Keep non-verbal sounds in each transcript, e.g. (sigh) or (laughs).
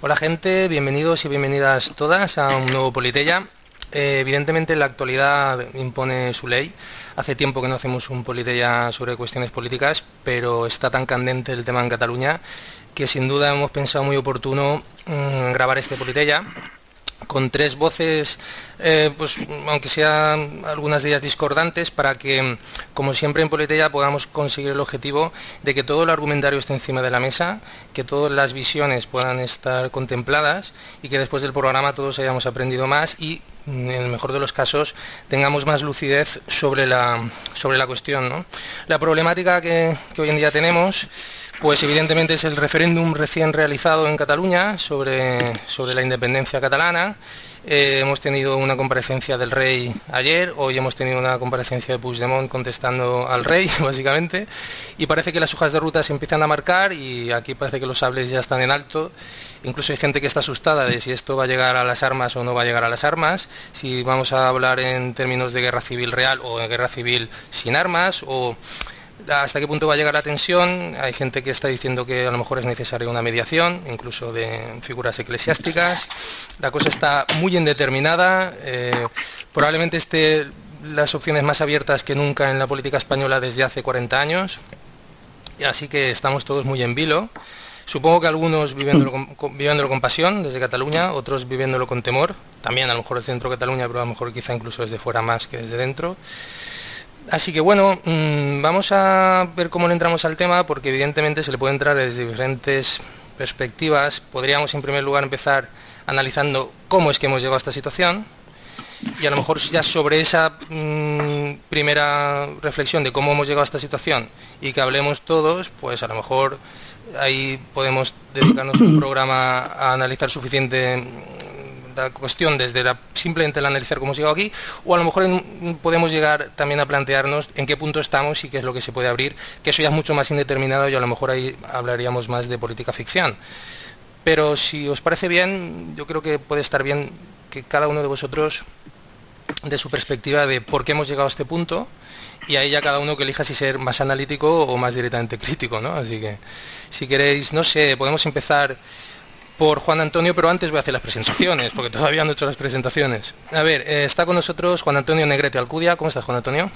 Hola gente, bienvenidos y bienvenidas todas a un nuevo Politeya. Eh, evidentemente la actualidad impone su ley. Hace tiempo que no hacemos un Politeya sobre cuestiones políticas, pero está tan candente el tema en Cataluña que sin duda hemos pensado muy oportuno mm, grabar este Politeya con tres voces, eh, pues aunque sean algunas de ellas discordantes, para que, como siempre en Politeya, podamos conseguir el objetivo de que todo el argumentario esté encima de la mesa, que todas las visiones puedan estar contempladas y que después del programa todos hayamos aprendido más y, en el mejor de los casos, tengamos más lucidez sobre la, sobre la cuestión. La problemática que hoy en día tenemos pues evidentemente es el referéndum recién realizado en Cataluña sobre, sobre la independencia catalana. Eh, hemos tenido una comparecencia del rey ayer, hoy hemos tenido una comparecencia de Puigdemont contestando al rey, (laughs) básicamente, y parece que las hojas de ruta se empiezan a marcar y aquí parece que los sables ya están en alto. Incluso hay gente que está asustada de si esto va a llegar a las armas o no va a llegar a las armas, si vamos a hablar en términos de guerra civil real o de guerra civil sin armas, o hasta qué punto va a llegar la tensión. Hay gente que está diciendo que a lo mejor es necesaria una mediación, incluso de figuras eclesiásticas. La cosa está muy indeterminada. Eh, probablemente esté las opciones más abiertas que nunca en la política española desde hace 40 años. Así que estamos todos muy en vilo. Supongo que algunos viviéndolo con, viviéndolo con pasión desde Cataluña, otros viviéndolo con temor. También a lo mejor desde dentro de Cataluña, pero a lo mejor quizá incluso desde fuera más que desde dentro. Así que bueno, mm, vamos a ver cómo le entramos al tema, porque evidentemente se le puede entrar desde diferentes perspectivas. Podríamos en primer lugar empezar analizando cómo es que hemos llegado a esta situación y a lo mejor ya sobre esa mm, primera reflexión de cómo hemos llegado a esta situación y que hablemos todos, pues a lo mejor ahí podemos dedicarnos un programa a analizar suficiente la cuestión desde simplemente el analizar cómo hemos llegado aquí, o a lo mejor podemos llegar también a plantearnos en qué punto estamos y qué es lo que se puede abrir, que eso ya es mucho más indeterminado y a lo mejor ahí hablaríamos más de política ficción. Pero si os parece bien, yo creo que puede estar bien que cada uno de vosotros de su perspectiva de por qué hemos llegado a este punto y ahí ya cada uno que elija si ser más analítico o más directamente crítico, ¿no? Así que si queréis, no sé, podemos empezar por Juan Antonio, pero antes voy a hacer las presentaciones, porque todavía no he hecho las presentaciones. A ver, eh, está con nosotros Juan Antonio Negrete Alcudia. ¿Cómo estás, Juan Antonio?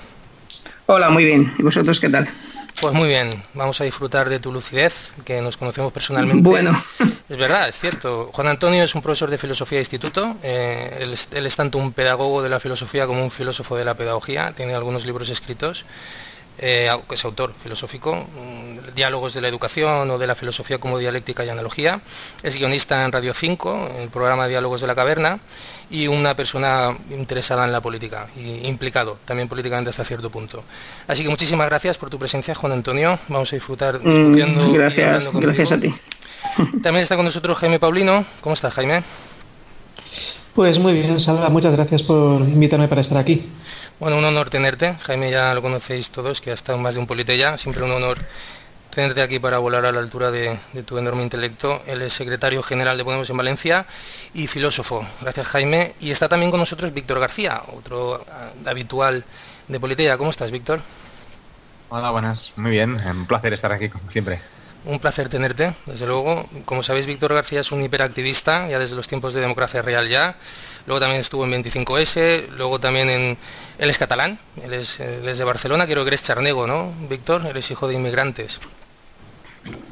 Hola, muy bien. ¿Y vosotros qué tal? Pues muy bien, vamos a disfrutar de tu lucidez, que nos conocemos personalmente. Bueno. Es verdad, es cierto. Juan Antonio es un profesor de filosofía de instituto, eh, él, él, es tanto un pedagogo de la filosofía como un filósofo de la pedagogía, tiene algunos libros escritos eh, es autor filosófico, mm, Diálogos de la Educación o de la Filosofía como Dialéctica y Analogía. Es guionista en Radio 5, en el programa Diálogos de la Caverna, y una persona interesada en la política y implicado también políticamente hasta cierto punto. Así que muchísimas gracias por tu presencia, Juan Antonio. Vamos a disfrutar mm, discutiendo. gracias, gracias a ti. (laughs) También está con nosotros Jaime Paulino. ¿Cómo estás, Jaime? Pues muy bien, Salva. Muchas gracias por invitarme para estar aquí. Bueno, un honor tenerte. Jaime ya lo conocéis todos, que ha estado más de un polite ya. Siempre un honor tenerte aquí para volar a la altura de, tu enorme intelecto. Él es secretario general de Podemos en Valencia y filósofo. Gracias, Jaime. Y está también con nosotros Víctor García, otro ah, habitual de Politeya. ¿Cómo estás, Víctor? Hola, buenas. Muy bien. Un placer estar aquí, como siempre. Un placer tenerte, desde luego. Como sabéis, Víctor García es un hiperactivista, ya desde los tiempos de democracia real ya luego también estuvo en 25S, luego también en... Él es catalán, él es, de Barcelona, creo que eres charnego, ¿no, Víctor? Eres hijo de inmigrantes.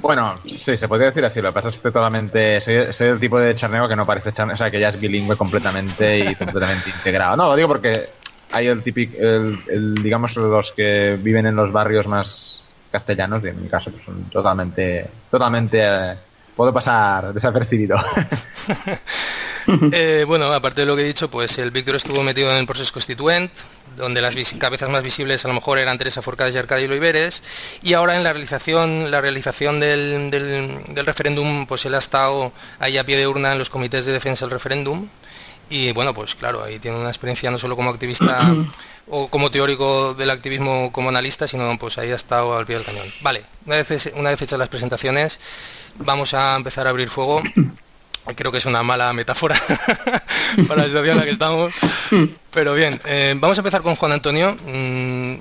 Bueno, sí, se podría decir así. Lo que pasa es que totalmente. Soy, el tipo de charnego que no parece charnego, o sea, que ya es bilingüe completamente y completamente integrado. No, lo digo porque hay el típico, el, digamos, los que viven en los barrios más castellanos, y en mi caso, pues son totalmente. Totalmente. Eh, puedo pasar desapercibido. (laughs) (laughs) Eh, bueno, aparte de lo que he dicho, pues el Víctor estuvo metido en el proceso constituent, donde las cabezas más visibles a lo mejor eran Teresa Forcades y Arcadio Iberes, y ahora en la realización, la realización del, del, referéndum, pues él ha estado ahí a pie de urna en los comités de defensa del referéndum, y bueno, pues claro, ahí tiene una experiencia no solo como activista (clears throat) o como teórico del activismo como analista, sino pues ahí ha estado al pie del cañón. Vale, una vez, una vez hechas las presentaciones, vamos a empezar a abrir fuego (clears throat) creo que es una mala metáfora (laughs) para la situación en la que estamos. Pero bien, eh, vamos a empezar con Juan Antonio. Mm,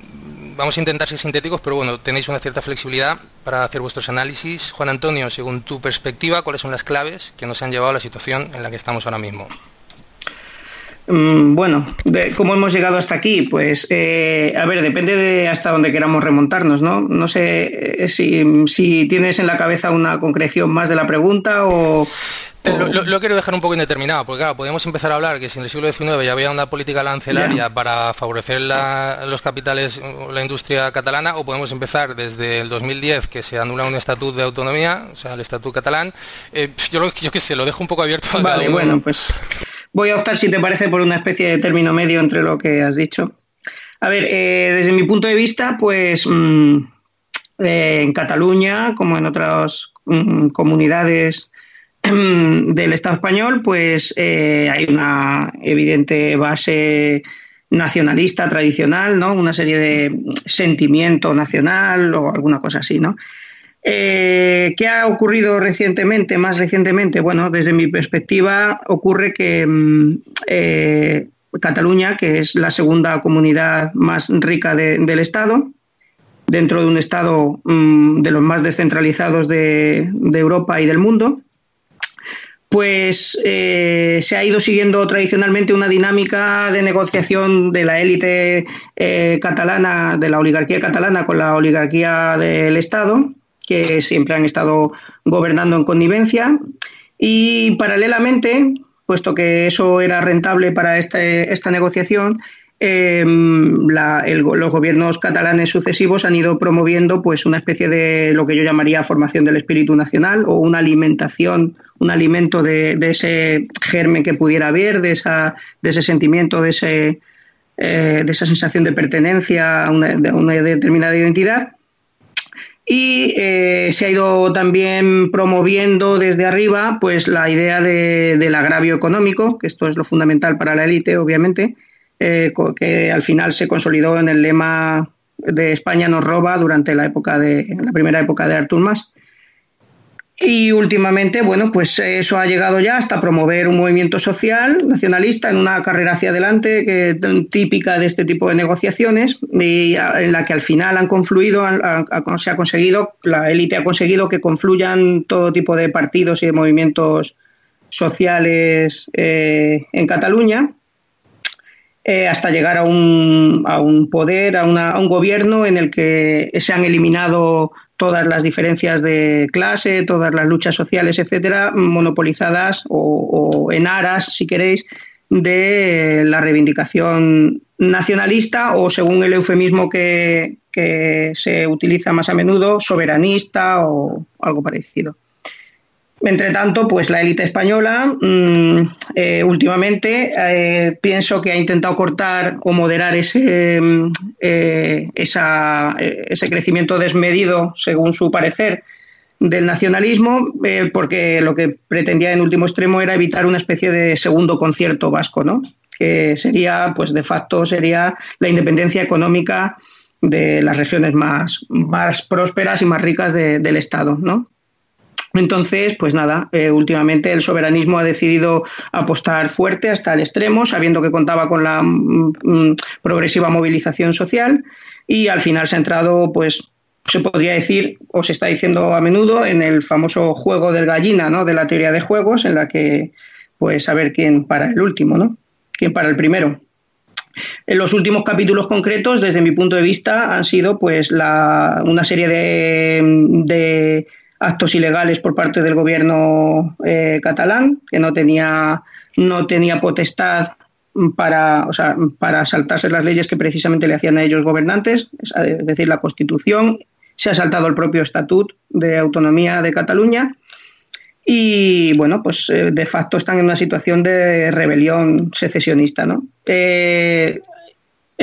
vamos a intentar ser sintéticos, pero bueno, tenéis una cierta flexibilidad para hacer vuestros análisis. Juan Antonio, según tu perspectiva, ¿cuáles son las claves que nos han llevado a la situación en la que estamos ahora mismo? Mm, bueno, de cómo hemos llegado hasta aquí, pues eh, a ver, depende de hasta dónde queramos remontarnos, ¿no? No sé eh, si, tienes en la cabeza una concreción más de la pregunta o... Eh, lo, quiero dejar un poco indeterminado, porque claro, podemos empezar a hablar que si en el siglo XIX ya había una política lancelaria para favorecer los capitales, la industria catalana, o podemos empezar desde el 2010 que se anula un estatuto de autonomía, o sea, el estatuto catalán. yo, yo qué sé, lo dejo un poco abierto. A vale, bueno, pues Voy a optar, si te parece, por una especie de término medio entre lo que has dicho. A ver, eh, desde mi punto de vista, pues mm, eh, en Cataluña, como en otras mm, comunidades mm, del Estado español, pues eh, hay una evidente base nacionalista tradicional, ¿no? Una serie de sentimiento nacional o alguna cosa así, ¿no? Eh, ¿Qué ha ocurrido recientemente, más recientemente? Bueno, desde mi perspectiva ocurre que mm, eh, Cataluña, que es la segunda comunidad más rica del Estado, dentro de un Estado mm, de los más descentralizados de, Europa y del mundo, pues eh, se ha ido siguiendo tradicionalmente una dinámica de negociación de la élite catalana, de la oligarquía catalana con la oligarquía del Estado, que siempre han estado gobernando en connivencia. Y paralelamente, puesto que eso era rentable para este, esta negociación, em, los gobiernos catalanes sucesivos han ido promoviendo pues una especie de lo que yo llamaría formación del espíritu nacional o una alimentación, un alimento de, ese germen que pudiera haber, de, esa, de ese sentimiento, de, ese, eh, de esa sensación de pertenencia a una determinada identidad y eh, se ha ido también promoviendo desde arriba pues la idea del agravio económico, que esto es lo fundamental para la élite, obviamente, eh, que al final se consolidó en el lema de España nos roba durante la época de la primera época de Artur Mas. Y últimamente, bueno, pues eso ha llegado ya hasta promover un movimiento social nacionalista en una carrera hacia adelante que, típica de este tipo de negociaciones y en la que al final han confluido, se ha conseguido, la élite ha conseguido que confluyan todo tipo de partidos y de movimientos sociales eh, en Cataluña. Eh, hasta llegar a un, a un poder, a, a un gobierno en el que se han eliminado todas las diferencias de clase, todas las luchas sociales, etcétera, monopolizadas o, en aras, si queréis, de la reivindicación nacionalista o, según el eufemismo que se utiliza más a menudo, soberanista o algo parecido. Entre tanto, pues la élite española mm, eh, últimamente eh, pienso que ha intentado cortar o moderar ese, mm, eh, ese crecimiento desmedido, según su parecer, del nacionalismo, porque lo que pretendía en último extremo era evitar una especie de segundo concierto vasco, ¿no? que sería, pues de facto, sería la independencia económica de las regiones más, más prósperas y más ricas del Estado, ¿no? Entonces, pues nada, eh, últimamente el soberanismo ha decidido apostar fuerte hasta el extremo, sabiendo que contaba con la mm, mm, progresiva movilización social y al final se ha entrado, pues se podría decir, o se está diciendo a menudo, en el famoso juego del gallina, ¿no? De la teoría de juegos, en la que, pues, a ver quién para el último, ¿no? Quién para el primero. En los últimos capítulos concretos, desde mi punto de vista, han sido, pues, una serie de actos ilegales por parte del gobierno eh, catalán, que no tenía, no tenía potestad para, o sea, para saltarse las leyes que precisamente le hacían a ellos gobernantes, es decir, la Constitución, se ha saltado el propio Estatut de Autonomía de Cataluña y, bueno, pues eh, de facto están en una situación de rebelión secesionista. ¿no? Eh,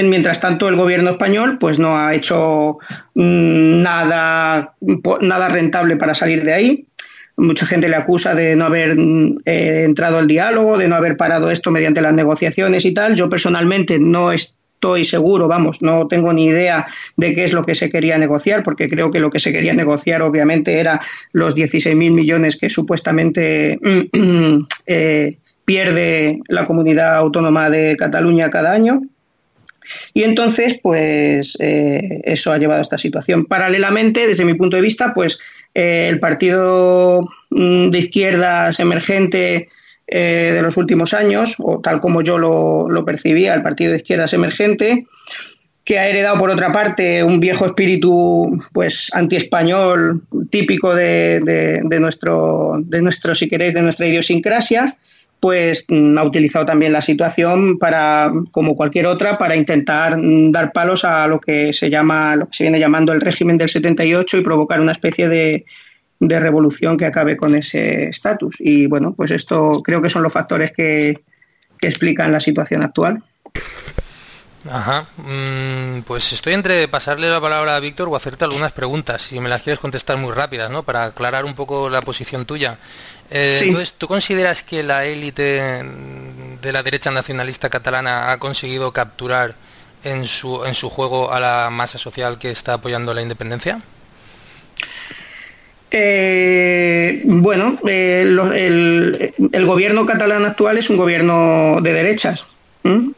mientras tanto, el gobierno español pues no ha hecho mm, nada, nada rentable para salir de ahí. Mucha gente le acusa de no haber mm, eh, entrado al diálogo, de no haber parado esto mediante las negociaciones y tal. Yo personalmente no estoy seguro, vamos, no tengo ni idea de qué es lo que se quería negociar, porque creo que lo que se quería negociar obviamente era los 16.000 millones que supuestamente (clears throat) eh, pierde la comunidad autónoma de Cataluña cada año Y entonces, pues eh, eso ha llevado a esta situación. Paralelamente, desde mi punto de vista, pues eh, el partido mm, de izquierdas emergente eh, de los últimos años, o tal como yo lo, percibía, el partido de izquierdas emergente, que ha heredado por otra parte un viejo espíritu pues antiespañol típico de, de, nuestro, de nuestro, si queréis, de nuestra idiosincrasia, pues mm, ha utilizado también la situación para, como cualquier otra, para intentar mm, dar palos a lo que se llama, lo que se viene llamando el régimen del 78 y provocar una especie de, de revolución que acabe con ese estatus. Y bueno, pues esto creo que son los factores que, que explican la situación actual. Ajá, mm, pues estoy entre pasarle la palabra a Víctor o hacerte algunas preguntas, si me las quieres contestar muy rápidas, ¿no? Para aclarar un poco la posición tuya. Eh, entonces, ¿tú consideras que la élite de la derecha nacionalista catalana ha conseguido capturar en su, en su juego a la masa social que está apoyando la independencia? Eh, bueno, eh, el, el, gobierno catalán actual es un gobierno de derechas.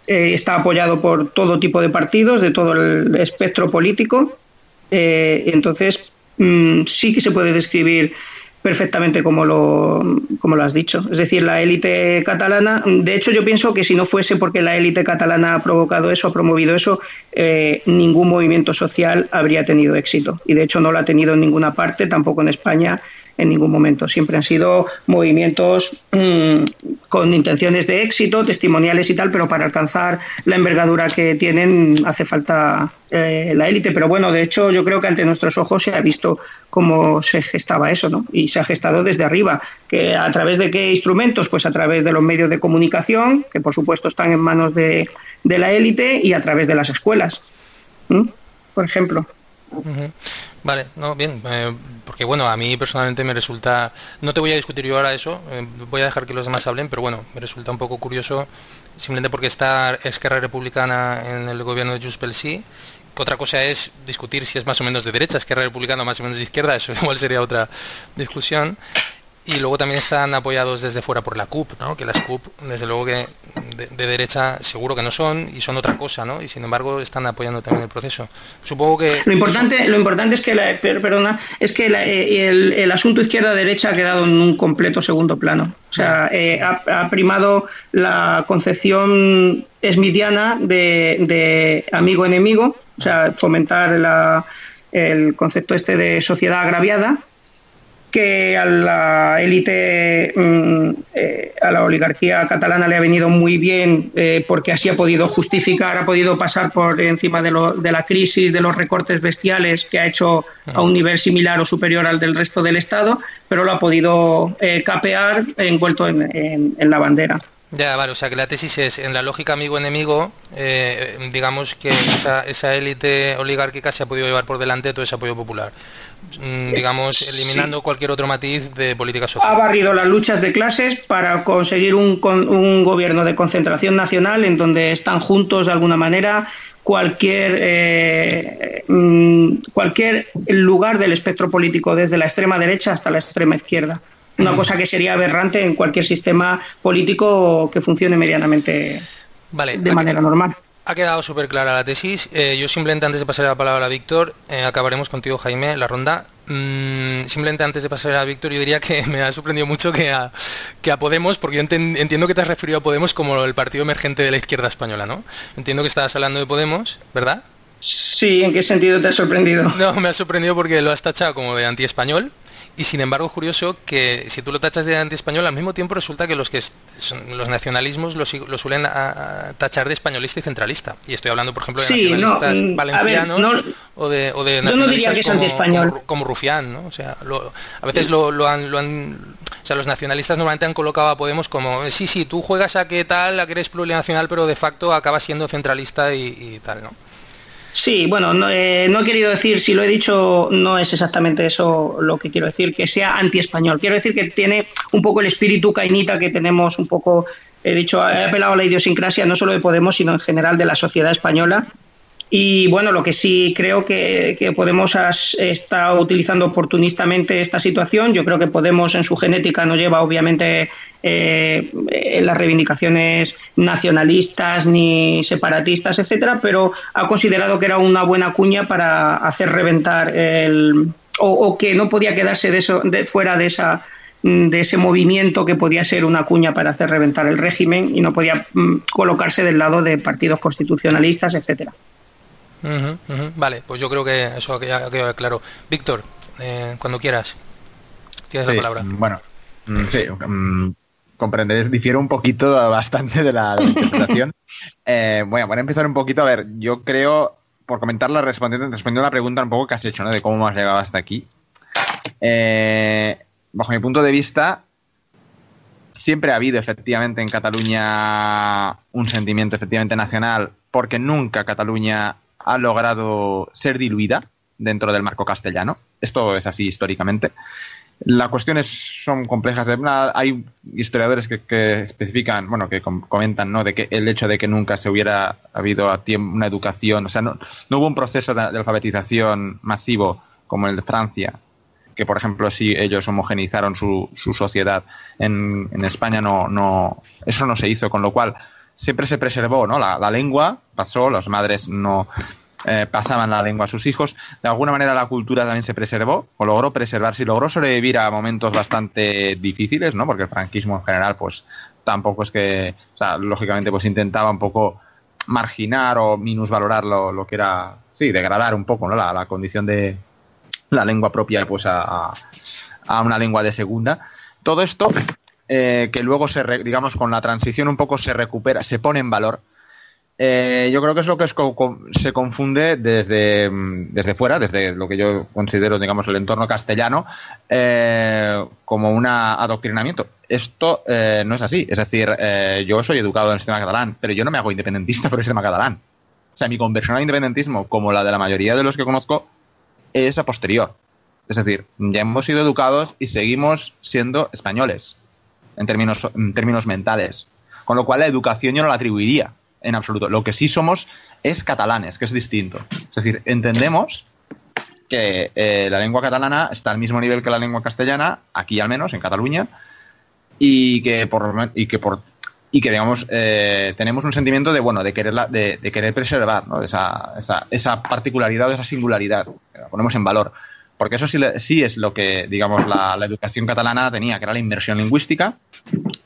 está apoyado por todo tipo de partidos, de todo el espectro político. entonces, mm, sí que se puede describir perfectamente como lo, como lo has dicho. Es decir, la élite catalana, de hecho yo pienso que si no fuese porque la élite catalana ha provocado eso, ha promovido eso, eh, ningún movimiento social habría tenido éxito. Y de hecho no lo ha tenido en ninguna parte, tampoco en España en ningún momento. Siempre han sido movimientos mm, con intenciones de éxito, testimoniales y tal, pero para alcanzar la envergadura que tienen hace falta eh, la élite. Pero bueno, de hecho, yo creo que ante nuestros ojos se ha visto cómo se gestaba eso, ¿no? Y se ha gestado desde arriba. ¿Que ¿A través de qué instrumentos? Pues a través de los medios de comunicación, que por supuesto están en manos de, la élite, y a través de las escuelas, por ejemplo. Vale, no, bien, eh, porque bueno, a mí personalmente me resulta, no te voy a discutir yo ahora eso, eh, voy a dejar que los demás hablen, pero bueno, me resulta un poco curioso, simplemente porque está Esquerra Republicana en el gobierno de Junts pel Sí, otra cosa es discutir si es más o menos de derecha, Esquerra Republicana o más o menos de izquierda, eso (laughs) igual sería otra discusión. Y luego también están apoyados desde fuera por la CUP, ¿no? que las CUP, desde luego que de, derecha seguro que no son y son otra cosa, ¿no? y sin embargo están apoyando también el proceso. Supongo que... Lo importante, lo importante es que, la, perdona, es que eh, el, asunto izquierda-derecha ha quedado en un completo segundo plano. O sea, eh, ha, primado la concepción esmidiana de, de amigo-enemigo, o sea, fomentar el concepto este de sociedad agraviada que a la élite, mm, eh, a la oligarquía catalana le ha venido muy bien eh, porque así ha podido justificar, ha podido pasar por encima de, la crisis, de los recortes bestiales que ha hecho a un nivel similar o superior al del resto del Estado, pero lo ha podido eh, capear envuelto en, la bandera. Ya, vale, o sea que la tesis es, en la lógica amigo-enemigo, digamos que esa, esa élite oligárquica se ha podido llevar por delante todo ese apoyo popular. Mm, digamos, eliminando cualquier otro matiz de política social. Ha barrido las luchas de clases para conseguir un, un gobierno de concentración nacional en donde están juntos de alguna manera cualquier, eh, mm, cualquier lugar del espectro político, desde la extrema derecha hasta la extrema izquierda. Una mm. cosa que sería aberrante en cualquier sistema político que funcione medianamente de manera normal. Ha quedado súper clara la tesis. Eh, yo simplemente antes de pasar la palabra a Víctor, eh, acabaremos contigo Jaime la ronda. Mm, simplemente antes de pasar a Víctor, yo diría que (laughs) me ha sorprendido mucho que a, que a Podemos, porque yo entiendo que te has referido a Podemos como el partido emergente de la izquierda española, ¿no? Entiendo que estabas hablando de Podemos, ¿verdad? Sí, ¿en qué sentido te ha sorprendido? No, me ha sorprendido porque lo has tachado como de anti-español y sin embargo es curioso que si tú lo tachas de anti-español, al mismo tiempo resulta que los que son, los nacionalismos lo, suelen tachar de españolista y centralista. Y estoy hablando, por ejemplo, de nacionalistas mm, valencianos o de, o de nacionalistas como, como, Rufián, ¿no? O sea, a veces lo, lo, han, lo han... O sea, los nacionalistas normalmente han colocado a Podemos como, sí, sí, tú juegas a qué tal, a que eres plurinacional, pero de facto acabas siendo centralista y, y tal, ¿no? Sí, bueno, eh, no, he querido decir, si lo he dicho, no es exactamente eso lo que quiero decir, que sea anti-español. Quiero decir que tiene un poco el espíritu cainita que tenemos un poco, he dicho, he apelado a la idiosincrasia no solo de Podemos, sino en general de la sociedad española, Y bueno, lo que sí creo que, Podemos está utilizando oportunistamente esta situación. Yo creo que Podemos en su genética no lleva obviamente eh, las reivindicaciones nacionalistas ni separatistas, etcétera, pero ha considerado que era una buena cuña para hacer reventar el o, que no podía quedarse de eso, de, fuera de esa de ese movimiento que podía ser una cuña para hacer reventar el régimen y no podía mm, colocarse del lado de partidos constitucionalistas, etcétera. Vale, pues yo creo que eso ha quedado claro. Víctor, eh, cuando quieras, tienes la palabra. Bueno, mm, sí, mm, comprenderéis, difiero un poquito (laughs) bastante de la, interpretación. (laughs) eh, bueno, a empezar un poquito. A ver, yo creo, por comentarla, respondiendo, respondiendo a la pregunta un poco que has hecho, ¿no? De cómo hemos llegado hasta aquí. Eh, bajo mi punto de vista, siempre ha habido efectivamente en Cataluña un sentimiento efectivamente nacional, porque nunca Cataluña ha logrado ser diluida dentro del marco castellano. Esto es así históricamente. Las cuestiones son complejas. Hay historiadores que, especifican, bueno, que comentan, ¿no? De que el hecho de que nunca se hubiera habido una educación, o sea, no, hubo un proceso de, alfabetización masivo como el de Francia, que por ejemplo si ellos homogenizaron su, sociedad en, en España no, no, eso no se hizo, con lo cual siempre se preservó, ¿no? La, lengua pasó, las madres no eh, pasaban la lengua a sus hijos. De alguna manera la cultura también se preservó, o logró preservarse y logró sobrevivir a momentos bastante difíciles, ¿no? Porque el franquismo en general, pues tampoco es que, o sea, lógicamente, pues intentaba un poco marginar o minusvalorar lo, lo que era, sí, degradar un poco, ¿no? La, condición de la lengua propia, pues a, a una lengua de segunda. Todo esto eh, que luego se, digamos, con la transición un poco se recupera, se pone en valor. Eh, yo creo que es lo que se confunde desde, mm, desde fuera, desde lo que yo considero, digamos, el entorno castellano, eh, como un adoctrinamiento. Esto no es así. Es decir, yo soy educado en el sistema catalán, pero yo no me hago independentista (laughs) por el sistema catalán. O sea, mi conversión al independentismo, como la de la mayoría de los que conozco, es a posterior. Es decir, ya hemos sido educados y seguimos siendo españoles en términos, en términos mentales. Con lo cual la educación yo no la atribuiría en absoluto. Lo que sí somos es catalanes, que es distinto. Es decir, entendemos que eh, la lengua catalana está al mismo nivel que la lengua castellana, aquí al menos, en Cataluña, y que por, y que por y que digamos eh, tenemos un sentimiento de bueno de querer de, querer preservar ¿no? esa, esa, esa particularidad o esa singularidad la ponemos en valor porque eso sí, sí es lo que, digamos, la, educación catalana tenía, que era la inmersión lingüística,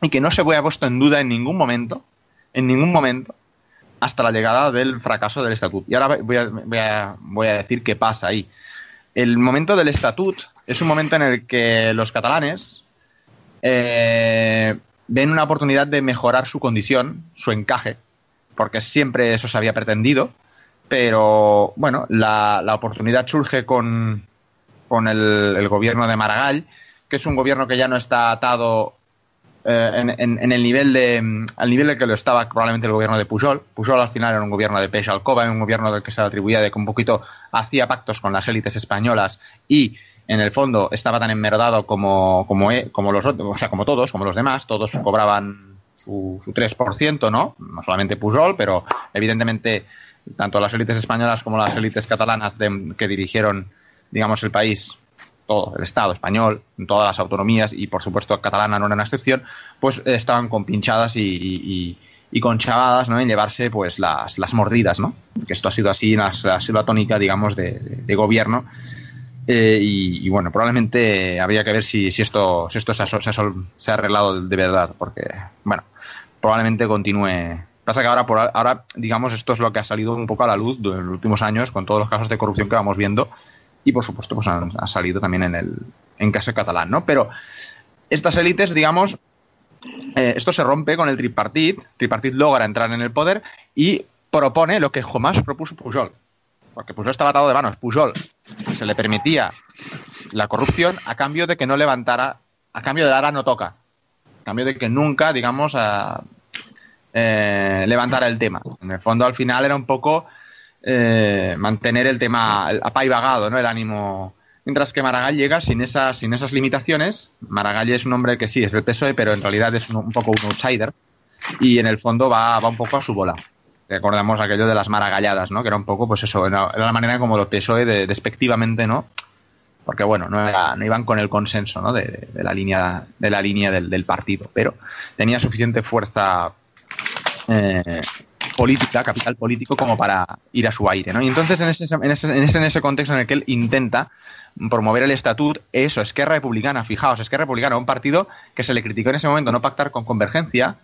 y que no se había puesto en duda en ningún momento, en ningún momento, hasta la llegada del fracaso del estatut. Y ahora voy a, voy a, decir qué pasa ahí. El momento del estatut es un momento en el que los catalanes eh, ven una oportunidad de mejorar su condición, su encaje, porque siempre eso se había pretendido, pero bueno, la oportunidad surge con, con el, gobierno de Maragall, que es un gobierno que ya no está atado eh, en, el nivel de al nivel de que lo estaba probablemente el gobierno de Pujol. Pujol al final era un gobierno de Peix Alcoba, un gobierno del que se le atribuía de que un poquito hacía pactos con las élites españolas y en el fondo estaba tan enmerdado como, como, e, como los o sea, como todos, como los demás, todos cobraban su, su 3%, ¿no? No solamente Pujol, pero evidentemente tanto las élites españolas como las élites catalanas que dirigieron digamos, el país, todo el Estado español, todas las autonomías y, por supuesto, catalana no era una excepción, pues estaban compinchadas y, y, y conchavadas ¿no? en llevarse pues las, las mordidas, ¿no? Que esto ha sido así, ha sido la tónica, digamos, de, gobierno. Eh, y, bueno, probablemente habría que ver si, si esto, si esto se, ha, se, ha, arreglado de verdad, porque, bueno, probablemente continúe. Pasa que ahora, por, ahora, digamos, esto es lo que ha salido un poco a la luz en los últimos años con todos los casos de corrupción que vamos viendo y por supuesto pues han, ha salido también en el en caso catalán, ¿no? Pero estas élites, digamos, eh, esto se rompe con el tripartit, tripartit logra entrar en el poder y propone lo que jamás propuso Pujol, porque Pujol estaba atado de manos, Pujol se le permitía la corrupción a cambio de que no levantara, a cambio de dar no toca, a cambio de que nunca, digamos, eh, levantara el tema. En el fondo, al final era un poco eh, mantener el tema apaivagado, ¿no? El ánimo. Mientras que Maragall llega sin esas, sin esas limitaciones. Maragall es un hombre que sí, es del PSOE, pero en realidad es un, poco un outsider. Y en el fondo va, va un poco a su bola. recordamos aquello de las maragalladas, ¿no? Que era un poco, pues eso, era, la manera como los PSOE de, despectivamente, ¿no? Porque bueno, no, no iban con el consenso, ¿no? De, la línea, de la línea del, partido, pero tenía suficiente fuerza eh, política, capital político, como para ir a su aire, ¿no? Y entonces en ese, en ese, en ese, contexto en el que él intenta promover el estatut, eso, Esquerra Republicana, fijaos, Esquerra Republicana, un partido que se le criticó en ese momento no pactar con Convergencia,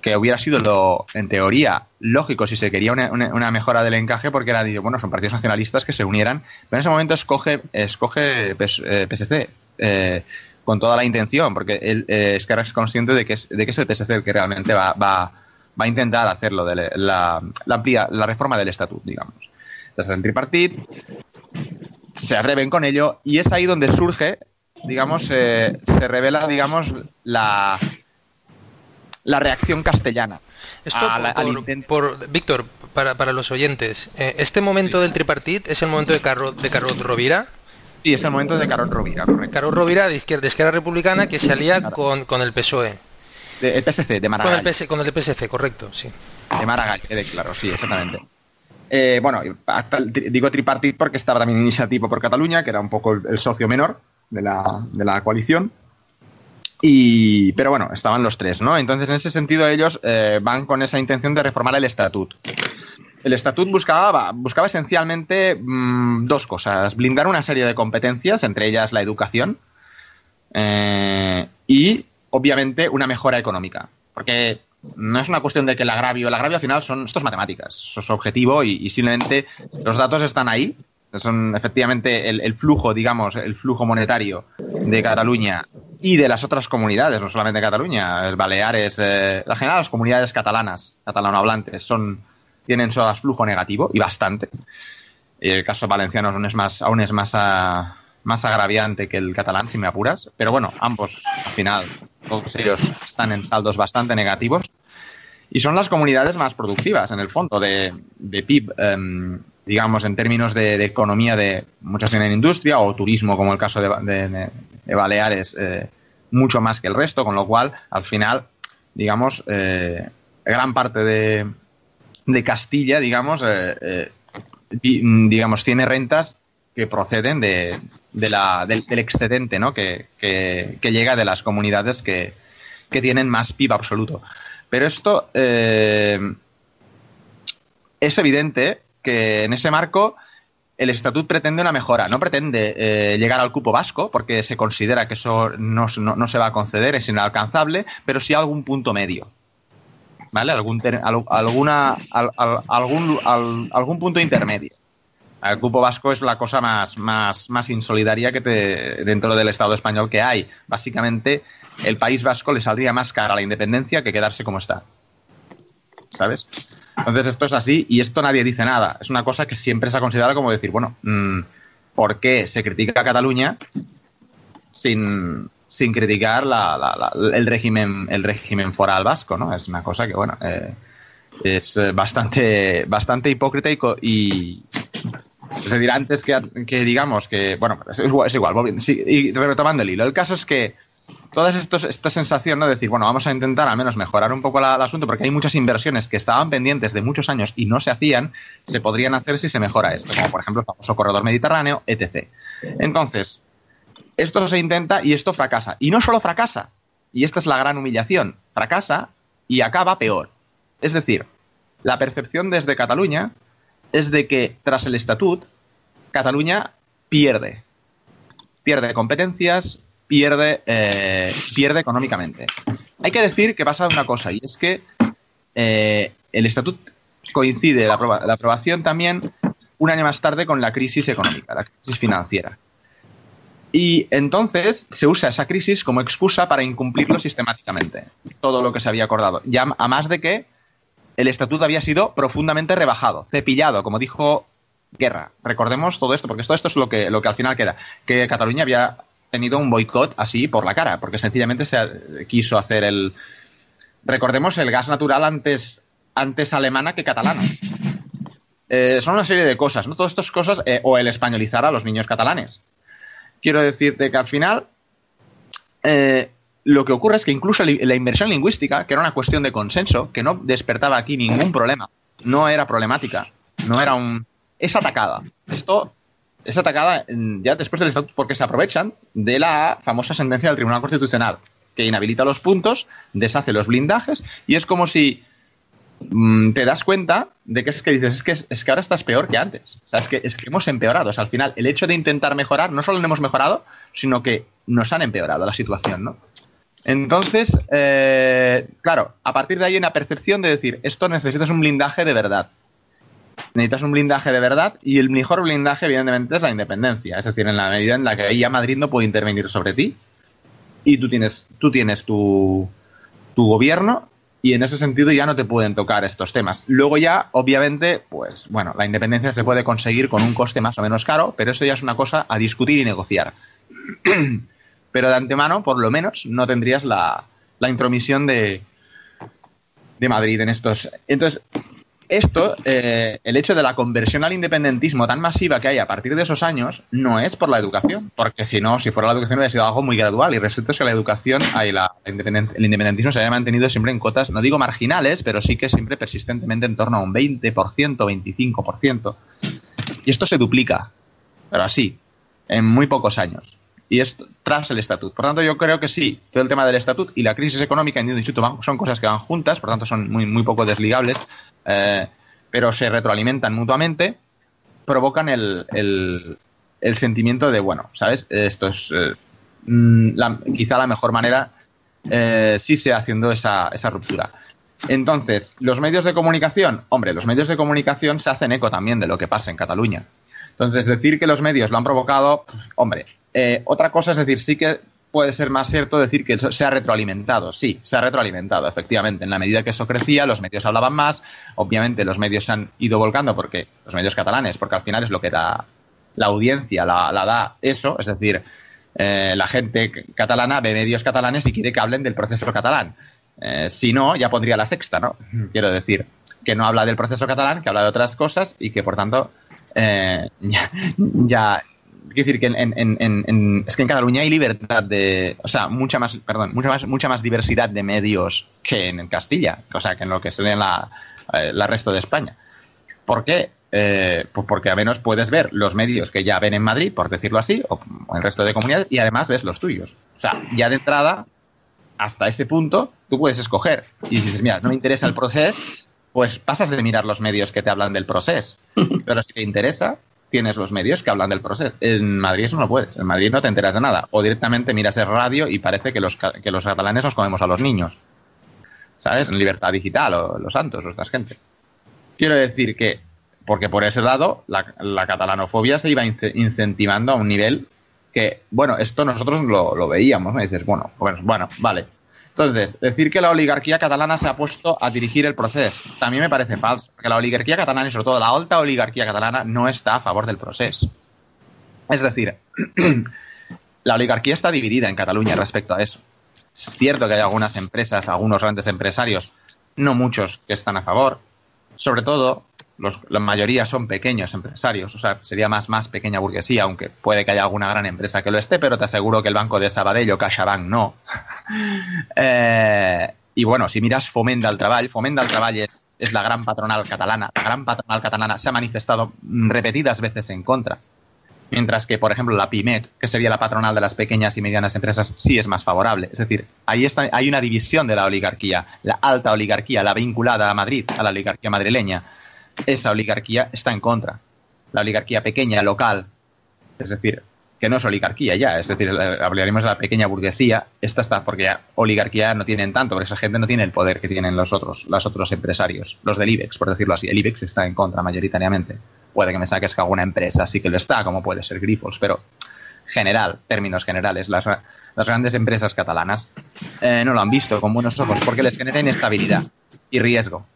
que hubiera sido lo, en teoría, lógico si se quería una, mejora del encaje, porque era, bueno, son partidos nacionalistas que se unieran, pero en ese momento escoge, escoge PSC eh, eh, con toda la intención, porque él, eh, Esquerra es consciente de que es, de que es el PSC el que realmente va, va, va a intentar hacerlo, de la, la, la reforma del estatut, digamos. Entonces, el tripartit se arreven con ello y es ahí donde surge, digamos, se revela, digamos, la la reacción castellana. Esto por, Víctor, para, para, los oyentes, eh, ¿este momento del tripartit es el momento de, Carro, de Carrot Rovira? Sí, es el momento de Carrot Rovira. Carrot Rovira de izquierda, de izquierda republicana que se alía con, con el PSOE. El PSC, de Maragall. Con el, con el PSC, correcto, sí. De Maragall, claro, sí, exactamente. Eh, bueno, digo tripartit porque estaba también Iniciativa por Cataluña, que era un poco el, socio menor de la, de la coalición. Y, pero bueno, estaban los tres, ¿no? Entonces, en ese sentido, ellos eh, van con esa intención de reformar el estatut. El estatut buscaba, buscaba esencialmente mm, dos cosas: blindar una serie de competencias, entre ellas la educación, eh, y obviamente una mejora económica. Porque no es una cuestión de que el agravio, el agravio al final son, esto es matemáticas, eso es objetivo y, simplemente los datos están ahí son efectivamente el, flujo, digamos, el flujo monetario de Cataluña y de las otras comunidades, no solamente Cataluña, el Baleares, eh, la general las comunidades catalanas, catalanohablantes, son, tienen su flujo negativo y bastante. Y el caso valenciano aún es más, aún es más, más agraviante que el catalán, si me apuras. Pero bueno, ambos, al final, todos ellos están en saldos bastante negativos. Y son las comunidades más productivas, en el fondo, de, de PIB. Em, digamos, en términos de, economía de muchas tienen industria o turismo, como el caso de, Baleares, eh, mucho más que el resto, con lo cual, al final, digamos, eh, gran parte de, Castilla, digamos, eh, digamos, tiene rentas que proceden de, la, del, excedente ¿no? que, que, llega de las comunidades que, que tienen más PIB absoluto. Pero esto es evidente que en ese marco el estatut pretende una mejora, no pretende eh, llegar al cupo vasco, porque se considera que eso no, se va a conceder, es inalcanzable, pero sí algún punto medio. ¿Vale? Algún, alguna, algún, algún punto intermedio. El cupo vasco es la cosa más, más, más insolidaria que te, dentro del Estado español que hay. Básicamente, el País Vasco le saldría más cara a la independencia que quedarse como está. ¿Sabes? Entonces esto es así y esto nadie dice nada. Es una cosa que siempre se ha considerado como decir, bueno, mm, ¿por qué se critica a Cataluña sin, criticar el, régimen, el régimen foral vasco? ¿no? Es una cosa que, bueno, eh, es bastante, bastante hipócrita y, se dirá antes que, digamos que, bueno, es igual, es igual y retomando el hilo. El caso es que toda esta sensación ¿no? de decir, bueno, vamos a intentar al menos mejorar un poco el asunto, porque hay muchas inversiones que estaban pendientes de muchos años y no se hacían, se podrían hacer si se mejora esto, como por ejemplo el famoso corredor mediterráneo, etc. Entonces, esto se intenta y esto fracasa. Y no solo fracasa, y esta es la gran humillación, fracasa y acaba peor. Es decir, la percepción desde Cataluña es de que tras el estatut, Cataluña pierde. Pierde competencias, pierde, eh, pierde económicamente. Hay que decir que pasa una cosa, y es que eh, el estatut coincide, la, aprobación también, un año más tarde con la crisis económica, la crisis financiera. Y entonces se usa esa crisis como excusa para incumplirlo sistemáticamente, todo lo que se había acordado. Ya a más de que el estatuto había sido profundamente rebajado, cepillado, como dijo Guerra. Recordemos todo esto, porque todo esto es lo que, lo que al final queda. Que Cataluña había tenido un boicot así por la cara, porque sencillamente se quiso hacer el... Recordemos el gas natural antes, antes alemana que catalana. Eh, son una serie de cosas, ¿no? Todas estas cosas, eh, o el españolizar a los niños catalanes. Quiero decirte que al final eh, lo que ocurre es que incluso la inversión lingüística, que era una cuestión de consenso, que no despertaba aquí ningún problema, no era problemática, no era un... es atacada. Esto es atacada ya después del estatuto porque se aprovechan de la famosa sentencia del Tribunal Constitucional que inhabilita los puntos, deshace los blindajes y es como si mm, te das cuenta de que es que dices, es que, es que ahora estás peor que antes. O sea, es que, es que hemos empeorado. O sea, al final, el hecho de intentar mejorar, no solo no hemos mejorado, sino que nos han empeorado la situación, ¿no? Entonces, eh, claro, a partir de ahí hay una percepción de decir, esto necesitas un blindaje de verdad. Necesitas un blindaje de verdad y el mejor blindaje, evidentemente, es la independencia. Es decir, en la medida en la que ahí ya Madrid no puede intervenir sobre ti y tú tienes, tú tienes tu, tu gobierno y en ese sentido ya no te pueden tocar estos temas. Luego ya, obviamente, pues bueno, la independencia se puede conseguir con un coste más o menos caro, pero eso ya es una cosa a discutir y negociar. (clears throat) pero de antemano, por lo menos, no tendrías la, la intromisión de, de Madrid en estos. Entonces, esto, eh, el hecho de la conversión al independentismo tan masiva que hay a partir de esos años, no es por la educación, porque si no, si fuera la educación hubiera sido algo muy gradual y resulta que la educación, la, el independentismo se había mantenido siempre en cotas, no digo marginales, pero sí que siempre persistentemente en torno a un 20%, 25%. Y esto se duplica, pero así, en muy pocos años y es tras el estatut. Por tanto, yo creo que sí, todo el tema del estatut y la crisis económica en Instituto son cosas que van juntas, por tanto son muy, muy poco desligables, eh, pero se retroalimentan mutuamente, provocan el, el, sentimiento de, bueno, ¿sabes? Esto es eh, mm, quizá la mejor manera eh, sí sea haciendo esa, esa ruptura. Entonces, los medios de comunicación, hombre, los medios de comunicación se hacen eco también de lo que pasa en Cataluña. Entonces, decir que los medios lo han provocado, hombre, eh, otra cosa es decir, sí que puede ser más cierto decir que se ha retroalimentado. Sí, se ha retroalimentado, efectivamente. En la medida que eso crecía, los medios hablaban más. Obviamente, los medios se han ido volcando porque los medios catalanes, porque al final es lo que da la audiencia, la, da eso. Es decir, eh, la gente catalana ve medios catalanes y quiere que hablen del proceso catalán. Eh, si no, ya pondría la sexta, ¿no? Quiero decir, que no habla del proceso catalán, que habla de otras cosas y que, por tanto, (laughs) ya Quiero decir que en, es que en Cataluña hay libertad de, o sea, mucha más, perdón, mucha más, mucha más diversidad de medios que en Castilla, o sea, que en lo que sería la, eh, la resto de España. ¿Por qué? Eh, pues porque al menos puedes ver los medios que ya ven en Madrid, por decirlo así, o en el resto de comunidades, y además ves los tuyos. O sea, ya de entrada, hasta ese punto, tú puedes escoger. Y dices, mira, no me interesa el proceso, pues pasas de mirar los medios que te hablan del proceso. (laughs) Pero si te interesa, tienes los medios que hablan del proceso. En Madrid eso no puedes. En Madrid no te enteras de nada. O directamente miras el radio y parece que los, que los catalanes nos comemos a los niños. ¿Sabes? En libertad digital o los santos o esta gente. Quiero decir que, porque por ese lado, la, la catalanofobia se iba incentivando a un nivel que, bueno, esto nosotros lo, lo veíamos, ¿no? Y dices, bueno, bueno, bueno, vale, entonces, decir que la oligarquía catalana se ha puesto a dirigir el proceso también me parece falso, porque la oligarquía catalana y sobre todo la alta oligarquía catalana no está a favor del proceso. Es decir, (clears throat) la oligarquía está dividida en Cataluña respecto a eso. Es cierto que hay algunas empresas, algunos grandes empresarios, no muchos, que están a favor. Sobre todo, la mayoría son pequeños empresarios, o sea, sería más, más pequeña burguesía, aunque puede que haya alguna gran empresa que lo esté, pero te aseguro que el Banco de Sabadell o CaixaBank no. (laughs) Eh, y bueno, si miras Fomenda al Trabajo, Fomenda al Trabajo es, es la gran patronal catalana. La gran patronal catalana se ha manifestado repetidas veces en contra. Mientras que, por ejemplo, la PIMEC, que sería la patronal de las pequeñas y medianas empresas, sí es más favorable. Es decir, ahí está, hay una división de la oligarquía. La alta oligarquía, la vinculada a Madrid, a la oligarquía madrileña, esa oligarquía está en contra. La oligarquía pequeña, local, es decir, que no es oligarquía ya, es decir, hablaríamos de la pequeña burguesía, esta está, porque ya oligarquía no tienen tanto, porque esa gente no tiene el poder que tienen los otros, los otros empresarios, los del IBEX, por decirlo así. El IBEX está en contra mayoritariamente. Puede que me saques que alguna empresa sí que lo está, como puede ser Grifols, pero general, términos generales, las, grandes empresas catalanas eh, no lo han visto con buenos ojos porque les genera inestabilidad y riesgo.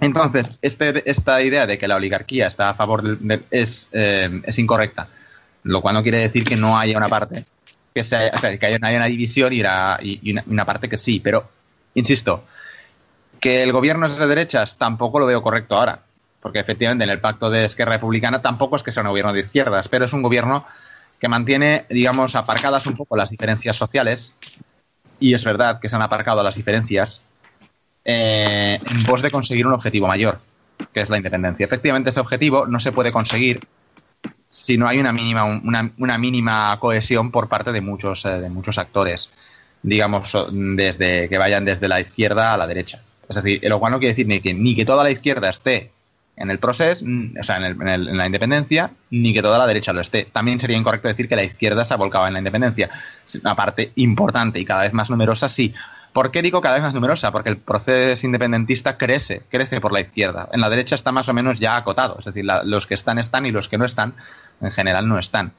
Entonces, este, esta idea de que la oligarquía está a favor de, es, eh, es, incorrecta, lo cual no quiere decir que no haya una parte que sea, o sea, que haya, una división y, una, parte que sí, pero insisto, que el gobierno es de derechas tampoco lo veo correcto ahora, porque efectivamente en el pacto de Esquerra Republicana tampoco es que sea un gobierno de izquierdas, pero es un gobierno que mantiene, digamos, aparcadas un poco las diferencias sociales, y es verdad que se han aparcado las diferencias, eh, en pos de conseguir un objetivo mayor, que es la independencia. Efectivamente, ese objetivo no se puede conseguir si no hay una mínima, una, mínima cohesión por parte de muchos, eh, de muchos actores, digamos, desde que vayan desde la izquierda a la derecha. Es decir, lo cual no quiere decir ni que, ni que toda la izquierda esté en el proceso, o sea, en, en, la independencia, ni que toda la derecha lo esté. También sería incorrecto decir que la izquierda se ha volcado en la independencia. Una parte importante y cada vez más numerosa, sí. ¿Por qué digo cada vez más numerosa? Porque el proceso independentista crece, crece por la izquierda. En la derecha está más o menos ya acotado, es decir, los que están están y los que no están, en general no están.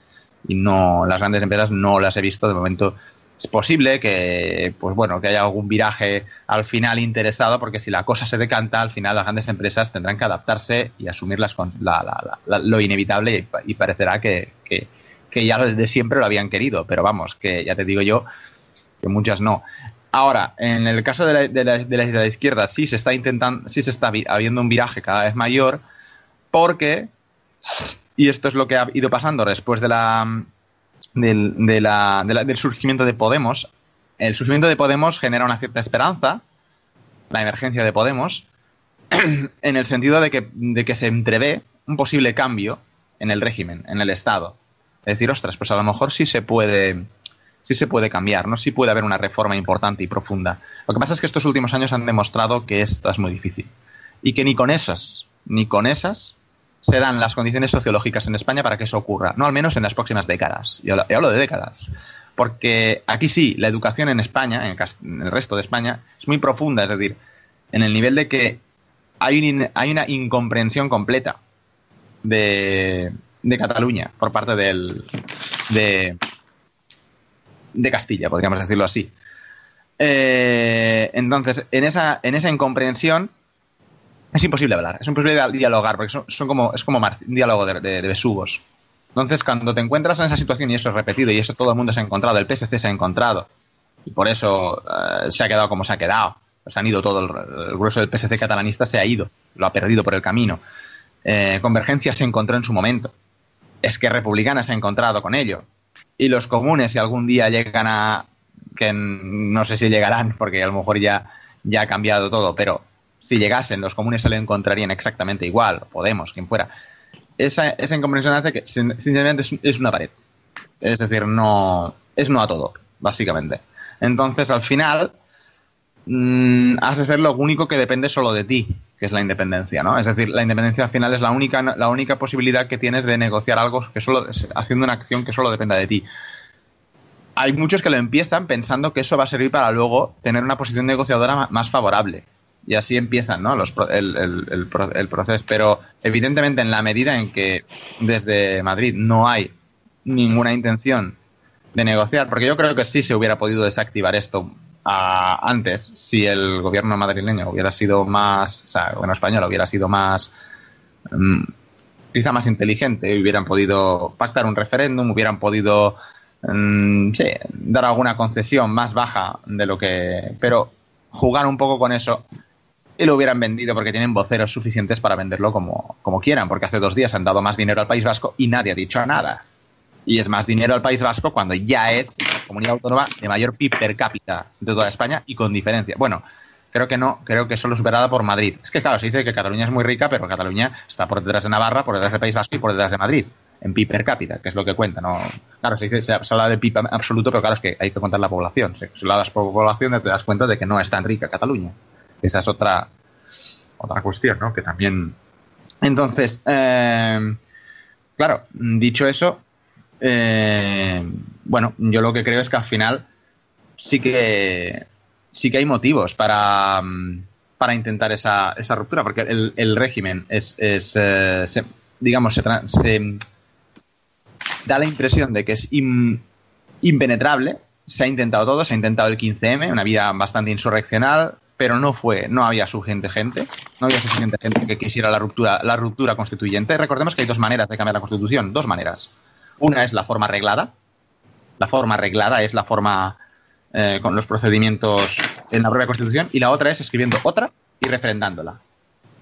Y no, las grandes empresas no las he visto de momento. Es posible que, pues bueno, que haya algún viraje al final interesado, porque si la cosa se decanta, al final las grandes empresas tendrán que adaptarse y asumir las, lo inevitable y, parecerá que, que ya desde siempre lo habían querido. Pero vamos, que ya te digo yo que muchas no. Ahora, en el caso de la, de, la, de la, izquierda, sí se está intentando, sí se está habiendo un viraje cada vez mayor, porque, y esto es lo que ha ido pasando después de la, del, del surgimiento de Podemos, el surgimiento de Podemos genera una cierta esperanza, la emergencia de Podemos, (clears throat) en el sentido de que, de que se entrevé un posible cambio en el régimen, en el Estado. Es decir, ostras, pues a lo mejor sí se puede sí se puede cambiar, ¿no? Sí puede haber una reforma importante y profunda. Lo que pasa es que estos últimos años han demostrado que esto es muy difícil. Y que ni con esas, ni con esas, se dan las condiciones sociológicas en España para que eso ocurra. No al menos en las próximas décadas. Y hablo de décadas. Porque aquí sí, la educación en España, en el resto de España, es muy profunda. Es decir, en el nivel de que hay, hay una incomprensión completa de, de Cataluña por parte del, de, de Castilla, podríamos decirlo así. Eh, entonces, en esa, en esa incomprensión es imposible hablar, es imposible dialogar, porque son, como, es como diálogo de, besugos. Entonces, cuando te encuentras en esa situación y eso es repetido y eso todo el mundo se ha encontrado, el PSC se ha encontrado y por eso eh, se ha quedado como se ha quedado, pues han ido todo, el, grueso del PSC catalanista se ha ido, lo ha perdido por el camino. Eh, Convergencia se encontró en su momento. Es que Republicana se ha encontrado con ello y los comunes, si algún día llegan a. que no sé si llegarán, porque a lo mejor ya, ya ha cambiado todo, pero si llegasen, los comunes se le encontrarían exactamente igual, Podemos, quien fuera. Esa, esa incomprensión hace que, sinceramente, es, una pared. Es decir, no. es no a todo, básicamente. Entonces, al final, mmm, has de ser lo único que depende solo de ti que es la independencia, ¿no? Es decir, la independencia al final es la única, la única posibilidad que tienes de negociar algo que solo, haciendo una acción que solo dependa de ti. Hay muchos que lo empiezan pensando que eso va a servir para luego tener una posición negociadora más favorable. Y así empiezan, ¿no? Los, el, el, el proceso. Pero evidentemente en la medida en que desde Madrid no hay ninguna intención de negociar, porque yo creo que sí se hubiera podido desactivar esto antes, si el gobierno madrileño hubiera sido más, o sea, el gobierno español hubiera sido más, mm, quizá más inteligente, hubieran podido pactar un referéndum, hubieran podido, mm, dar alguna concesión más baja de lo que, pero jugar un poco con eso y lo hubieran vendido porque tienen voceros suficientes para venderlo como, como quieran, porque hace dos días han dado más dinero al País Vasco y nadie ha dicho nada y es más dinero al País Vasco cuando ya es la comunidad autónoma de mayor PIB per cápita de toda España y con diferencia. Bueno, creo que no, creo que solo superada por Madrid. Es que claro, se dice que Cataluña es muy rica, pero Cataluña está por detrás de Navarra, por detrás del País Vasco y por detrás de Madrid, en PIB per cápita, que es lo que cuenta. ¿no? Claro, se, dice, se, habla de PIB absoluto, pero claro, es que hay que contar la población. Si hablas por población te das cuenta de que no es tan rica Cataluña. Esa es otra, otra cuestión, ¿no? Que también... Entonces, eh, claro, dicho eso, eh, bueno, yo lo que creo es que al final sí que sí que hay motivos para, para intentar esa, esa ruptura, porque el, régimen es, es eh, digamos, se, da la impresión de que es impenetrable. Se ha intentado todo, se ha intentado el 15M, una vida bastante insurreccional, pero no fue, no había suficiente gente, no había suficiente gente que quisiera la ruptura, la ruptura constituyente. Recordemos que hay dos maneras de cambiar la constitución, dos maneras. Una es la forma arreglada. La forma arreglada es la forma eh, con los procedimientos en la propia Constitución. Y la otra es escribiendo otra y refrendándola.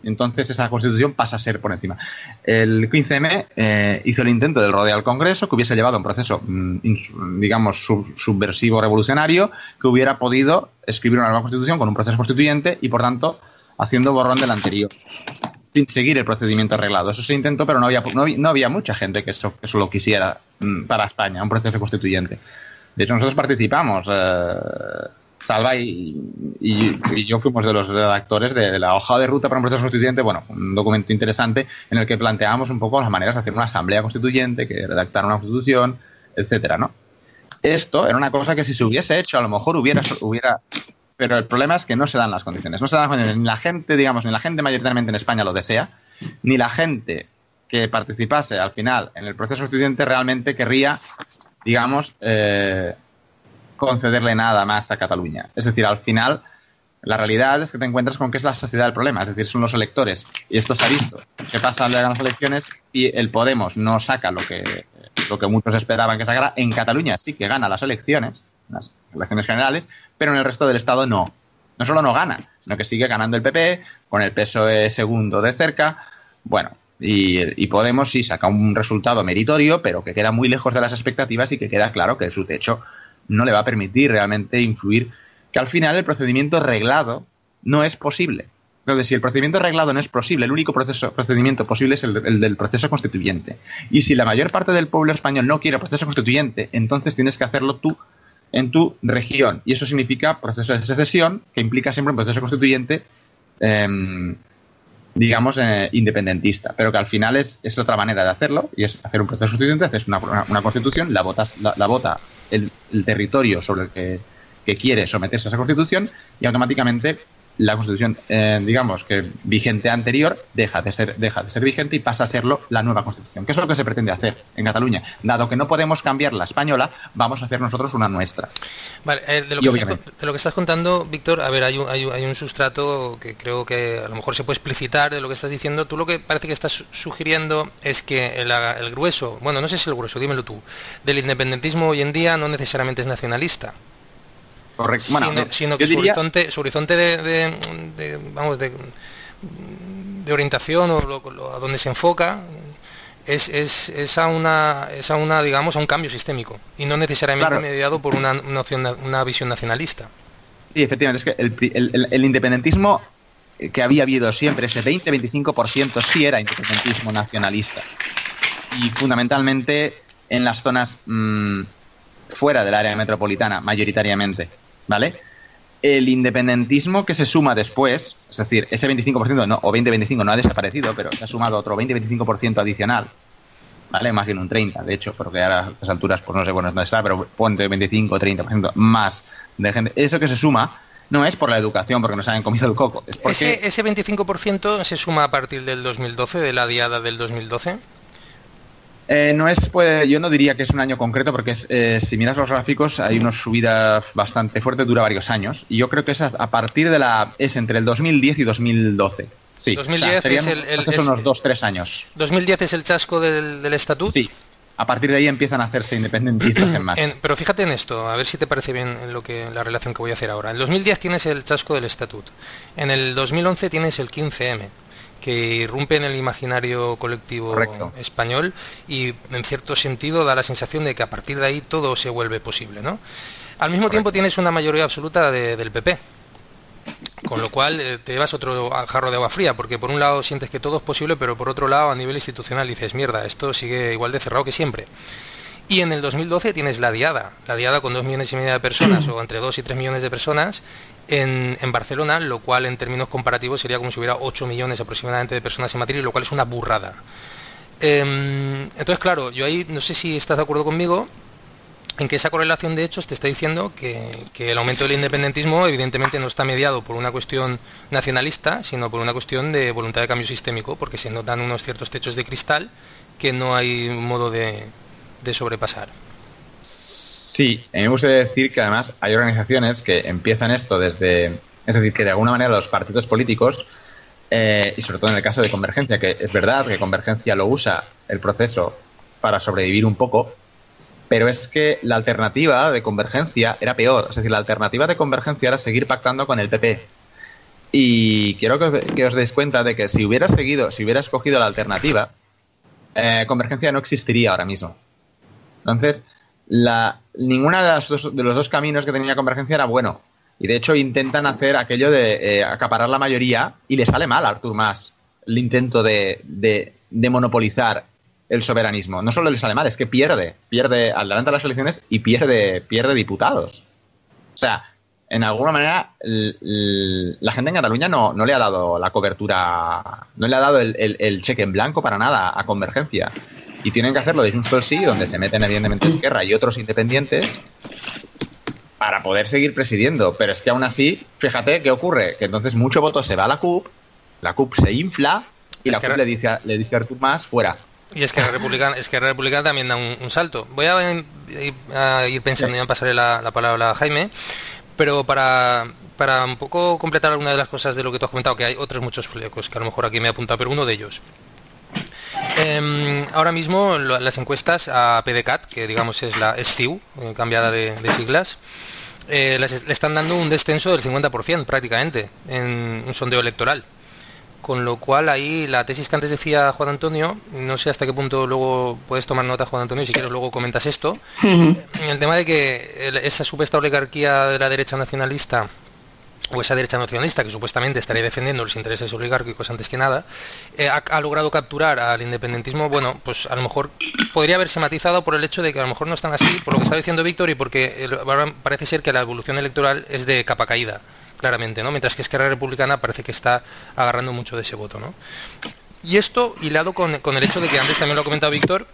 Entonces esa Constitución pasa a ser por encima. El 15M eh, hizo el intento del rodeo al Congreso que hubiese llevado a un proceso, mm, digamos, subversivo revolucionario, que hubiera podido escribir una nueva Constitución con un proceso constituyente y, por tanto, haciendo borrón del anterior sin seguir el procedimiento arreglado. Eso se intentó, pero no había, no había, mucha gente que eso, eso, lo quisiera mm, para España, un proceso constituyente. De hecho, nosotros participamos. Eh, Salva y, yo fuimos de los redactores de la hoja de ruta para un proceso constituyente, bueno, un documento interesante en el que planteábamos un poco las maneras de hacer una asamblea constituyente, que redactar una constitución, etcétera, ¿no? Esto era una cosa que si se hubiese hecho, a lo mejor hubiera, hubiera pero el problema es que no se dan las condiciones. No se dan las condiciones. Ni la gente, digamos, ni la gente mayoritariamente en España lo desea, ni la gente que participase al final en el proceso constituyente realmente querría, digamos, eh, concederle nada más a Cataluña. Es decir, al final, la realidad es que te encuentras con que es la sociedad el problema, es decir, son los electores. Y esto se ha visto, que pasan de las elecciones y el Podemos no saca lo que, lo que muchos esperaban que sacara. En Cataluña sí que gana las elecciones, las elecciones generales, pero en el resto del Estado no. No solo no gana, sino que sigue ganando el PP, con el PSOE segundo de cerca. Bueno, y, Podemos sí saca un resultado meritorio, pero que queda muy lejos de las expectativas y que queda claro que su techo no le va a permitir realmente influir, que al final el procedimiento reglado no es posible. Entonces, si el procedimiento reglado no es posible, el único proceso, procedimiento posible es el, del proceso constituyente. Y si la mayor parte del pueblo español no quiere proceso constituyente, entonces tienes que hacerlo tú en tu región. Y eso significa proceso de secesión, que implica siempre un proceso constituyente, em, digamos, eh, independentista. Pero que al final es, es, otra manera de hacerlo, y es hacer un proceso constituyente, haces una, una, constitución, la, votas, la vota el, territorio sobre el que, quiere someterse a esa constitución y automáticamente la constitución, eh, digamos que vigente anterior, deja de, ser, deja de ser vigente y pasa a serlo la nueva constitución. ¿Qué es lo que se pretende hacer en Cataluña? Dado que no podemos cambiar la española, vamos a hacer nosotros una nuestra. Vale, eh, de, lo que estás, de, lo que estás, contando, Víctor, a ver, hay un, hay, un, sustrato que creo que a lo mejor se puede explicitar de lo que estás diciendo. Tú lo que parece que estás sugiriendo es que el, el grueso, bueno, no sé si el grueso, dímelo tú, del independentismo hoy en día no necesariamente es nacionalista. Correcto. sino, que su horizonte, su horizonte de, vamos, de, orientación o a donde se enfoca es, es, es, a una, es a una, digamos, a un cambio sistémico y no necesariamente mediado por una, una visión nacionalista. Sí, efectivamente, es que el, el, independentismo que había habido siempre, ese 20-25% sí era independentismo nacionalista. Y fundamentalmente en las zonas mm, fuera del área metropolitana, mayoritariamente. ¿Vale? El independentismo que se suma después, es decir, ese 25% no, o 20-25 no ha desaparecido, pero se ha sumado otro 20-25% adicional, ¿vale? Más bien un 30, de hecho, porque ahora a estas alturas, pues no sé bueno dónde está, pero ponte 25-30% más de gente. Eso que se suma no es por la educación, porque nos han comido el coco. Es porque... ¿Ese, ¿Ese 25% se suma a partir del 2012, de la diada del 2012? Eh, no es, pues, yo no diría que es un año concreto, porque eh, si miras los gráficos hay una subida bastante fuerte, dura varios años. Y yo creo que es a, partir de la. es entre el 2010 y 2012. Sí, 2010 es el, son unos dos, tres años. 2010 es el chasco del, del estatuto. Sí. A partir de ahí empiezan a hacerse independentistas en más. (clears throat) pero fíjate en esto, a ver si te parece bien lo que, la relación que voy a hacer ahora. En el 2010 tienes el chasco del estatuto. En el 2011 tienes el 15M que irrumpe en el imaginario colectivo español y en cierto sentido da la sensación de que a partir de ahí todo se vuelve posible. ¿no? Al mismo tiempo tienes una mayoría absoluta del PP, con lo cual eh, te llevas otro jarro de agua fría, porque por un lado sientes que todo es posible, pero por otro lado a nivel institucional dices, mierda, esto sigue igual de cerrado que siempre. Y en el 2012 tienes la diada, la diada con dos millones y medio de personas, (clears throat) o entre dos y tres millones de personas, en, Barcelona, lo cual en términos comparativos sería como si hubiera 8 millones aproximadamente de personas en Madrid, lo cual es una burrada. Em, entonces, claro, yo ahí no sé si estás de acuerdo conmigo en que esa correlación de hechos te está diciendo que, el aumento del independentismo evidentemente no está mediado por una cuestión nacionalista, sino por una cuestión de voluntad de cambio sistémico, porque se notan unos ciertos techos de cristal que no hay modo de sobrepasar. Sí, a mí me gustaría decir que además hay organizaciones que empiezan esto desde, es decir, que de alguna manera los partidos políticos, eh, y sobre todo en el caso de Convergencia, que es verdad que Convergencia lo usa el proceso para sobrevivir un poco, pero es que la alternativa de Convergencia era peor, es decir, la alternativa de Convergencia era seguir pactando con el PP. Y quiero que, os deis cuenta de que si hubiera seguido, si hubiera escogido la alternativa, eh, Convergencia no existiría ahora mismo. Entonces, la, ninguna de, de, los dos caminos que tenía Convergencia era bueno. Y de hecho intentan hacer aquello de eh, acaparar la mayoría y le sale mal a Artur Mas el intento de, de, monopolizar el soberanismo. No solo le sale mal, es que pierde. Pierde de las elecciones y pierde, pierde diputados. O sea, en alguna manera la gente en Cataluña no, no, le ha dado la cobertura, no le ha dado el, cheque en blanco para nada a Convergencia. Y tienen que hacerlo de un solo sí, donde se meten evidentemente Esquerra y otros independientes, para poder seguir presidiendo. Pero es que aún así, fíjate qué ocurre, que entonces mucho voto se va a la CUP, la CUP se infla y la CUP le dice, a, le dice a Artur Mas fuera. Y es que la Republicana, es que la Republicana también da un, salto. Voy a, ir pensando y a pasarle la, palabra a Jaime, pero para, para un poco completar alguna de las cosas de lo que tú has comentado, que hay otros muchos flecos que a lo mejor aquí me he apuntado, pero uno de ellos. Em, ahora mismo las encuestas a PDCAT, que digamos es la STIU, eh, cambiada de, siglas, eh, le están dando un descenso del 50% prácticamente en un sondeo electoral. Con lo cual ahí la tesis que antes decía Juan Antonio, no sé hasta qué punto luego puedes tomar nota Juan Antonio, si quieres luego comentas esto, el tema de que esa supuesta oligarquía de la derecha nacionalista o esa derecha nacionalista que supuestamente estaría defendiendo los intereses oligárquicos antes que nada, eh, ha, logrado capturar al independentismo, bueno, pues a lo mejor podría haberse matizado por el hecho de que a lo mejor no están así, por lo que está diciendo Víctor, y porque parece ser que la evolución electoral es de capa caída, claramente, ¿no? Mientras que Esquerra Republicana parece que está agarrando mucho de ese voto, ¿no? Y esto hilado con, con el hecho de que antes también lo ha comentado Víctor,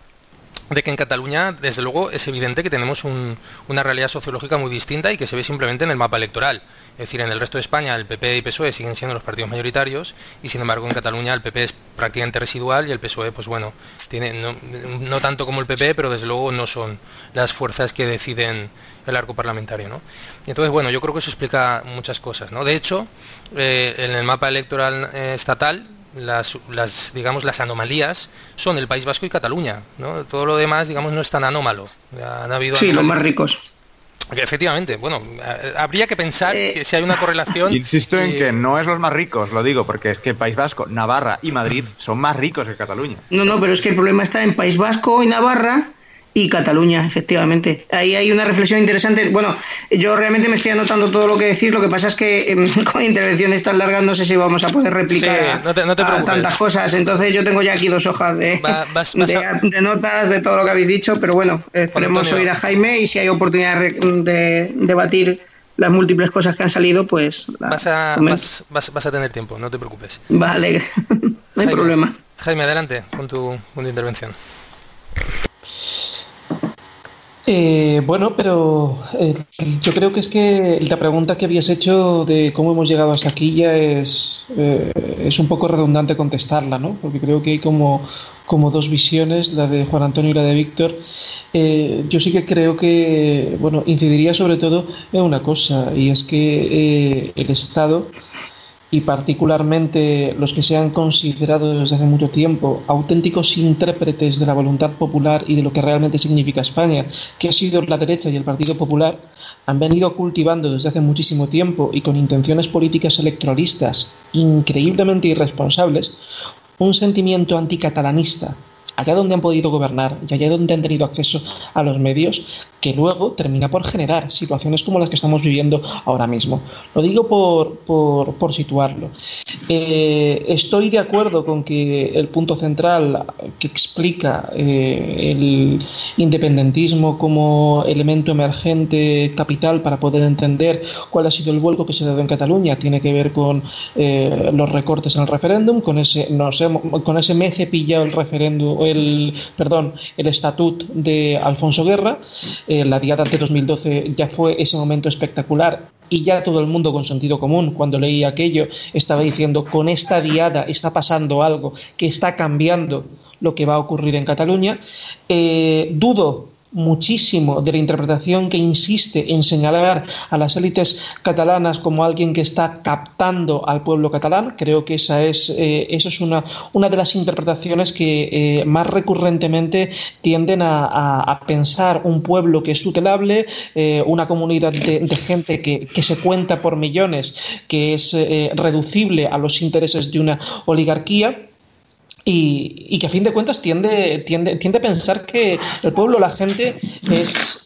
de que en Cataluña, desde luego, es evidente que tenemos una realidad sociológica muy distinta y que se ve simplemente en el mapa electoral. Es decir, en el resto de España el PP y PSOE siguen siendo los partidos mayoritarios y sin embargo en Cataluña el PP es prácticamente residual y el PSOE, pues bueno, tiene no, tanto como el PP, pero desde luego no son las fuerzas que deciden el arco parlamentario, ¿no? Y entonces, bueno, yo creo que eso explica muchas cosas, ¿no? De hecho, eh, en el mapa electoral eh, estatal las, las, digamos, las anomalías son el País Vasco y Cataluña. ¿no? Todo lo demás, digamos, no es tan anómalo. Han habido sí, los más ricos. Efectivamente, bueno, eh, habría que pensar eh, que si hay una correlación. Insisto en que no es los más ricos, lo digo, porque es que País Vasco, Navarra y Madrid son más ricos que Cataluña. No, no, pero es que el problema está en País Vasco y Navarra y Cataluña, efectivamente. Ahí hay una reflexión interesante. Bueno, yo realmente me estoy anotando todo lo que decís, lo que pasa es que em, (laughs) con intervenciones tan largas no sé si vamos a poder replicar tantas cosas. Entonces yo tengo ya aquí dos hojas (laughs) de, notas de todo lo que habéis dicho, pero bueno, esperemos oír a Jaime y si hay oportunidad de, debatir las múltiples cosas que han salido, pues... Vas a, vas, a tener tiempo, no te preocupes. Vale, (laughs) no hay problema. Jaime, adelante con tu, con tu intervención. Eh, bueno, pero eh, yo creo que es que la pregunta que habías hecho de cómo hemos llegado hasta aquí ya es, eh, es un poco redundante contestarla, ¿no? Porque creo que hay como, como dos visiones, la de Juan Antonio y la de Víctor. yo sí que creo que, bueno, incidiría sobre todo en una cosa, y es que el Estado y particularmente los que se han considerado desde hace mucho tiempo auténticos intérpretes de la voluntad popular y de lo que realmente significa España, que ha sido la derecha y el Partido Popular, han venido cultivando desde hace muchísimo tiempo y con intenciones políticas electoralistas increíblemente irresponsables un sentimiento anticatalanista allá donde han podido gobernar y allá donde han tenido acceso a los medios, que luego termina por generar situaciones como las que estamos viviendo ahora mismo. Lo digo por, por, situarlo. Eh, estoy de acuerdo con que el punto central que explica eh, el independentismo como elemento emergente capital para poder entender cuál ha sido el vuelco que se ha dado en Cataluña tiene que ver con eh, los recortes en el referéndum, con ese, no sé, con ese me cepillado el referéndum el, perdón, el estatut de Alfonso Guerra. Eh, la diada de 2012 ya fue ese momento espectacular y ya todo el mundo con sentido común, cuando leía aquello, estaba diciendo, con esta diada está pasando algo que está cambiando lo que va a ocurrir en Cataluña. Eh, dudo muchísimo de la interpretación que insiste en señalar a las élites catalanas como alguien que está captando al pueblo catalán. Creo que esa es, eh, es una, una de las interpretaciones que eh, más recurrentemente tienden a, pensar un pueblo que es tutelable, eh, una comunidad de, gente que, que, se cuenta por millones, que es reducible a los intereses de una oligarquía y, que a fin de cuentas tiende, tiende, tiende a pensar que el pueblo, la gente, es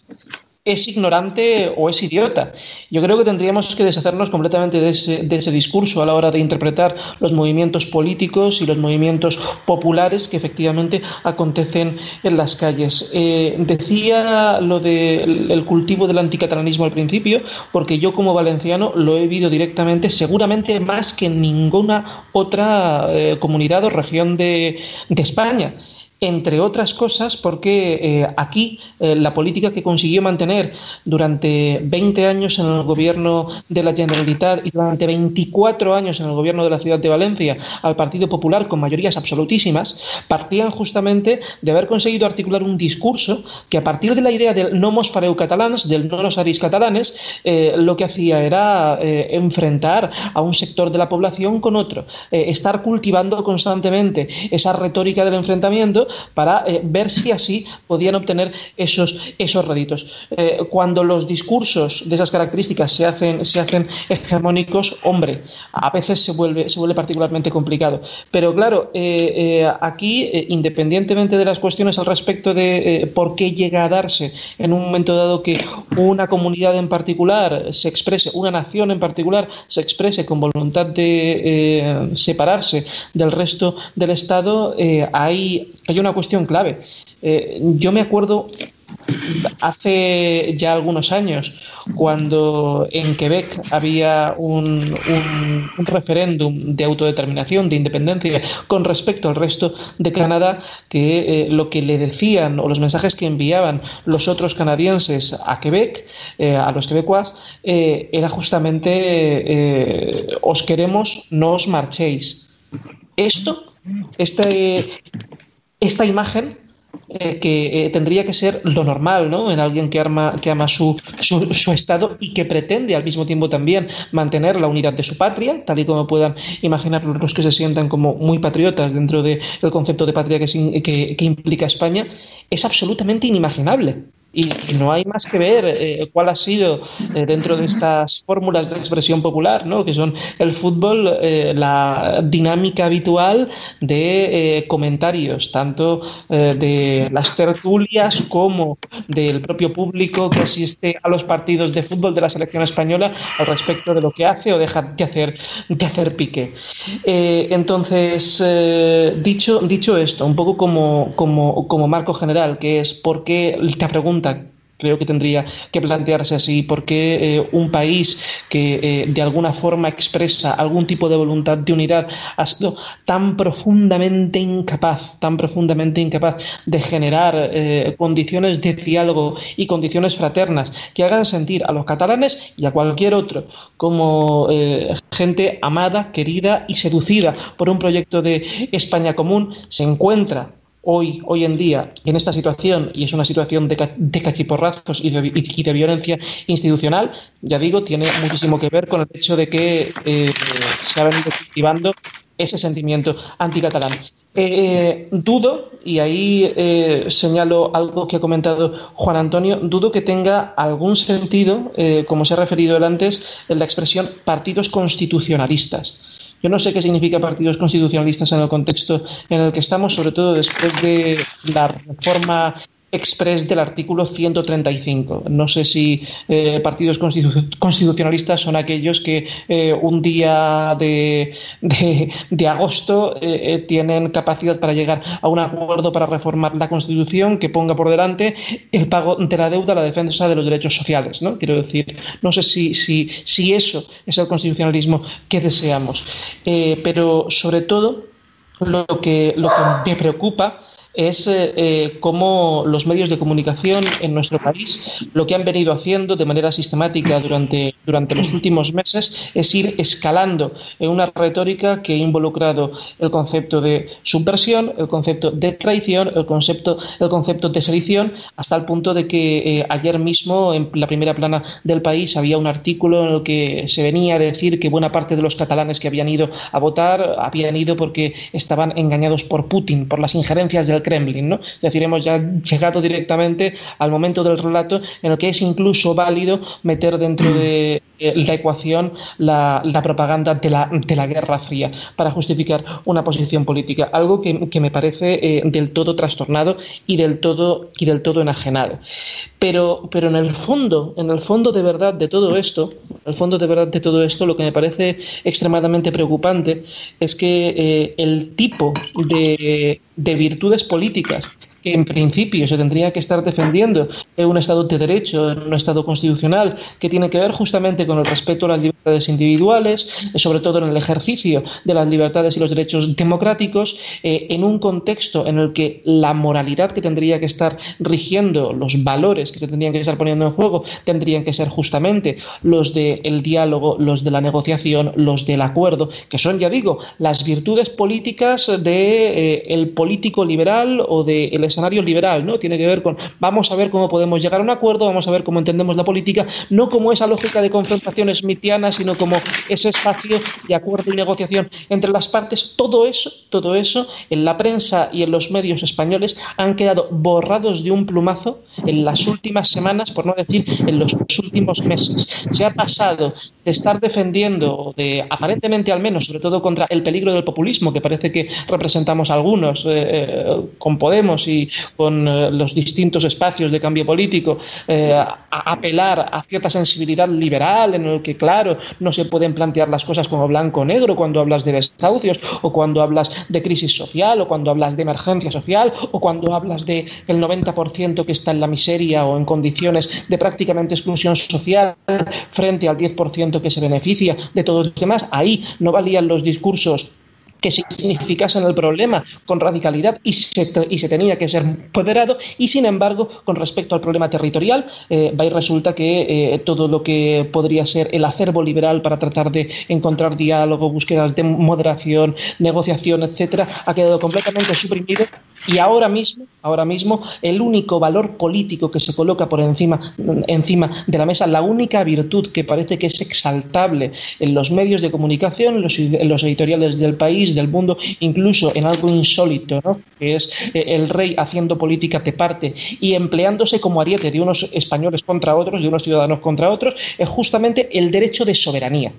es ignorante o es idiota. Yo creo que tendríamos que deshacernos completamente de ese, discurso a la hora de interpretar los movimientos políticos y los movimientos populares que efectivamente acontecen en las calles. Eh, decía lo del cultivo del anticatalanismo al principio, porque yo como valenciano lo he vivido directamente, seguramente más que en ninguna otra eh, comunidad o región de España entre otras cosas porque eh, aquí eh, la política que consiguió mantener durante 20 años en el gobierno de la Generalitat y durante 24 años en el gobierno de la ciudad de Valencia al Partido Popular con mayorías absolutísimas, partían justamente de haber conseguido articular un discurso que a partir de la idea del no mos fareu catalans, del no nos haréis catalanes, eh, lo que hacía era enfrentar a un sector de la población con otro, estar cultivando constantemente esa retórica del enfrentamiento para eh, ver si así podían obtener esos, esos réditos. Eh, cuando los discursos de esas características se hacen, se hacen hegemónicos, hombre, a veces se vuelve, se vuelve particularmente complicado. Pero claro, eh, aquí, independientemente de las cuestiones al respecto de por qué llega a darse en un momento dado que una comunidad en particular se exprese, una nación en particular se exprese con voluntad de separarse del resto del Estado, hay, hay una cuestión clave. Eh, yo me acuerdo hace ya algunos años, cuando en Quebec había un, referéndum de autodeterminación, de independencia, con respecto al resto de Canadá, que eh, lo que le decían o los mensajes que enviaban los otros canadienses a Quebec, eh, a los quebecuas, era justamente os queremos, no os marchéis. Esto, este, esta imagen eh, que eh, tendría que ser lo normal, ¿no? En alguien que, arma, que ama su, su, Estado y que pretende al mismo tiempo también mantener la unidad de su patria, tal y como puedan imaginar los que se sientan como muy patriotas dentro del concepto de patria que, que implica España, es absolutamente inimaginable. Y, no hay más que ver eh, cuál ha sido eh, dentro de estas fórmulas de expresión popular, ¿no? que son el fútbol, eh, la dinámica habitual de comentarios, tanto de las tertulias como del propio público que asiste a los partidos de fútbol de la selección española al respecto de lo que hace o deja de hacer, de hacer pique. entonces, dicho, dicho esto, un poco como, como, como marco general, que es por qué te pregunta creo que tendría que plantearse así, porque eh, un país que eh, de alguna forma expresa algún tipo de voluntad de unidad ha sido tan profundamente incapaz, tan profundamente incapaz de generar eh, condiciones de diálogo y condiciones fraternas que hagan sentir a los catalanes y a cualquier otro como gente amada, querida y seducida por un proyecto de España común, se encuentra hoy, hoy en día en esta situación, y es una situación de, cachiporrazos y de, violencia institucional, ya digo, tiene muchísimo que ver con el hecho de que eh, se ha venido cultivando ese sentimiento anticatalán. Eh, dudo, y ahí eh, señalo algo que ha comentado Juan Antonio, dudo que tenga algún sentido, como se ha referido él antes, en la expresión partidos constitucionalistas. Yo no sé qué significa partidos constitucionalistas en el contexto en el que estamos, sobre todo después de la reforma express del artículo 135. No sé si eh, partidos constitucionalistas son aquellos que eh, un día de, de, agosto eh, tienen capacidad para llegar a un acuerdo para reformar la Constitución que ponga por delante el pago de la deuda, la defensa de los derechos sociales. ¿no? Quiero decir, no sé si, si, si eso es el constitucionalismo que deseamos. pero sobre todo, lo que, lo que me preocupa es eh, eh, cómo los medios de comunicación en nuestro país lo que han venido haciendo de manera sistemática durante, durante los últimos meses es ir escalando en una retórica que ha involucrado el concepto de subversión, el concepto de traición, el concepto, el concepto de sedición, hasta el punto de que eh, ayer mismo en la primera plana del país había un artículo en el que se venía a decir que buena parte de los catalanes que habían ido a votar habían ido porque estaban engañados por Putin, por las injerencias del Kremlin, ¿no? Es decir, hemos ya llegado directamente al momento del relato en el que es incluso válido meter dentro de eh, la ecuación la, propaganda de la, de la, Guerra Fría para justificar una posición política, algo que, me parece eh, del todo trastornado y del todo, y del todo enajenado. Pero, pero en el fondo, en el fondo de verdad de todo esto, el fondo de verdad de todo esto, lo que me parece extremadamente preocupante es que eh, el tipo de, de virtudes políticas políticas que en principio se tendría que estar defendiendo en un Estado de Derecho, en un Estado constitucional, que tiene que ver justamente con el respeto a las libertades individuales, eh, sobre todo en el ejercicio de las libertades y los derechos democráticos, eh, en un contexto en el que la moralidad que tendría que estar rigiendo, los valores que se tendrían que estar poniendo en juego, tendrían que ser justamente los del diálogo, los de la negociación, los del acuerdo, que son, ya digo, las virtudes políticas del de, eh, político liberal o del escenario liberal, ¿no? Tiene que ver con vamos a ver cómo podemos llegar a un acuerdo, vamos a ver cómo entendemos la política, no como esa lógica de confrontación smithiana, sino como ese espacio de acuerdo y negociación entre las partes. Todo eso, todo eso, en la prensa y en los medios españoles han quedado borrados de un plumazo en las últimas semanas, por no decir en los últimos meses. Se ha pasado de estar defendiendo, de aparentemente al menos, sobre todo contra el peligro del populismo, que parece que representamos algunos eh, eh, con Podemos y con eh, los distintos espacios de cambio político, eh, a apelar a cierta sensibilidad liberal en el que, claro, no se pueden plantear las cosas como blanco o negro cuando hablas de desahucios o cuando hablas de crisis social o cuando hablas de emergencia social o cuando hablas de el 90% que está en la miseria o en condiciones de prácticamente exclusión social frente al 10% que se beneficia de todos los demás. Ahí no valían los discursos que significasen el problema con radicalidad y se, y se tenía que ser moderado y sin embargo con respecto al problema territorial eh, va resulta que eh, todo lo que podría ser el acervo liberal para tratar de encontrar diálogo, búsquedas de moderación, negociación, etcétera, ha quedado completamente suprimido y ahora mismo, ahora mismo el único valor político que se coloca por encima, encima de la mesa, la única virtud que parece que es exaltable en los medios de comunicación, en los editoriales del país del mundo, incluso en algo insólito, ¿no? que es eh, el rey haciendo política de parte y empleándose como ariete de unos españoles contra otros, de unos ciudadanos contra otros, es justamente el derecho de soberanía.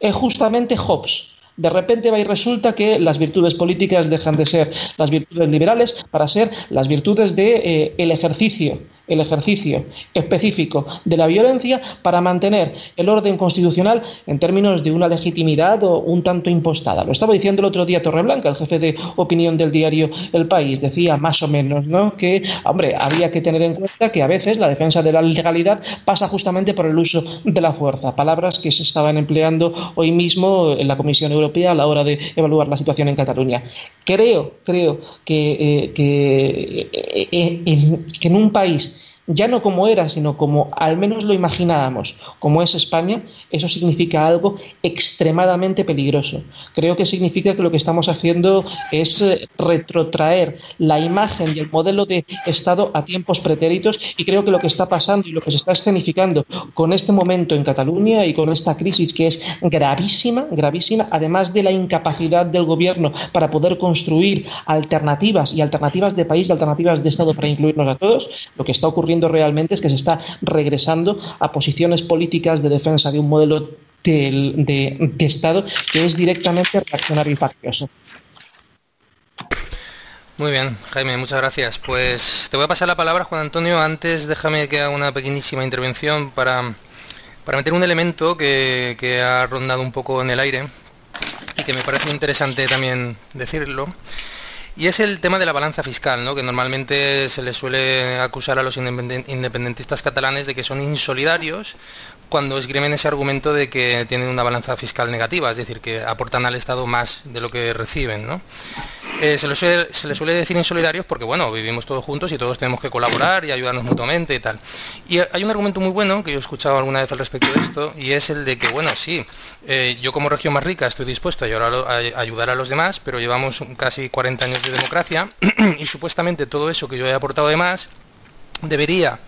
Es justamente Hobbes. De repente va y resulta que las virtudes políticas dejan de ser las virtudes liberales para ser las virtudes de eh, el ejercicio el ejercicio específico de la violencia para mantener el orden constitucional en términos de una legitimidad o un tanto impostada. Lo estaba diciendo el otro día Torreblanca, el jefe de opinión del diario El País, decía más o menos ¿no? que, hombre, había que tener en cuenta que a veces la defensa de la legalidad pasa justamente por el uso de la fuerza, palabras que se estaban empleando hoy mismo en la Comisión Europea a la hora de evaluar la situación en Cataluña. Creo, creo que, eh, eh, eh, que en un país ya no como era, sino como al menos lo imaginábamos, como es España, eso significa algo extremadamente peligroso. Creo que significa que lo que estamos haciendo es eh, retrotraer la imagen y el modelo de Estado a tiempos pretéritos y creo que lo que está pasando y lo que se está escenificando con este momento en Cataluña y con esta crisis que es gravísima, gravísima, además de la incapacidad del gobierno para poder construir alternativas y alternativas de país, alternativas de Estado para incluirnos a todos, lo que está ocurriendo realmente es que se está regresando a posiciones políticas de defensa de un modelo de, Estado que es directamente reaccionario y faccioso. Muy bien, Jaime, muchas gracias. Pues te voy a pasar la palabra, Juan Antonio. Antes déjame que haga una pequeñísima intervención para, para meter un elemento que, que ha rondado un poco en el aire y que me parece interesante también decirlo. Y es el tema de la balanza fiscal, ¿no? que normalmente se le suele acusar a los independentistas catalanes de que son insolidarios cuando esgrimen ese argumento de que tienen una balanza fiscal negativa, es decir, que aportan al Estado más de lo que reciben. ¿no? Eh, se, se les suele decir insolidarios porque, bueno, vivimos todos juntos y todos tenemos que colaborar y ayudarnos mutuamente y tal. Y hay un argumento muy bueno que yo he escuchado alguna vez al respecto de esto y es el de que, bueno, sí, eh, yo como región más rica estoy dispuesto a ayudar a, los demás, pero llevamos casi 40 años de democracia (clears throat) y supuestamente todo eso que yo he aportado de más debería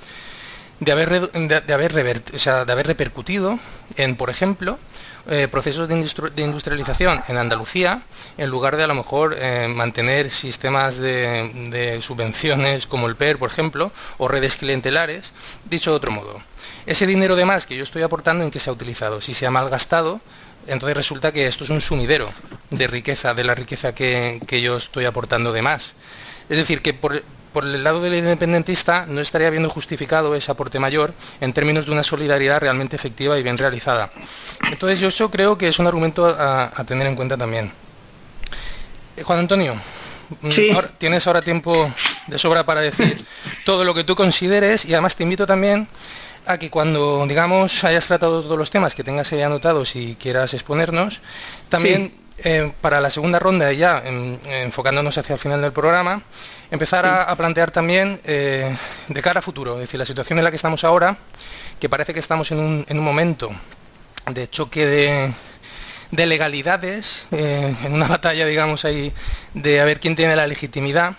de haber, de, haber, repercutido en, por ejemplo, eh, procesos de, industrialización en Andalucía, en lugar de a lo mejor eh, mantener sistemas de, subvenciones como el PER, por ejemplo, o redes clientelares, dicho de otro modo. Ese dinero de más que yo estoy aportando, ¿en qué se ha utilizado? Si se ha malgastado, entonces resulta que esto es un sumidero de riqueza, de la riqueza que, que yo estoy aportando de más. Es decir, que por, por el lado del independentista no estaría viendo justificado ese aporte mayor en términos de una solidaridad realmente efectiva y bien realizada. Entonces yo eso creo que es un argumento a, tener en cuenta también. Eh, Juan Antonio, mm, tienes ahora tiempo de sobra para decir (laughs) todo lo que tú consideres y además te invito también a que cuando, digamos, hayas tratado todos los temas que tengas ahí anotados y quieras exponernos, también eh, para la segunda ronda, ya enfocándonos hacia el final del programa, empezar a, plantear también eh, de cara a futuro, es decir, la situación en la que estamos ahora, que parece que estamos en un, en un momento de choque de, legalidades, eh, en una (laughs) batalla, digamos, ahí de a ver quién tiene la legitimidad.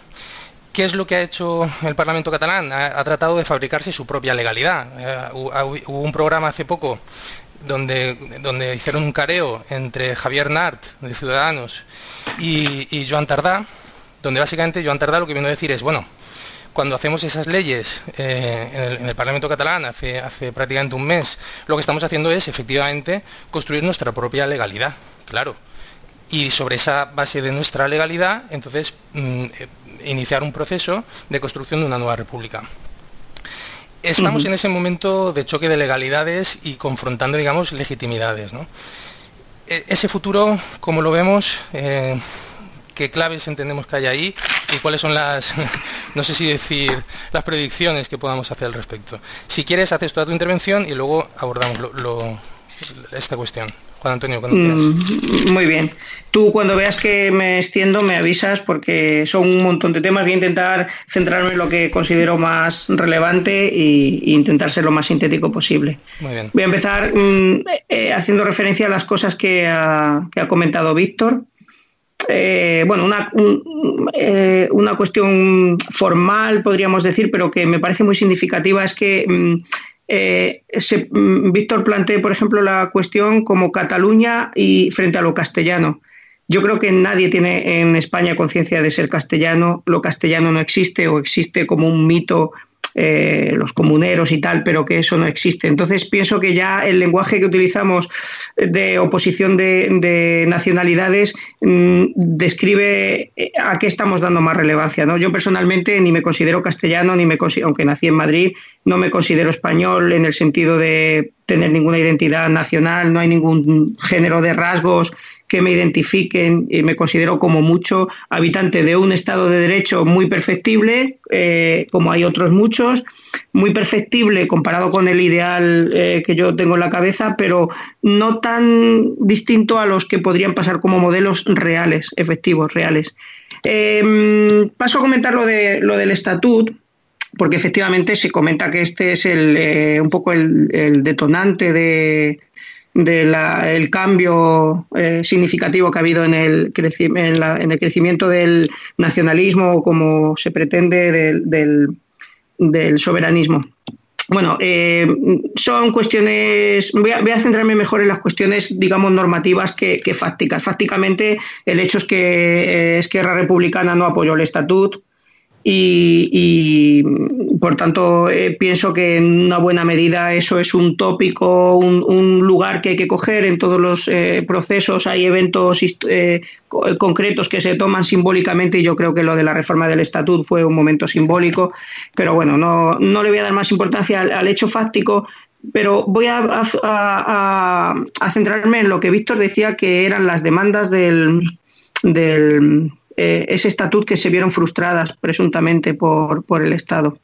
¿Qué es lo que ha hecho el Parlamento catalán? Ha, tratado de fabricarse su propia legalidad. Eh, hubo un programa hace poco donde, donde hicieron un careo entre Javier Nart, de Ciudadanos, y, y Joan Tardá, donde básicamente Joan Tardá lo que vino a decir es, bueno, cuando hacemos esas leyes eh, en, el, Parlamento catalán hace, hace prácticamente un mes, lo que estamos haciendo es efectivamente construir nuestra propia legalidad, claro. Y sobre esa base de nuestra legalidad, entonces, mm, eh, iniciar un proceso de construcción de una nueva república. Estamos en ese momento de choque de legalidades y confrontando, digamos, legitimidades. E, ese futuro, como lo vemos, eh, qué claves entendemos que hay ahí y cuáles son las, (laughs) no sé si decir, las predicciones que podamos hacer al respecto. Si quieres, haces toda tu intervención y luego abordamos esta cuestión. Juan Antonio, cuando quieras. Mm, muy bien. Tú cuando veas que me extiendo me avisas porque son un montón de temas. Voy a intentar centrarme en lo que considero más relevante e, intentar ser lo más sintético posible. Muy bien. Voy a empezar mm, eh, haciendo referencia a las cosas que ha comentado Víctor eh, bueno, una, eh, una cuestión formal, podríamos decir, pero que me parece muy significativa es que mm, eh, mm, Víctor plantea, por ejemplo, la cuestión como Cataluña y frente a lo castellano. Yo creo que nadie tiene en España conciencia de ser castellano. Lo castellano no existe o existe como un mito eh, los comuneros y tal, pero que eso no existe. Entonces pienso que ya el lenguaje que utilizamos de oposición de, nacionalidades mm, describe eh, a qué estamos dando más relevancia. ¿no? Yo personalmente ni me considero castellano, ni me aunque nací en Madrid, no me considero español en el sentido de tener ninguna identidad nacional, no hay ningún género de rasgos que me identifiquen y me considero como mucho habitante de un Estado de Derecho muy perfectible, eh, como hay otros muchos, muy perfectible comparado con el ideal eh, que yo tengo en la cabeza, pero no tan distinto a los que podrían pasar como modelos reales, efectivos, reales. Em, paso a comentar lo, de, lo del estatut, porque efectivamente se comenta que este es el, eh, un poco el detonante de, del cambio eh, significativo que ha habido en el, en, el crecimiento del nacionalismo, como se pretende, del, soberanismo. Bueno, eh, son cuestiones, voy a, centrarme mejor en las cuestiones, digamos, normativas que, fácticas. Fácticamente, el hecho es que eh, Esquerra Republicana no apoyó el estatut, y, por tanto eh, pienso que en una buena medida eso es un tópico, un, lugar que hay que coger en todos los eh, procesos. Hay eventos eh, concretos que se toman simbólicamente y yo creo que lo de la reforma del estatut fue un momento simbólico, pero bueno, no, no le voy a dar más importancia al, hecho fáctico. Pero voy a, a, centrarme en lo que Víctor decía que eran las demandas del, del eh, ese estatut que se vieron frustradas presuntamente por, por el Estado.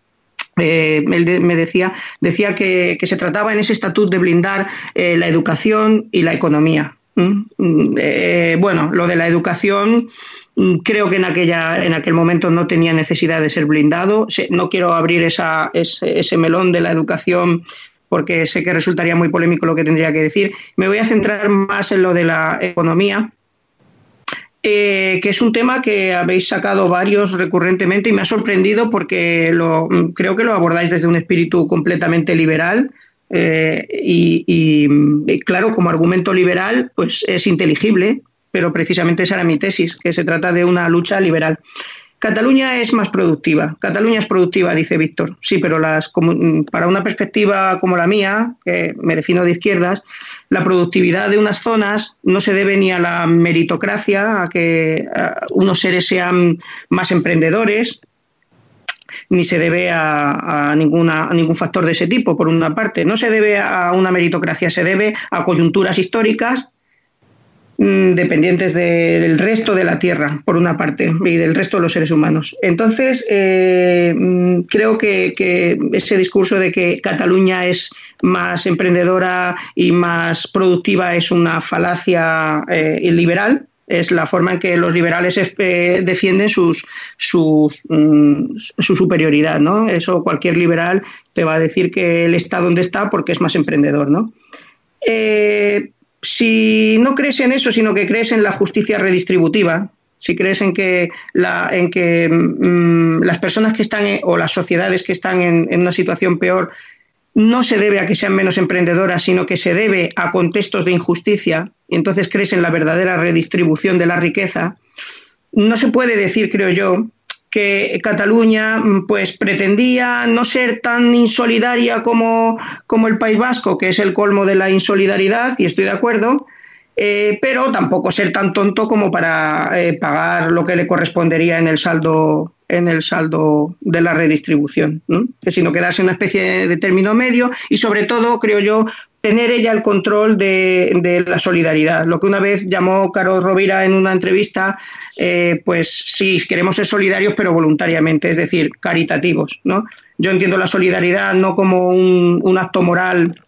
Eh, me decía, decía que, se trataba en ese estatut de blindar eh, la educación y la economía. Mm, bueno, lo de la educación mm, creo que en, aquella, en aquel momento no tenía necesidad de ser blindado. No quiero abrir esa, ese, ese melón de la educación porque sé que resultaría muy polémico lo que tendría que decir. Me voy a centrar más en lo de la economía eh, que es un tema que habéis sacado varios recurrentemente y me ha sorprendido porque lo, creo que lo abordáis desde un espíritu completamente liberal. Eh, y, claro, como argumento liberal, pues es inteligible, pero precisamente esa era mi tesis, que se trata de una lucha liberal. Cataluña es más productiva. Cataluña es productiva, dice Víctor. Sí, pero las, para una perspectiva como la mía, que me defino de izquierdas, la productividad de unas zonas no se debe ni a la meritocracia, a que unos seres sean más emprendedores, ni se debe a, ninguna, a ningún factor de ese tipo, por una parte. No se debe a una meritocracia, se debe a coyunturas históricas dependientes del resto de la Tierra, por una parte, y del resto de los seres humanos. Entonces, eh, mm, creo que, ese discurso de que Cataluña es más emprendedora y más productiva es una falacia eh, liberal, es la forma en que los liberales eh, defienden sus, mm, su superioridad, ¿no? Eso cualquier liberal te va a decir que él está donde está porque es más emprendedor, ¿no? Si no crees en eso, sino que crees en la justicia redistributiva, si crees en que, en mm, las personas que están o las sociedades que están en, una situación peor no se debe a que sean menos emprendedoras, sino que se debe a contextos de injusticia, y entonces crees en la verdadera redistribución de la riqueza, no se puede decir, creo yo, que Cataluña mm, pues pretendía no ser tan insolidaria como, como el País Vasco, que es el colmo de la insolidaridad, y estoy de acuerdo, eh, pero tampoco ser tan tonto como para eh, pagar lo que le correspondería en el saldo en el saldo de la redistribución, sino quedarse en una especie de término medio y sobre todo, creo yo, tener ella el control de, la solidaridad. Lo que una vez llamó Carlos Rovira en una entrevista, eh, pues sí, queremos ser solidarios, pero voluntariamente, es decir, caritativos. ¿no? Yo entiendo la solidaridad no como un, acto moral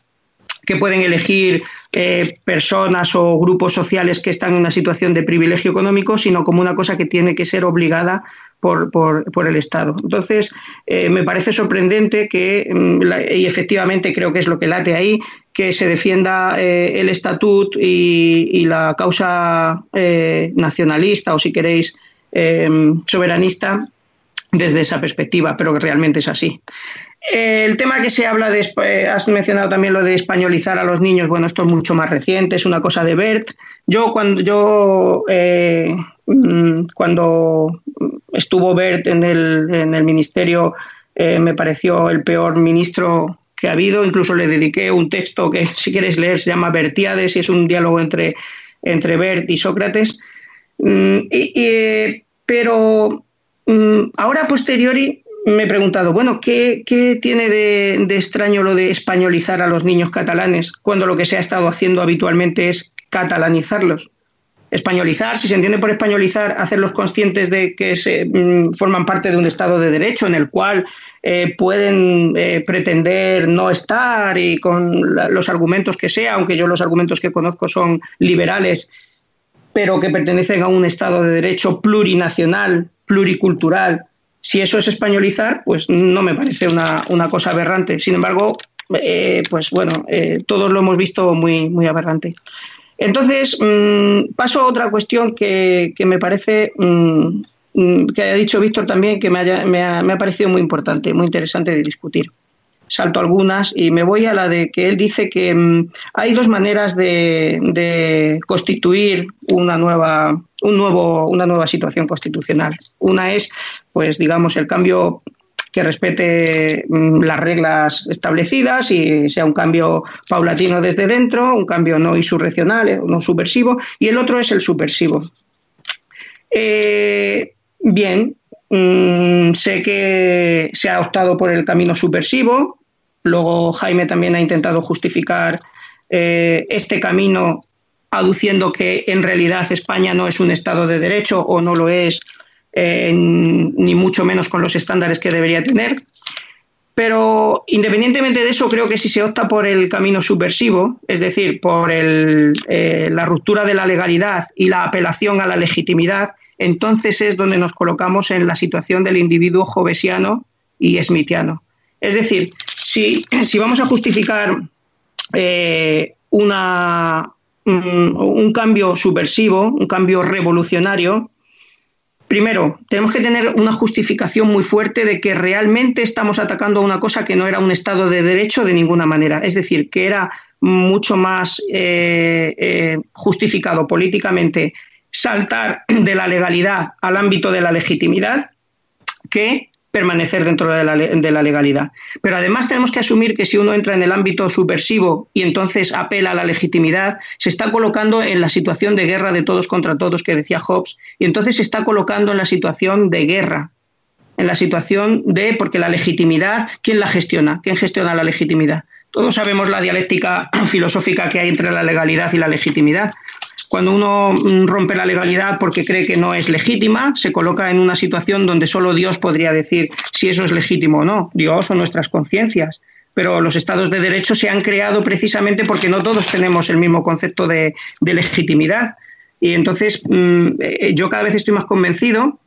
que pueden elegir eh, personas o grupos sociales que están en una situación de privilegio económico, sino como una cosa que tiene que ser obligada por, por, el Estado. Entonces, eh, me parece sorprendente que, mm, y efectivamente creo que es lo que late ahí, que se defienda eh, el estatut y, la causa eh, nacionalista o, si queréis, soberanista desde esa perspectiva, pero que realmente es así. El tema que se habla de, has mencionado también lo de españolizar a los niños, bueno, esto es mucho más reciente, es una cosa de Bert. Yo cuando yo cuando estuvo Bert en el, en el ministerio, eh, me pareció el peor ministro que ha habido. Incluso le dediqué un texto que, si quieres leer, se llama Bertiades y es un diálogo entre, entre Bert y Sócrates. Mm, y, pero mm, ahora, a posteriori, me he preguntado, bueno, ¿qué, qué tiene de, extraño lo de españolizar a los niños catalanes cuando lo que se ha estado haciendo habitualmente es catalanizarlos? Españolizar, si se entiende por españolizar, hacerlos conscientes de que se, mm, forman parte de un Estado de Derecho en el cual eh, pueden eh, pretender no estar y con los argumentos que sea, aunque yo los argumentos que conozco son liberales, pero que pertenecen a un Estado de Derecho plurinacional, pluricultural. Si eso es españolizar, pues no me parece una, una cosa aberrante. Sin embargo, eh, pues bueno, todos lo hemos visto muy, muy aberrante. Entonces, mm, paso a otra cuestión que, me parece, mm, mm, que ha dicho Víctor también, que me, ha, parecido muy importante, muy interesante de discutir. Salto algunas y me voy a la de que él dice que hay dos maneras de, constituir una nueva, un nuevo, una nueva situación constitucional. Una es, pues digamos, el cambio que respete mm, las reglas establecidas y sea un cambio paulatino desde dentro, un cambio no insurreccional, eh, no subversivo, y el otro es el subversivo. Eh, bien, mm, sé que se ha optado por el camino subversivo, luego Jaime también ha intentado justificar eh, este camino aduciendo que en realidad España no es un Estado de Derecho o no lo es ni mucho menos con los estándares que debería tener. Pero independientemente de eso, creo que si se opta por el camino subversivo, es decir, por eh, la ruptura de la legalidad y la apelación a la legitimidad, entonces es donde nos colocamos en la situación del individuo jovesiano y smithiano. Es decir, si, vamos a justificar eh, un cambio subversivo, un cambio revolucionario, Primero, tenemos que tener una justificación muy fuerte de que realmente estamos atacando a una cosa que no era un Estado de Derecho de ninguna manera. Es decir, que era mucho más eh, eh, justificado políticamente saltar de la legalidad al ámbito de la legitimidad que permanecer dentro de la, de la, legalidad. Pero además tenemos que asumir que si uno entra en el ámbito subversivo y entonces apela a la legitimidad, se está colocando en la situación de guerra de todos contra todos que decía Hobbes, y entonces se está colocando en la situación de guerra, en la situación de, porque la legitimidad, ¿quién la gestiona? ¿Quién gestiona la legitimidad? Todos sabemos la dialéctica (clears throat) filosófica que hay entre la legalidad y la legitimidad. Cuando uno mm, rompe la legalidad porque cree que no es legítima, se coloca en una situación donde solo Dios podría decir si eso es legítimo o no. Dios o nuestras conciencias. Pero los estados de derecho se han creado precisamente porque no todos tenemos el mismo concepto de, legitimidad. Y entonces mm, eh, yo cada vez estoy más convencido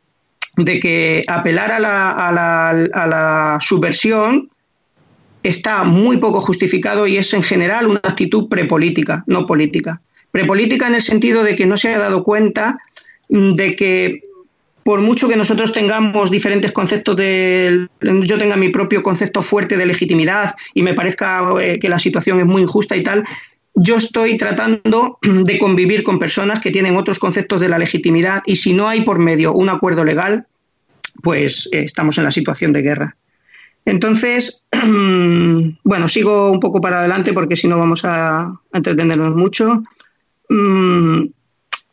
de que apelar a la, a la subversión está muy poco justificado y es en general una actitud prepolítica, no política. Prepolítica en el sentido de que no se ha dado cuenta de que por mucho que nosotros tengamos diferentes conceptos de yo tenga mi propio concepto fuerte de legitimidad y me parezca eh, que la situación es muy injusta y tal, yo estoy tratando (clears throat) de convivir con personas que tienen otros conceptos de la legitimidad y si no hay por medio un acuerdo legal, pues eh, estamos en la situación de guerra. Entonces, (clears throat) bueno, sigo un poco para adelante porque si no vamos a entretenernos mucho. Mm,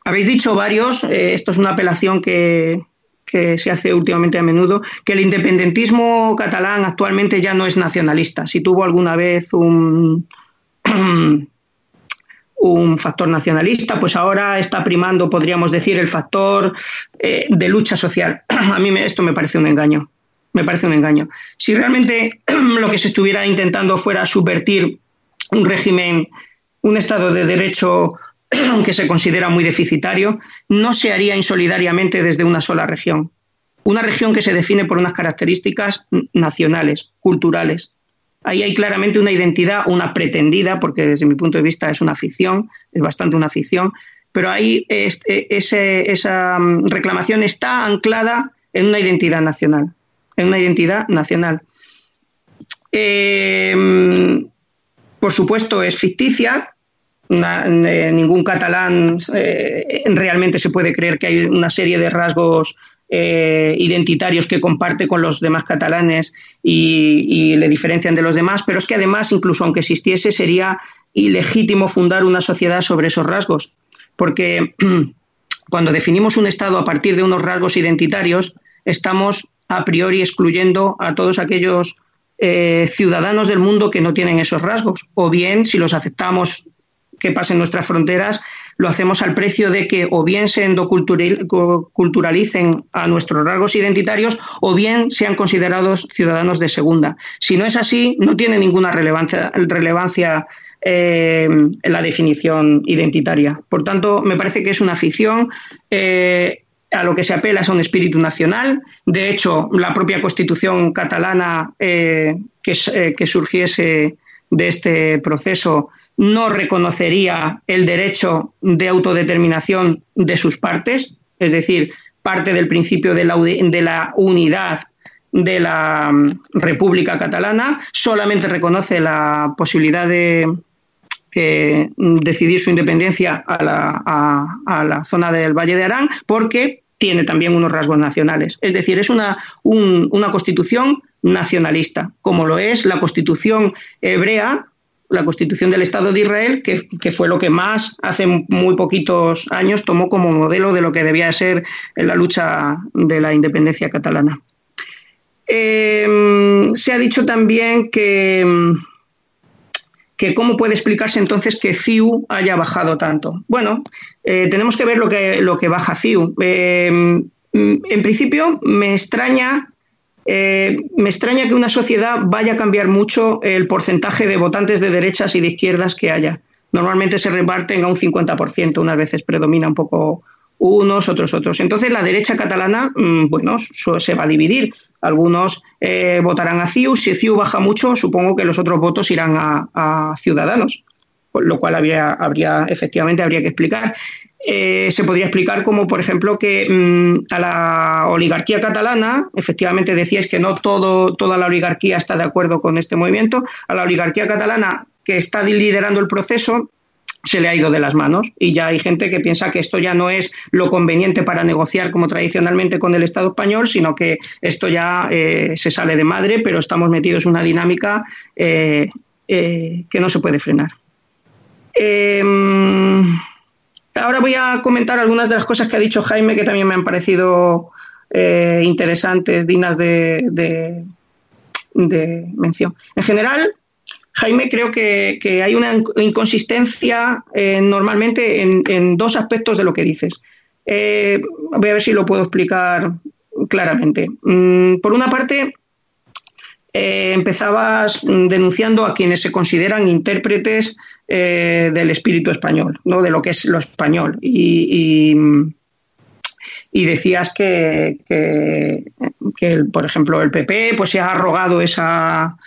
habéis dicho varios, eh, esto es una apelación que, se hace últimamente a menudo, que el independentismo catalán actualmente ya no es nacionalista. Si tuvo alguna vez un, (clears throat) factor nacionalista, pues ahora está primando, podríamos decir, el factor eh, de lucha social. (clears throat) A mí esto me parece un engaño. Me parece un engaño. Si realmente (clears throat) lo que se estuviera intentando fuera subvertir un régimen, un Estado de Derecho (clears throat) que se considera muy deficitario, no se haría insolidariamente desde una sola región. Una región que se define por unas características nacionales, culturales. Ahí hay claramente una identidad, una pretendida, porque desde mi punto de vista es una ficción, es bastante una ficción, pero ahí este, esa mm, reclamación está anclada en una identidad nacional, en una identidad nacional. Eh, mm, por supuesto, es ficticia, eh, ningún catalán eh, realmente se puede creer que hay una serie de rasgos eh, identitarios que comparte con los demás catalanes y, le diferencian de los demás, pero es que además, incluso aunque existiese, sería ilegítimo fundar una sociedad sobre esos rasgos, porque (clears throat) cuando definimos un Estado a partir de unos rasgos identitarios, estamos a priori excluyendo a todos aquellos ciudadanos del mundo que no tienen esos rasgos, o bien si los aceptamos que pasen nuestras fronteras, lo hacemos al precio de que o bien se endoculturalicen a nuestros rasgos identitarios o bien sean considerados ciudadanos de segunda. Si no es así, no tiene ninguna relevancia, relevancia eh, la definición identitaria. Por tanto, me parece que es una ficción. Eh, a lo que se apela es a un espíritu nacional. De hecho, la propia constitución catalana eh, que, que surgiese de este proceso no reconocería el derecho de autodeterminación de sus partes, es decir, parte del principio de la, unidad de la mm, República Catalana, solamente reconoce la posibilidad de eh, decidir su independencia a la, zona del Valle de Arán, porque tiene también unos rasgos nacionales. Es decir, es una, una constitución nacionalista, como lo es la constitución hebrea la constitución del Estado de Israel, que, fue lo que más hace muy poquitos años tomó como modelo de lo que debía ser la lucha de la independencia catalana. Em, se ha dicho también que, que cómo puede explicarse entonces que CIU haya bajado tanto. Bueno, eh, tenemos que ver lo que, lo que baja CIU. Em, en principio, me extraña eh, me extraña que una sociedad vaya a cambiar mucho el porcentaje de votantes de derechas y de izquierdas que haya. Normalmente se reparten a un 50%, unas veces predomina un poco unos, otros otros. Entonces la derecha catalana, mm, bueno, se va a dividir. Algunos eh, votarán a CIU. Si CIU baja mucho, supongo que los otros votos irán a, Ciudadanos. lo cual habría efectivamente habría que explicar. Eh, se podría explicar como, por ejemplo, que mm, a la oligarquía catalana, efectivamente decíais que no todo, toda la oligarquía está de acuerdo con este movimiento, a la oligarquía catalana que está liderando el proceso se le ha ido de las manos y ya hay gente que piensa que esto ya no es lo conveniente para negociar como tradicionalmente con el Estado español, sino que esto ya eh, se sale de madre, pero estamos metidos en una dinámica eh, que no se puede frenar. Ahora voy a comentar algunas de las cosas que ha dicho Jaime que también me han parecido eh, interesantes, dignas de, mención. En general, Jaime, creo que, hay una inconsistencia eh, normalmente en, dos aspectos de lo que dices. Eh, voy a ver si lo puedo explicar claramente. Mm, por una parte, eh, empezabas denunciando a quienes se consideran intérpretes eh, del espíritu español, ¿no? de lo que es lo español. Y, decías que, por ejemplo, el PP pues, se ha arrogado esa,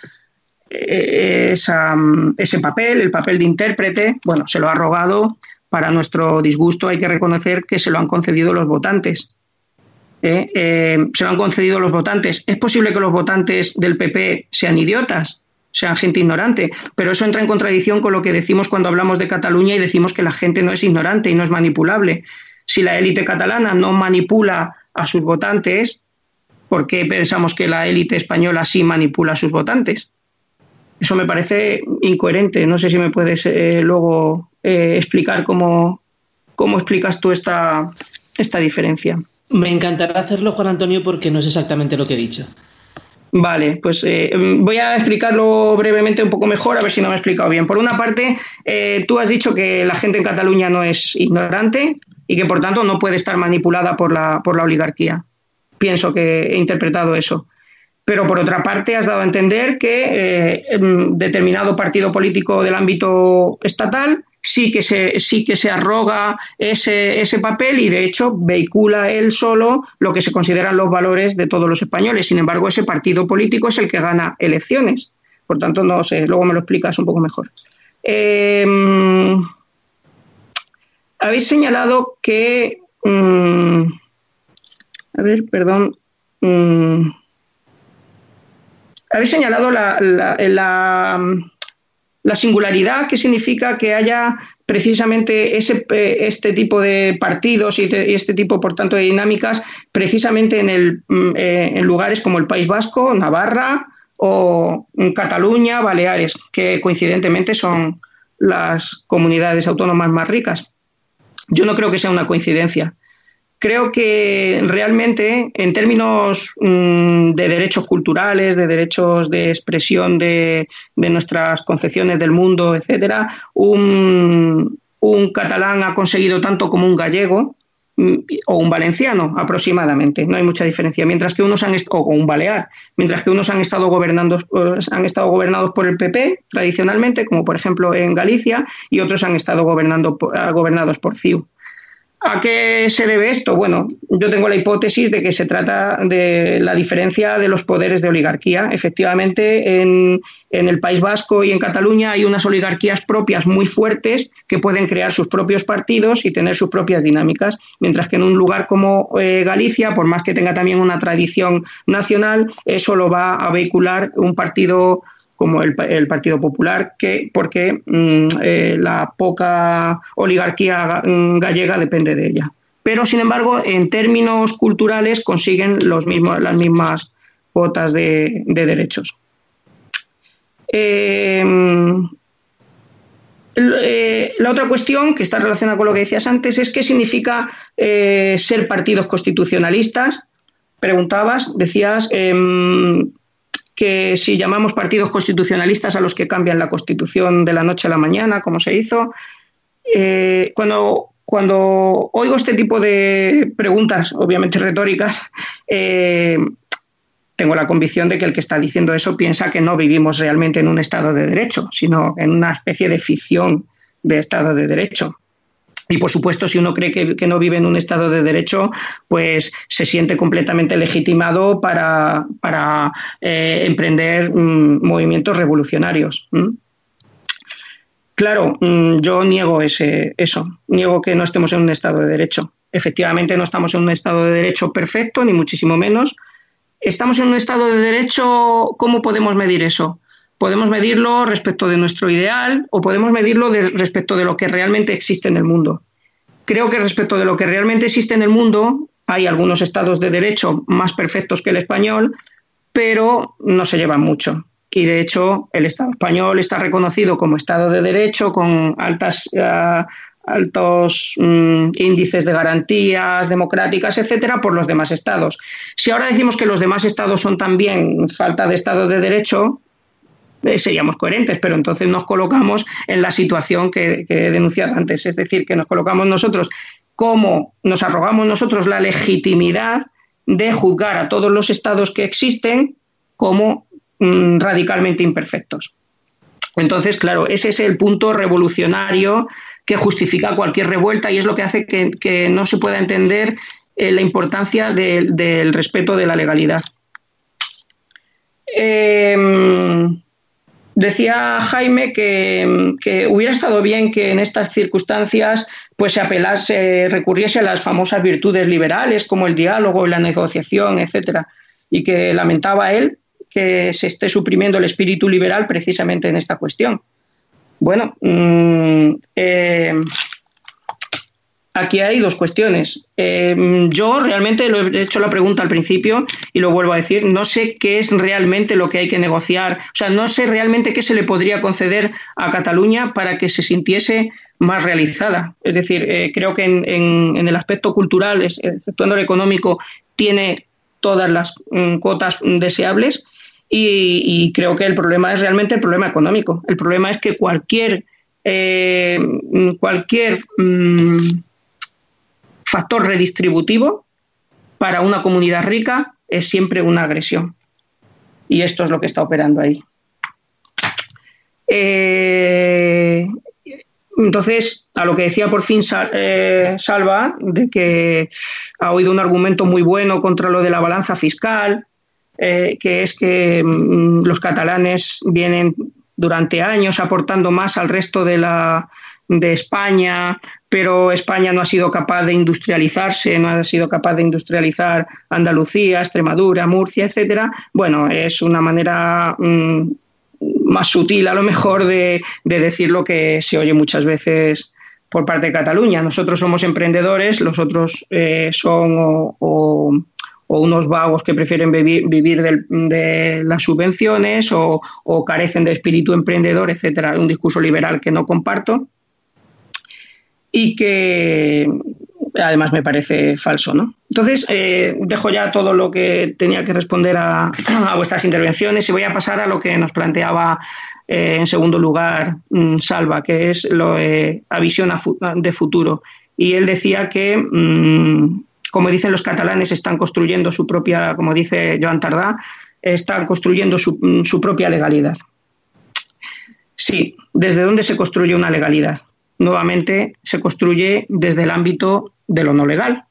ese papel, el papel de intérprete. Bueno, se lo ha arrogado. Para nuestro disgusto hay que reconocer que se lo han concedido los votantes ¿eh? Eh, se lo han concedido los votantes. Es posible que los votantes del PP sean idiotas, sean gente ignorante, pero eso entra en contradicción con lo que decimos cuando hablamos de Cataluña y decimos que la gente no es ignorante y no es manipulable. Si la élite catalana no manipula a sus votantes, ¿por qué pensamos que la élite española sí manipula a sus votantes? Eso me parece incoherente. No sé si me puedes eh, luego explicar cómo, cómo explicas tú esta, esta diferencia. Me encantará hacerlo, Juan Antonio, porque no es exactamente lo que he dicho. Vale, pues eh, voy a explicarlo brevemente un poco mejor, a ver si no me he explicado bien. Por una parte, eh, tú has dicho que la gente en Cataluña no es ignorante y que por tanto no puede estar manipulada por la, por la oligarquía. Pienso que he interpretado eso. Pero por otra parte, has dado a entender que eh, em, determinado partido político del ámbito estatal sí que se, sí que se arroga ese, ese papel y de hecho vehicula él solo lo que se consideran los valores de todos los españoles. Sin embargo, ese partido político es el que gana elecciones. Por tanto, no sé, luego me lo explicas un poco mejor. Em, habéis señalado que... Mm, a ver, perdón. Mm, habéis señalado la, la la singularidad que significa que haya precisamente ese, eh, este tipo de partidos y, este tipo, por tanto, de dinámicas precisamente en, el, mm, eh, en lugares como el País Vasco, Navarra o Cataluña, Baleares, que coincidentemente son las comunidades autónomas más ricas. Yo no creo que sea una coincidencia creo que realmente, en términos mm, de derechos culturales, de derechos de expresión de, nuestras concepciones del mundo, etcétera, un, catalán ha conseguido tanto como un gallego mm, o un valenciano aproximadamente, no hay mucha diferencia, mientras que unos han o un balear, mientras que unos han estado gobernando han estado gobernados por el PP tradicionalmente, como por ejemplo en Galicia, y otros han estado gobernando gobernados por CIU. ¿A qué se debe esto? Bueno, yo tengo la hipótesis de que se trata de la diferencia de los poderes de oligarquía. Efectivamente, en, el País Vasco y en Cataluña hay unas oligarquías propias muy fuertes que pueden crear sus propios partidos y tener sus propias dinámicas, mientras que en un lugar como eh, Galicia, por más que tenga también una tradición nacional, eso lo va a vehicular un partido como el, Partido Popular, que porque mm, eh, la poca oligarquía mm, gallega depende de ella. Pero, sin embargo, en términos culturales consiguen los mismos, las mismas cuotas de, derechos. Em, eh, la otra cuestión que está relacionada con lo que decías antes es qué significa eh, ser partidos constitucionalistas. Preguntabas, decías, em, que si llamamos partidos constitucionalistas a los que cambian la constitución de la noche a la mañana, como se hizo, eh, cuando, cuando oigo este tipo de preguntas, obviamente retóricas, eh, tengo la convicción de que el que está diciendo eso piensa que no vivimos realmente en un Estado de Derecho, sino en una especie de ficción de Estado de Derecho. Y por supuesto, si uno cree que, no vive en un Estado de Derecho, pues se siente completamente legitimado para, eh, emprender mm, movimientos revolucionarios. Claro, mm, yo niego ese, eso, niego que no estemos en un Estado de Derecho. Efectivamente, no estamos en un Estado de Derecho perfecto, ni muchísimo menos. ¿Estamos en un Estado de Derecho? ¿Cómo podemos medir eso? Podemos medirlo respecto de nuestro ideal o podemos medirlo respecto de lo que realmente existe en el mundo. Creo que respecto de lo que realmente existe en el mundo, hay algunos estados de derecho más perfectos que el español, pero no se llevan mucho y de hecho el Estado español está reconocido como Estado de Derecho con altas, eh, altos mm, índices de garantías democráticas, etcétera, por los demás estados. Si ahora decimos que los demás estados son también falta de Estado de Derecho, eh, seríamos coherentes, pero entonces nos colocamos en la situación que, que he denunciado antes, es decir, que nos colocamos nosotros como nos arrogamos nosotros la legitimidad de juzgar a todos los estados que existen como Mm, radicalmente imperfectos. Entonces, claro, ese es el punto revolucionario que justifica cualquier revuelta y es lo que hace que, no se pueda entender eh, la importancia del respeto de la legalidad. Em, decía Jaime que, hubiera estado bien que en estas circunstancias pues se apelase, recurriese a las famosas virtudes liberales como el diálogo y la negociación, etcétera, y que lamentaba él que se esté suprimiendo el espíritu liberal precisamente en esta cuestión. Bueno, mm, eh, aquí hay dos cuestiones. Eh, yo realmente lo he hecho la pregunta al principio y lo vuelvo a decir, no sé qué es realmente lo que hay que negociar, o sea, no sé realmente qué se le podría conceder a Cataluña para que se sintiese más realizada. Es decir, eh, creo que en, el aspecto cultural, exceptuando el económico, tiene todas las mm, cuotas deseables y, creo que el problema es realmente el problema económico. El problema es que cualquier, eh, cualquier mm, factor redistributivo para una comunidad rica es siempre una agresión. Y esto es lo que está operando ahí. Eh, entonces, a lo que decía por fin eh, Salva, de que ha oído un argumento muy bueno contra lo de la balanza fiscal, eh, que es que mm, los catalanes vienen durante años aportando más al resto de, la, de España, pero España no ha sido capaz de industrializarse, no ha sido capaz de industrializar Andalucía, Extremadura, Murcia, etcétera. Bueno, es una manera mm, más sutil a lo mejor de, decir lo que se oye muchas veces por parte de Cataluña. Nosotros somos emprendedores, los otros eh, son o o unos vagos que prefieren vivir, de las subvenciones o, carecen de espíritu emprendedor, etcétera. Un discurso liberal que no comparto y que además me parece falso, ¿no? Entonces, eh, dejo ya todo lo que tenía que responder a, vuestras intervenciones y voy a pasar a lo que nos planteaba eh, en segundo lugar mm, Salva, que es lo de a visión de futuro. Y él decía que mm, como dicen los catalanes, están construyendo su propia, como dice Joan Tardá, están construyendo su, propia legalidad. Sí, ¿desde dónde se construye una legalidad? Nuevamente se construye desde el ámbito de lo no legal,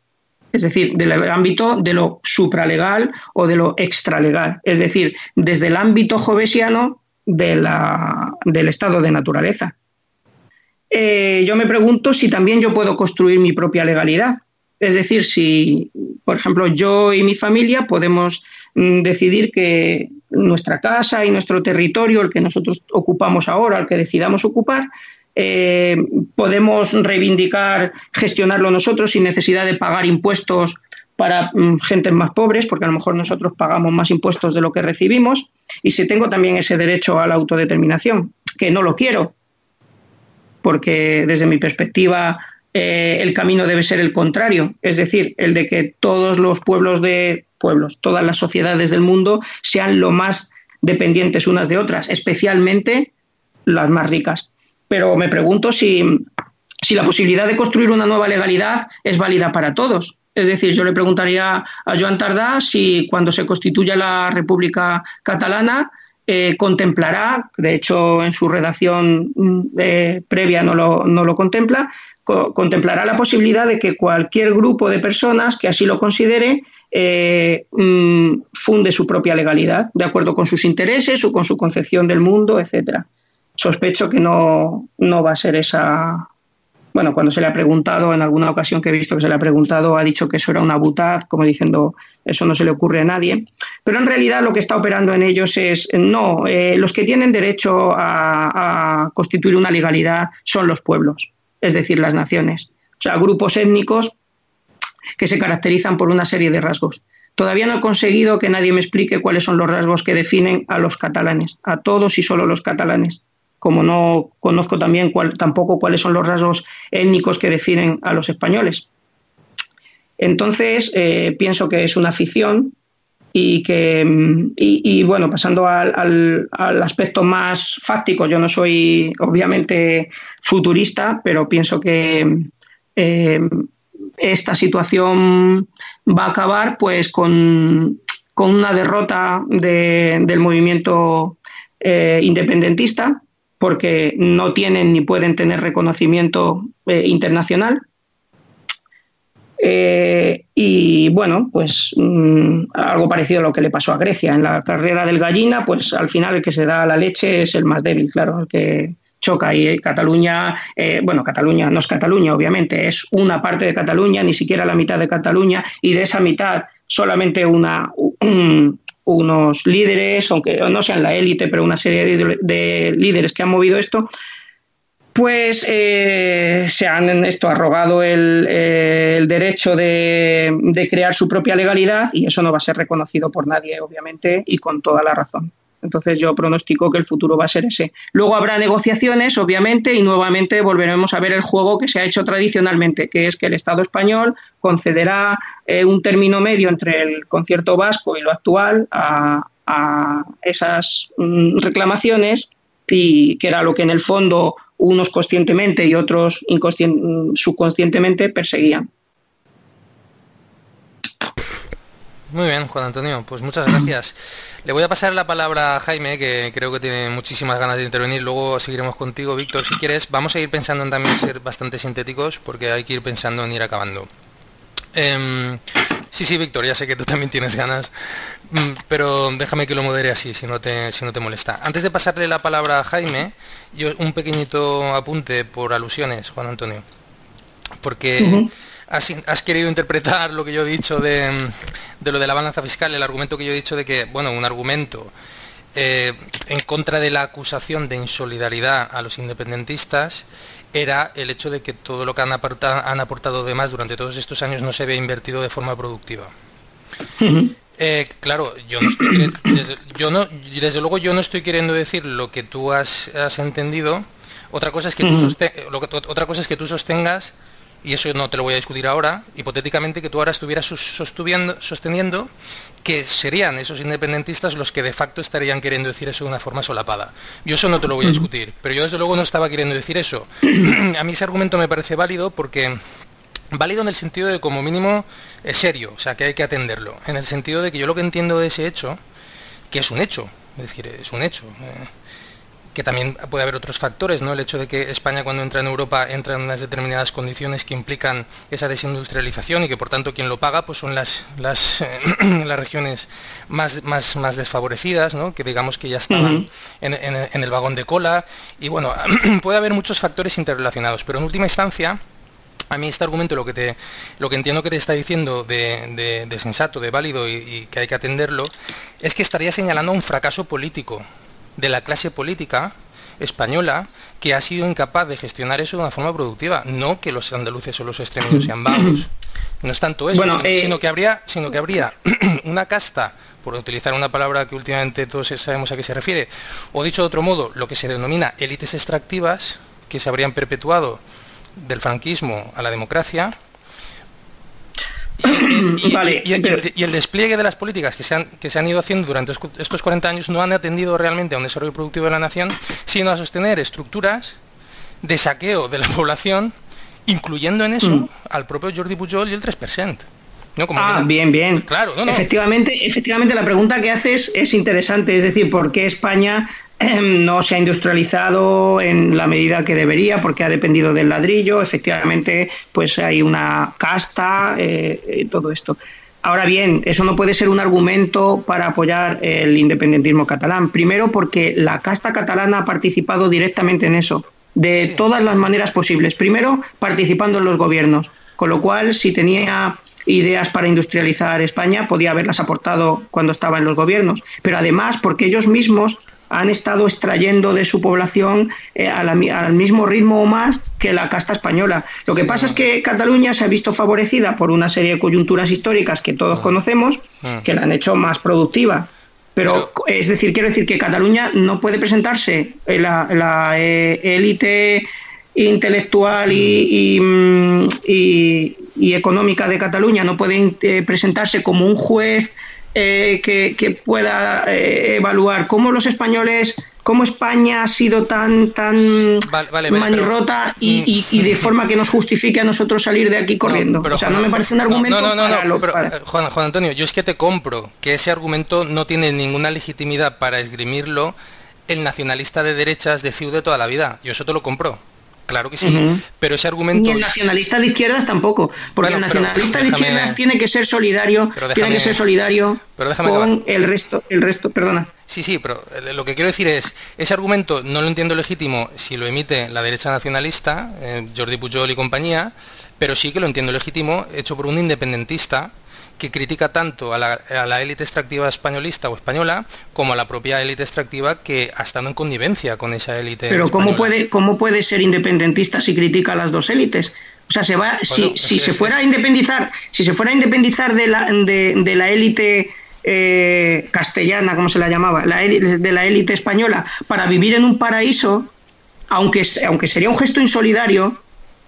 es decir, del ámbito de lo supralegal o de lo extralegal, es decir, desde el ámbito jovesiano del estado de naturaleza. Eh, yo me pregunto si también yo puedo construir mi propia legalidad, es decir, si, por ejemplo, yo y mi familia podemos mm, decidir que nuestra casa y nuestro territorio, el que nosotros ocupamos ahora, el que decidamos ocupar, eh, podemos reivindicar, gestionarlo nosotros sin necesidad de pagar impuestos para mm, gente más pobres, porque a lo mejor nosotros pagamos más impuestos de lo que recibimos, y si tengo también ese derecho a la autodeterminación, que no lo quiero, porque desde mi perspectiva eh, el camino debe ser el contrario, es decir, el de que todos los pueblos de pueblos, todas las sociedades del mundo sean lo más dependientes unas de otras, especialmente las más ricas. Pero me pregunto si, si la posibilidad de construir una nueva legalidad es válida para todos. Es decir, yo le preguntaría a Joan Tardá si cuando se constituya la República Catalana eh, contemplará, de hecho en su redacción mm, eh, previa no lo, no lo contempla, contemplará la posibilidad de que cualquier grupo de personas que así lo considere eh, mm, funde su propia legalidad, de acuerdo con sus intereses o con su concepción del mundo, etcétera. Sospecho que no, no va a ser esa, bueno, cuando se le ha preguntado, en alguna ocasión que he visto que se le ha preguntado, ha dicho que eso era una butad, como diciendo, eso no se le ocurre a nadie. Pero en realidad lo que está operando en ellos es, no, eh, los que tienen derecho a, constituir una legalidad son los pueblos, es decir, las naciones. O sea, grupos étnicos que se caracterizan por una serie de rasgos. Todavía no he conseguido que nadie me explique cuáles son los rasgos que definen a los catalanes, a todos y solo los catalanes como no conozco también tampoco cuáles son los rasgos étnicos que definen a los españoles. Entonces, eh, pienso que es una ficción y que, y, bueno, pasando al, aspecto más fáctico, yo no soy obviamente futurista, pero pienso que eh, esta situación va a acabar pues con, una derrota del movimiento eh, independentista porque no tienen ni pueden tener reconocimiento eh, internacional. Eh, y bueno, pues mm, algo parecido a lo que le pasó a Grecia. En la carrera del gallina, pues al final el que se da la leche es el más débil, claro, el que choca. Y Cataluña, eh, bueno, Cataluña no es Cataluña, obviamente, es una parte de Cataluña, ni siquiera la mitad de Cataluña, y de esa mitad solamente una, (clears throat) unos líderes, aunque no sean la élite, pero una serie de, líderes que han movido esto, pues eh, se han esto arrogado el, derecho de, de, crear su propia legalidad y eso no va a ser reconocido por nadie, obviamente, y con toda la razón. Entonces yo pronostico que el futuro va a ser ese. Luego habrá negociaciones, obviamente, y nuevamente volveremos a ver el juego que se ha hecho tradicionalmente, que es que el Estado español concederá eh, un término medio entre el concierto vasco y lo actual a, esas mm, reclamaciones y que era lo que en el fondo unos conscientemente y otros mm, subconscientemente perseguían. Muy bien, Juan Antonio, pues muchas gracias. Le voy a pasar la palabra a Jaime, que creo que tiene muchísimas ganas de intervenir. Luego seguiremos contigo, Víctor, si quieres. Vamos a ir pensando en también ser bastante sintéticos, porque hay que ir pensando en ir acabando. Em, sí, sí, Víctor, ya sé que tú también tienes ganas, mm, pero déjame que lo modere así, si no te, si no te molesta. Antes de pasarle la palabra a Jaime, yo un pequeñito apunte por alusiones, Juan Antonio. Porque has, querido interpretar lo que yo he dicho de, lo de la balanza fiscal, el argumento que yo he dicho de que, bueno, un argumento eh, en contra de la acusación de insolidaridad a los independentistas era el hecho de que todo lo que han aportado, han aportado de más durante todos estos años no se ve invertido de forma productiva. Eh, claro, yo no estoy, desde, yo no, desde luego yo no estoy queriendo decir lo que tú has, entendido. Otra cosa es que tú otra cosa es que tú sostengas y eso no te lo voy a discutir ahora, hipotéticamente que tú ahora estuvieras sosteniendo que serían esos independentistas los que de facto estarían queriendo decir eso de una forma solapada. Yo eso no te lo voy a discutir, pero yo desde luego no estaba queriendo decir eso. (clears throat) a mí ese argumento me parece válido porque válido en el sentido de como mínimo es serio, o sea que hay que atenderlo, en el sentido de que yo lo que entiendo de ese hecho, que es un hecho, es decir, es un hecho. Eh, que también puede haber otros factores, ¿no? El hecho de que España cuando entra en Europa entra en unas determinadas condiciones que implican esa desindustrialización y que por tanto quien lo paga pues son las las, eh, (clears throat) las regiones más, más, más desfavorecidas, ¿no? Que digamos que ya estaban en, en, el vagón de cola y bueno, (clears throat) puede haber muchos factores interrelacionados, pero en última instancia a mí este argumento lo que te lo que entiendo que te está diciendo de, de, sensato, de válido y, y, que hay que atenderlo, es que estaría señalando un fracaso político de la clase política española que ha sido incapaz de gestionar eso de una forma productiva, no que los andaluces o los extremeños sean (clears throat) vagos. No es tanto eso, eh, sino, que habría, sino que habría (clears throat) una casta, por utilizar una palabra que últimamente todos sabemos a qué se refiere, o dicho de otro modo, lo que se denomina élites extractivas, que se habrían perpetuado del franquismo a la democracia, (coughs) y, el, despliegue de las políticas que se, han, que se han ido haciendo durante estos 40 años no han atendido realmente a un desarrollo productivo de la nación, sino a sostener estructuras de saqueo de la (laughs) población, incluyendo en eso mm. al propio Jordi Pujol y el 3%. ah, bien, bien. Claro, Efectivamente, efectivamente, la pregunta que haces es interesante, es decir, ¿por qué España (clears throat) no se ha industrializado en la medida que debería porque ha dependido del ladrillo. Efectivamente, pues hay una casta, eh, todo esto. Ahora bien, eso no puede ser un argumento para apoyar el independentismo catalán. Primero, porque la casta catalana ha participado directamente en eso, de todas las maneras posibles. Primero, participando en los gobiernos, con lo cual, si tenía ideas para industrializar España, podía haberlas aportado cuando estaba en los gobiernos. Pero además, porque ellos mismos han estado extrayendo de su población eh, al, mismo ritmo o más que la casta española. Lo que pasa es que Cataluña se ha visto favorecida por una serie de coyunturas históricas que todos ah. conocemos, ah. que la han hecho más productiva. Pero, es decir, quiero decir que Cataluña no puede presentarse la, la eh, élite intelectual mm, y, y, económica de Cataluña no puede eh, presentarse como un juez eh, que, pueda eh, evaluar cómo los españoles, cómo España ha sido tan tan manirrota y, y, de forma que nos justifique a nosotros salir de aquí corriendo. o sea, no me parece un argumento. No, no, no, eh, Juan, Juan Antonio, yo es que te compro que ese argumento no tiene ninguna legitimidad para esgrimirlo el nacionalista de derechas de CIU de toda la vida. Yo eso te lo compro. Claro que sí, pero ese argumento... Ni el nacionalista de izquierdas tampoco, porque el nacionalista de izquierdas tiene que ser solidario, tiene que ser solidario con el resto, el resto, perdona. Sí, sí, pero lo que quiero decir es, ese argumento no lo entiendo legítimo si lo emite la derecha nacionalista, eh, Jordi Pujol y compañía, pero sí que lo entiendo legítimo hecho por un independentista que critica tanto a la, élite extractiva españolista o española como a la propia élite extractiva que ha estado en connivencia con esa élite. Pero ¿cómo puede, ¿cómo puede ser independentista si critica a las dos élites? O sea, se va, si, si se fuera a independizar, si se fuera a independizar de la, de, la élite eh, castellana, como se la llamaba, la de la élite española, para vivir en un paraíso, aunque, aunque sería un gesto insolidario,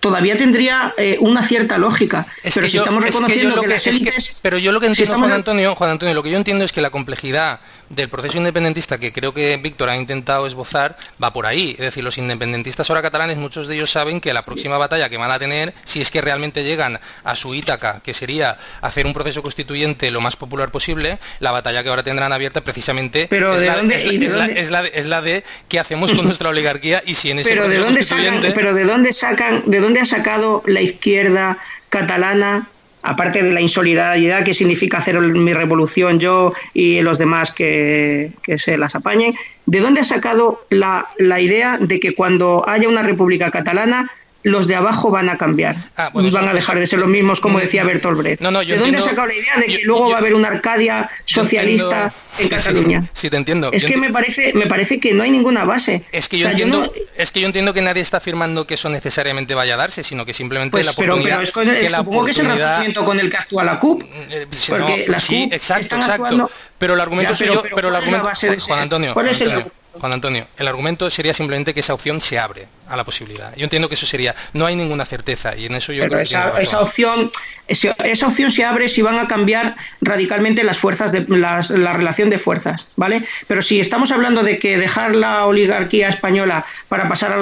todavía tendría eh, una cierta lógica. pero si estamos reconociendo que, las élites... pero yo lo que entiendo, Juan Antonio, Juan Antonio, lo que yo entiendo es que la complejidad del proceso independentista que creo que Víctor ha intentado esbozar va por ahí. Es decir, los independentistas ahora catalanes, muchos de ellos saben que la próxima batalla que van a tener, si es que realmente llegan a su Ítaca, que sería hacer un proceso constituyente lo más popular posible, la batalla que ahora tendrán abierta precisamente es, la, de qué hacemos con (laughs) nuestra oligarquía y si en ese pero de dónde pero de dónde sacan, de dónde ha sacado la izquierda catalana aparte de la insolidaridad que significa hacer mi revolución yo y los demás que, se las apañen, ¿de dónde ha sacado la, la idea de que cuando haya una república catalana los de abajo van a cambiar. Ah, van a dejar de ser los mismos, como decía Bertolt Brecht. ¿De dónde ha sacado la idea de que luego va a haber una Arcadia socialista en Cataluña? Sí, te entiendo. Es que me parece, me parece que no hay ninguna base. Es que yo, entiendo, es que yo entiendo que nadie está afirmando que eso necesariamente vaya a darse, sino que simplemente pues, la oportunidad... Pero, es supongo que es el razonamiento con el que actúa la CUP. Eh, porque las sí, exacto, exacto. Pero el argumento... pero, pero, el argumento... Juan Antonio, ¿Cuál es el Juan Antonio, el argumento sería simplemente que esa opción se abre a la posibilidad. Yo entiendo que eso sería, no hay ninguna certeza y en eso yo creo esa, que esa opción, esa opción se abre si van a cambiar radicalmente las fuerzas de la relación de fuerzas, ¿vale? Pero si estamos hablando de que dejar la oligarquía española para pasar a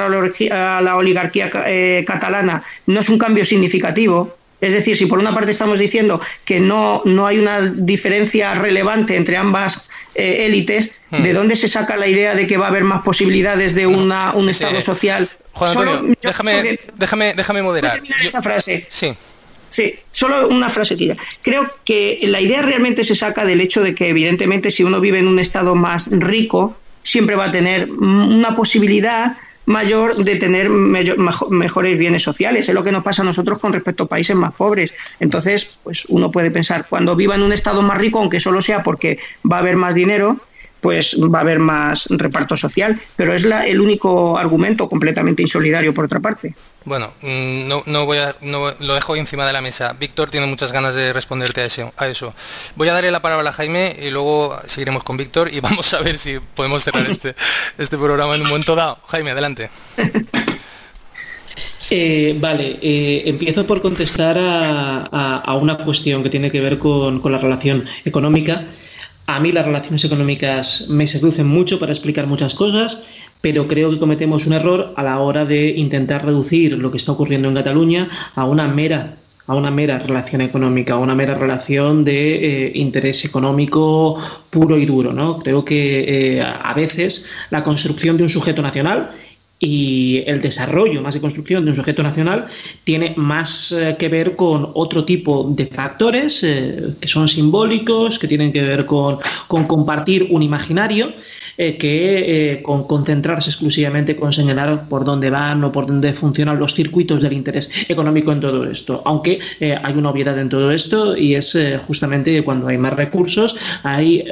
la, oligarquía, eh, catalana no es un cambio significativo, es decir, si por una parte estamos diciendo que no, no hay una diferencia relevante entre ambas eh, élites, ¿de hmm. dónde se saca la idea de que va a haber más posibilidades de una, un Estado social? Juan Antonio, déjame, déjame, déjame moderar. esta frase. Sí. Sí, solo una frasetilla. Creo que la idea realmente se saca del hecho de que, evidentemente, si uno vive en un estado más rico, siempre va a tener una posibilidad mayor de tener mejores bienes sociales. Es lo que nos pasa a nosotros con respecto a países más pobres. Entonces, pues uno puede pensar, cuando viva en un estado más rico, aunque solo sea porque va a haber más dinero, pues va a haber más reparto social. Pero es la, el único argumento completamente insolidario, por otra parte. Bueno, mm, no, no voy a, no, lo dejo encima de la mesa. Víctor tiene muchas ganas de responderte a eso, a eso. Voy a darle la palabra a Jaime y luego seguiremos con Víctor y (laughs) vamos a ver si podemos cerrar este, (laughs) este programa en un momento dado. Jaime, adelante. Eh, vale, eh, empiezo por contestar a, una cuestión que tiene que ver con, con la relación económica a mí las relaciones económicas me seducen mucho para explicar muchas cosas, pero creo que cometemos un error a la hora de intentar reducir lo que está ocurriendo en Cataluña a una mera a una mera relación económica, a una mera relación de eh, interés económico puro y duro. ¿no? Creo que eh, a veces la construcción de un sujeto nacional y el desarrollo más de construcción de un sujeto nacional tiene más eh, que ver con otro tipo de factores eh, que son simbólicos, que tienen que ver con, con compartir un imaginario eh, que con concentrarse exclusivamente con señalar por dónde van o por dónde funcionan los circuitos del interés económico en todo esto. Aunque hay una obviedad en todo esto y es justamente cuando hay más recursos hay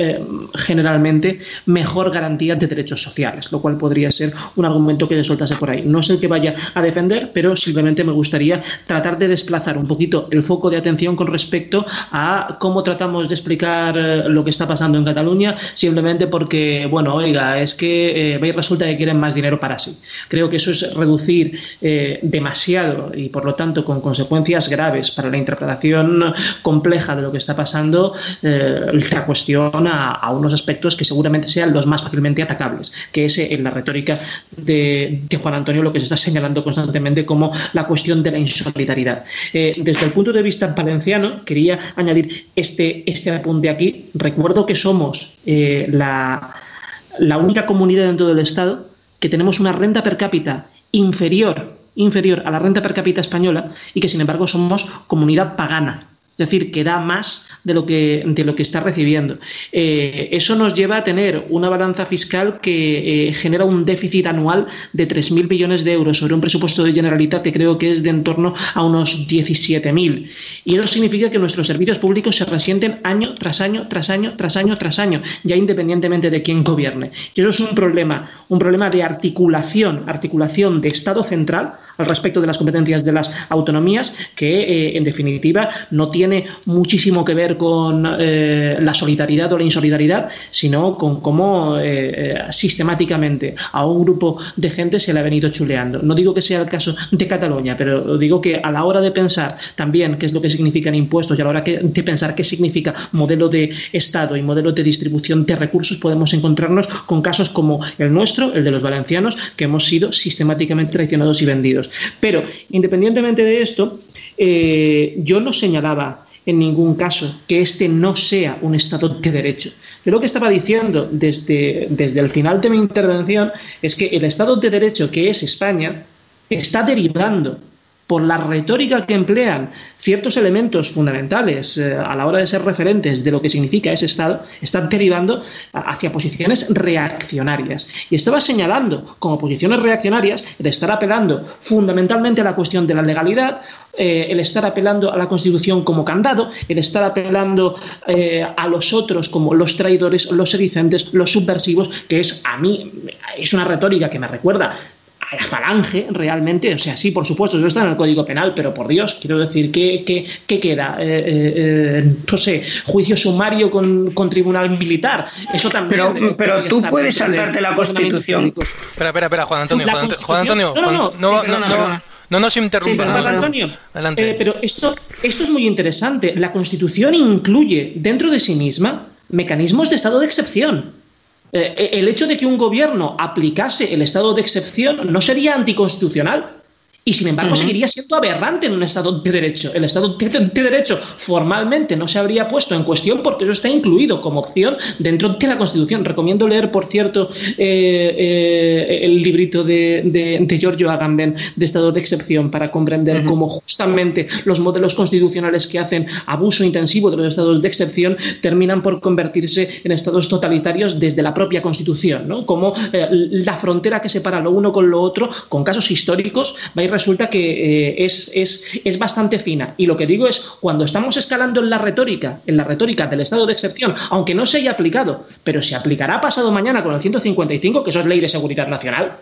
generalmente mejor garantía de derechos sociales, lo cual podría ser un argumento que se soltase por ahí. No el que vaya a defender, pero simplemente me gustaría tratar de desplazar un poquito el foco de atención con respecto a cómo tratamos de explicar lo que está pasando en Cataluña, simplemente porque, bueno, oiga, es que eh, resulta que quieren más dinero para sí. Creo que eso es reducir eh, demasiado y por lo tanto con consecuencias graves para la interpretación compleja de lo que está pasando eh, la cuestión a, unos aspectos que seguramente sean los más fácilmente atacables, que es en la retórica de, Juan Antonio lo que se está señalando constantemente como la cuestión de la insolidaridad. desde el punto de vista valenciano, quería añadir este, este apunte aquí. Recuerdo que somos la la única comunidad dentro del Estado que tenemos una renta per cápita inferior, inferior a la renta per cápita española y que sin embargo somos comunidad pagana. Es decir, que da más de lo que, de lo que está recibiendo. Eh, eso nos lleva a tener una balanza fiscal que eh, genera un déficit anual de 3.000 millones de euros sobre un presupuesto de Generalitat que creo que es de en torno a unos 17.000. Y eso significa que nuestros servicios públicos se resienten año tras año, tras año, tras año, tras año, ya independientemente de quién gobierne. Y eso es un problema, un problema de articulación, articulación de Estado central al respecto de las competencias de las autonomías, que eh, en definitiva no tiene muchísimo que ver con eh, la solidaridad o la insolidaridad, sino con cómo eh, sistemáticamente a un grupo de gente se le ha venido chuleando. No digo que sea el caso de Cataluña, pero digo que a la hora de pensar también qué es lo que significan impuestos y a la hora de pensar qué significa modelo de Estado y modelo de distribución de recursos, podemos encontrarnos con casos como el nuestro, el de los valencianos, que hemos sido sistemáticamente traicionados y vendidos. Pero, independientemente de esto, eh, yo no señalaba en ningún caso que este no sea un Estado de Derecho. Yo lo que estaba diciendo desde, desde el final de mi intervención es que el Estado de Derecho que es España está derivando por la retórica que emplean ciertos elementos fundamentales eh, a la hora de ser referentes de lo que significa ese Estado, están derivando hacia posiciones reaccionarias. Y estaba señalando como posiciones reaccionarias el estar apelando fundamentalmente a la cuestión de la legalidad, eh, el estar apelando a la Constitución como candado, el estar apelando eh, a los otros como los traidores, los sedicentes, los subversivos, que es a mí, es una retórica que me recuerda la falange realmente, o sea, sí, por supuesto, eso está en el Código Penal, pero por Dios, quiero decir, ¿qué, qué, queda? Eh, eh, eh, no sé, juicio sumario con, con, tribunal militar, eso también... Pero, pero tú puedes saltarte la Constitución. Espera, espera, espera, Juan Antonio, Juan, Antonio, no, no, no, no, no, nos interrumpa. Juan Antonio, pero esto, esto es muy interesante. La Constitución incluye dentro de sí misma mecanismos de estado de excepción. Eh, el hecho de que un gobierno aplicase el estado de excepción no sería anticonstitucional. Y sin embargo, seguiría siendo aberrante en un Estado de Derecho. El Estado de, Derecho formalmente no se habría puesto en cuestión porque eso está incluido como opción dentro de la Constitución. Recomiendo leer, por cierto, eh, eh, el librito de, de, Giorgio Agamben de Estado de Excepción para comprender cómo justamente los modelos constitucionales que hacen abuso intensivo de los estados de excepción terminan por convertirse en estados totalitarios desde la propia Constitución. ¿no? Como eh, la frontera que separa lo uno con lo otro, con casos históricos, va a ir resulta que eh, es, es, bastante fina. Y lo que digo es, cuando estamos escalando en la retórica, en la retórica del estado de excepción, aunque no se haya aplicado, pero se aplicará pasado mañana con el 155, que eso es ley de seguridad nacional,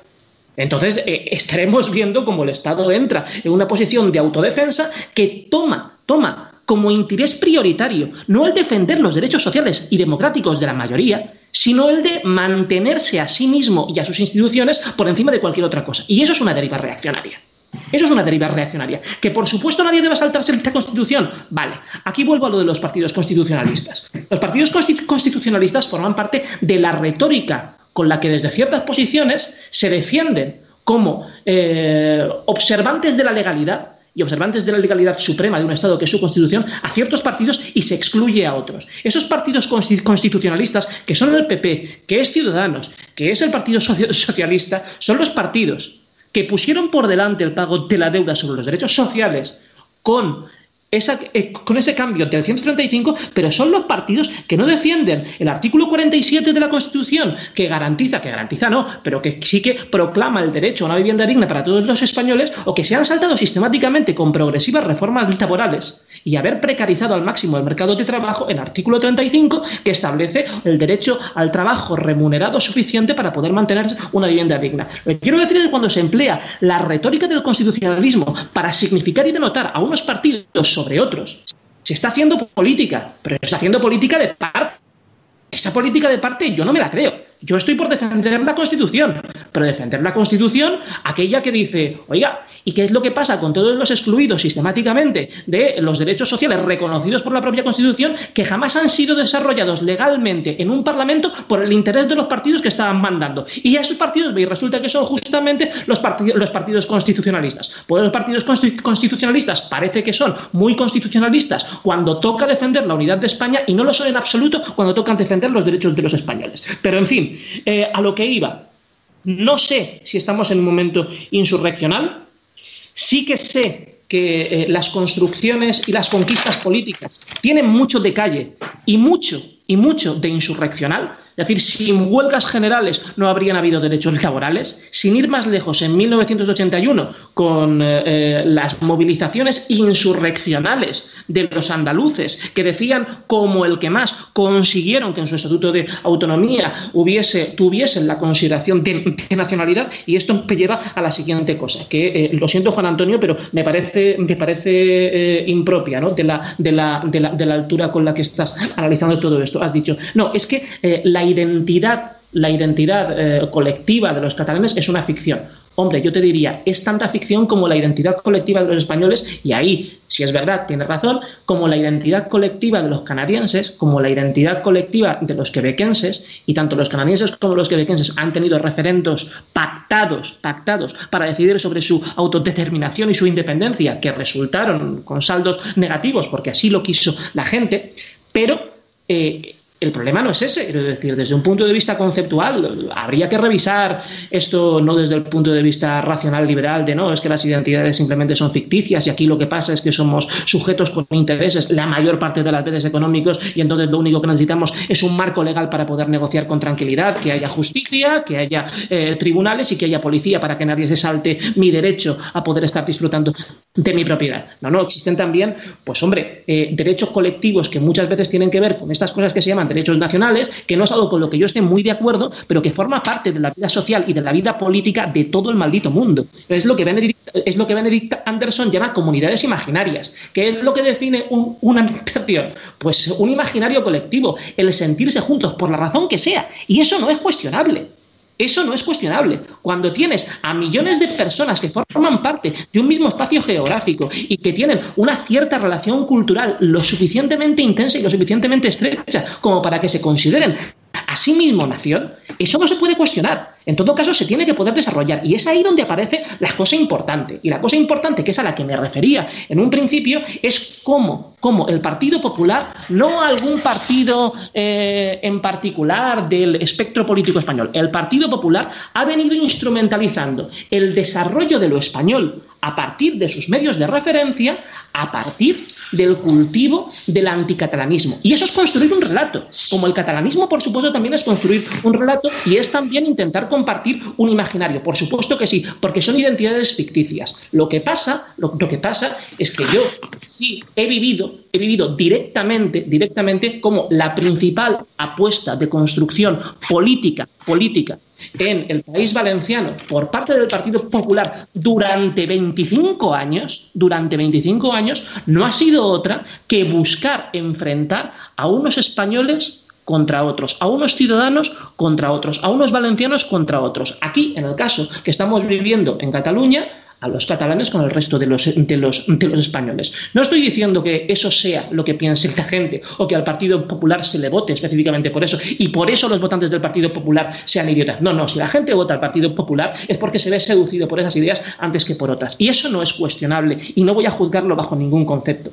entonces eh, estaremos viendo cómo el Estado entra en una posición de autodefensa que toma, toma como interés prioritario no el defender los derechos sociales y democráticos de la mayoría, sino el de mantenerse a sí mismo y a sus instituciones por encima de cualquier otra cosa. Y eso es una deriva reaccionaria. Eso es una deriva reaccionaria. Que por supuesto nadie debe saltarse la Constitución. Vale, aquí vuelvo a lo de los partidos constitucionalistas. Los partidos constitucionalistas forman parte de la retórica con la que desde ciertas posiciones se defienden como eh, observantes de la legalidad y observantes de la legalidad suprema de un Estado que es su Constitución a ciertos partidos y se excluye a otros. Esos partidos constitucionalistas, que son el PP, que es Ciudadanos, que es el Partido Socialista, son los partidos que pusieron por delante el pago de la deuda sobre los derechos sociales con eh, con ese cambio del 135, pero son los partidos que no defienden el artículo 47 de la Constitución, que garantiza, que garantiza no, pero que sí que proclama el derecho a una vivienda digna para todos los españoles, o que se han saltado sistemáticamente con progresivas reformas laborales y haber precarizado al máximo el mercado de trabajo, el artículo 35, que establece el derecho al trabajo remunerado suficiente para poder mantener una vivienda digna. Lo que quiero decir es que cuando se emplea la retórica del constitucionalismo para significar y denotar a unos partidos sobre otros. Se está haciendo política, pero se está haciendo política de parte. Esa política de parte yo no me la creo. Yo estoy por defender la Constitución, pero defender la Constitución, aquella que dice, oiga, ¿y qué es lo que pasa con todos los excluidos sistemáticamente de los derechos sociales reconocidos por la propia Constitución que jamás han sido desarrollados legalmente en un Parlamento por el interés de los partidos que estaban mandando? Y a esos partidos, resulta que son justamente los, partidos, los partidos constitucionalistas. Pues los partidos constitucionalistas parece que son muy constitucionalistas cuando toca defender la unidad de España y no lo son en absoluto cuando tocan defender los derechos de los españoles. Pero en fin, eh, a lo que iba. No sé si estamos en un momento insurreccional. Sí que sé que eh, las construcciones y las conquistas políticas tienen mucho de calle y mucho, y mucho de insurreccional. Es decir, sin huelgas generales no habrían habido derechos laborales. Sin ir más lejos, en 1981, con eh, eh, las movilizaciones insurreccionales de los andaluces, que decían como el que más consiguieron que en su estatuto de autonomía hubiese, tuviesen la consideración de, nacionalidad, y esto me lleva a la siguiente cosa, que eh, lo siento Juan Antonio, pero me parece, me parece impropia ¿no? de, la, de, la, de, la, altura con la que estás analizando todo esto. Has dicho, no, es que la identidad, la identidad eh, colectiva de los catalanes es una ficción. Hombre, yo te diría, es tanta ficción como la identidad colectiva de los españoles, y ahí, si es verdad, tienes razón, como la identidad colectiva de los canadienses, como la identidad colectiva de los quebequenses, y tanto los canadienses como los quebequenses han tenido referendos pactados, pactados, para decidir sobre su autodeterminación y su independencia, que resultaron con saldos negativos, porque así lo quiso la gente, pero eh, el problema no es ese, es decir, desde un punto de vista conceptual, habría que revisar esto no desde el punto de vista racional liberal de no, es que las identidades simplemente son ficticias y aquí lo que pasa es que somos sujetos con intereses la mayor parte de las veces económicos y entonces lo único que necesitamos es un marco legal para poder negociar con tranquilidad, que haya justicia, que haya eh, tribunales y que haya policía para que nadie se salte mi derecho a poder estar disfrutando de mi propiedad. No, no, existen también, pues hombre, eh, derechos colectivos que muchas veces tienen que ver con estas cosas que se llaman derechos nacionales, que no es algo con lo que yo esté muy de acuerdo, pero que forma parte de la vida social y de la vida política de todo el maldito mundo. Es lo que Benedict, es lo que Benedict Anderson llama comunidades imaginarias. ¿Qué es lo que define una nación? Pues un imaginario colectivo, el sentirse juntos por la razón que sea. Y eso no es cuestionable. Eso no es cuestionable. Cuando tienes a millones de personas que forman parte de un mismo espacio geográfico y que tienen una cierta relación cultural lo suficientemente intensa y lo suficientemente estrecha como para que se consideren a sí mismo nación, eso no se puede cuestionar. En todo caso, se tiene que poder desarrollar. Y es ahí donde aparece la cosa importante. Y la cosa importante, que es a la que me refería en un principio, es cómo, cómo el Partido Popular, no algún partido eh, en particular del espectro político español, el Partido Popular ha venido instrumentalizando el desarrollo de lo español a partir de sus medios de referencia, a partir del cultivo del anticatalanismo. Y eso es construir un relato. Como el catalanismo, por supuesto, también es construir un relato y es también intentar compartir un imaginario. Por supuesto que sí, porque son identidades ficticias. Lo que pasa, lo, que pasa es que yo sí he vivido, he vivido directamente, directamente como la principal apuesta de construcción política, política en el país valenciano por parte del Partido Popular durante 25 años, durante 25 años, no ha sido otra que buscar enfrentar a unos españoles contra otros, a unos ciudadanos contra otros, a unos valencianos contra otros. Aquí, en el caso que estamos viviendo en Cataluña, a los catalanes con el resto de los, de, los, de los españoles. No estoy diciendo que eso sea lo que piense la gente o que al Partido Popular se le vote específicamente por eso y por eso los votantes del Partido Popular sean idiotas. No, no, si la gente vota al Partido Popular es porque se ve seducido por esas ideas antes que por otras. Y eso no es cuestionable y no voy a juzgarlo bajo ningún concepto.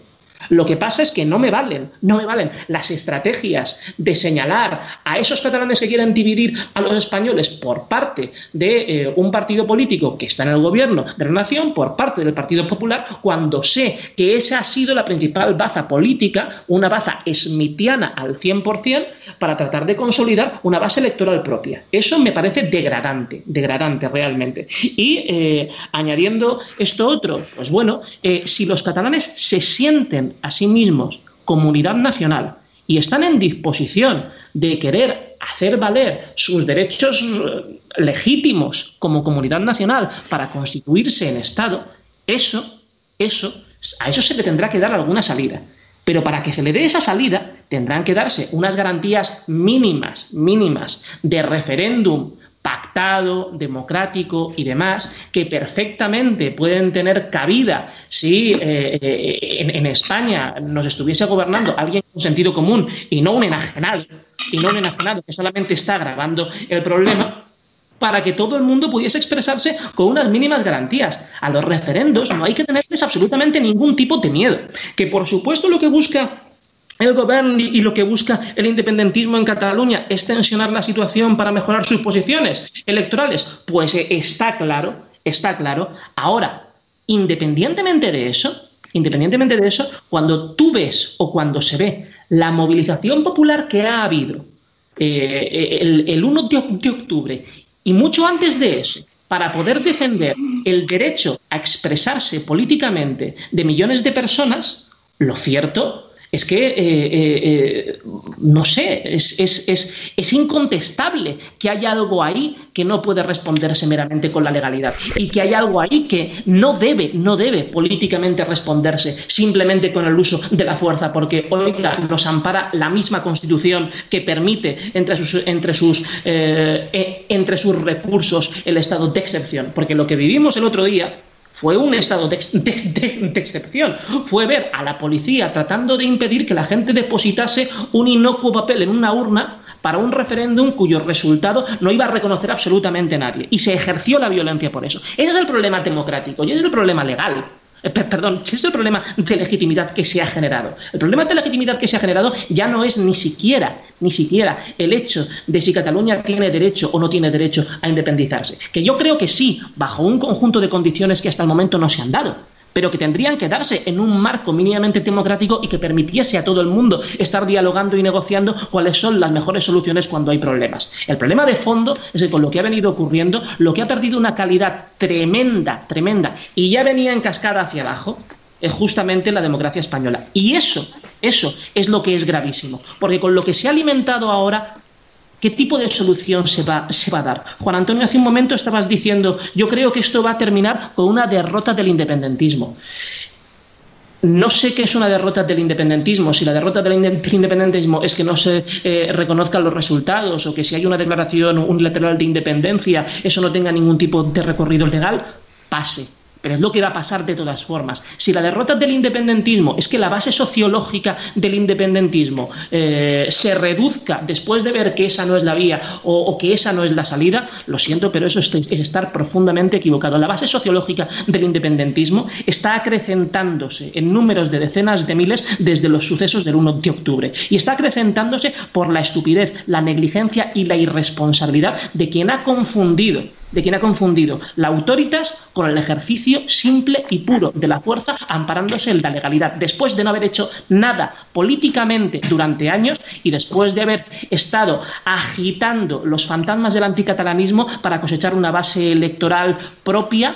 Lo que pasa es que no me valen, no me valen las estrategias de señalar a esos catalanes que quieren dividir a los españoles por parte de eh, un partido político que está en el gobierno de la nación, por parte del Partido Popular, cuando sé que esa ha sido la principal baza política, una baza smithiana al 100%, para tratar de consolidar una base electoral propia. Eso me parece degradante, degradante realmente. Y eh, añadiendo esto otro, pues bueno, eh, si los catalanes se sienten a sí mismos comunidad nacional y están en disposición de querer hacer valer sus derechos eh, legítimos como comunidad nacional para constituirse en Estado, eso, eso, a eso se le tendrá que dar alguna salida. Pero para que se le dé esa salida, tendrán que darse unas garantías mínimas, mínimas, de referéndum pactado, democrático y demás, que perfectamente pueden tener cabida si eh, eh, en, España nos estuviese gobernando alguien con sentido común y no un enajenado, y no un enajenado que solamente está agravando el problema, para que todo el mundo pudiese expresarse con unas mínimas garantías. A los referendos no hay que tenerles absolutamente ningún tipo de miedo. Que por supuesto lo que busca el gobierno y lo que busca el independentismo en Cataluña es tensionar la situación para mejorar sus posiciones electorales. Pues eh, está claro, está claro. Ahora, independientemente de eso, independientemente de eso, cuando tú ves o cuando se ve la movilización popular que ha habido eh, el, el 1 de octubre y mucho antes de eso, para poder defender el derecho a expresarse políticamente de millones de personas, lo cierto es que, eh, eh, eh, no sé, es, es, incontestable que hay algo ahí que no puede responderse meramente con la legalidad y que hay algo ahí que no debe, no debe políticamente responderse simplemente con el uso de la fuerza, porque, oiga, nos ampara la misma Constitución que permite entre sus, entre sus, entre sus recursos el estado de excepción, porque lo que vivimos el otro día fue un estado de, excepción. Fue ver a la policía tratando de impedir que la gente depositase un inocuo papel en una urna para un referéndum cuyo resultado no iba a reconocer absolutamente nadie. Y se ejerció la violencia por eso. Ese es el problema democrático y ese es el problema legal. Eh, perdón, es el problema de legitimidad que se ha generado. El problema de legitimidad que se ha generado ya no es ni siquiera, ni siquiera el hecho de si Cataluña tiene derecho o no tiene derecho a independizarse. Que yo creo que sí, bajo un conjunto de condiciones que hasta el momento no se han dado pero que tendrían que darse en un marco mínimamente democrático y que permitiese a todo el mundo estar dialogando y negociando cuáles son las mejores soluciones cuando hay problemas. El problema de fondo es que con lo que ha venido ocurriendo, lo que ha perdido una calidad tremenda, tremenda, y ya venía en cascada hacia abajo, es justamente la democracia española. Y eso, eso es lo que es gravísimo, porque con lo que se ha alimentado ahora ¿Qué tipo de solución se va, se va a dar? Juan Antonio, hace un momento estabas diciendo, yo creo que esto va a terminar con una derrota del independentismo. No sé qué es una derrota del independentismo. Si la derrota del independentismo es que no se eh, reconozcan los resultados o que si hay una declaración unilateral de independencia, eso no tenga ningún tipo de recorrido legal, pase pero es lo que va a pasar de todas formas. Si la derrota del independentismo es que la base sociológica del independentismo eh, se reduzca después de ver que esa no es la vía o, que esa no es la salida, lo siento, pero eso es, estar profundamente equivocado. La base sociológica del independentismo está acrecentándose en números de decenas de miles desde los sucesos del 1 de octubre y está acrecentándose por la estupidez, la negligencia y la irresponsabilidad de quien ha confundido de quien ha confundido la autoritas con el ejercicio simple y puro de la fuerza amparándose en la legalidad, después de no haber hecho nada políticamente durante años y después de haber estado agitando los fantasmas del anticatalanismo para cosechar una base electoral propia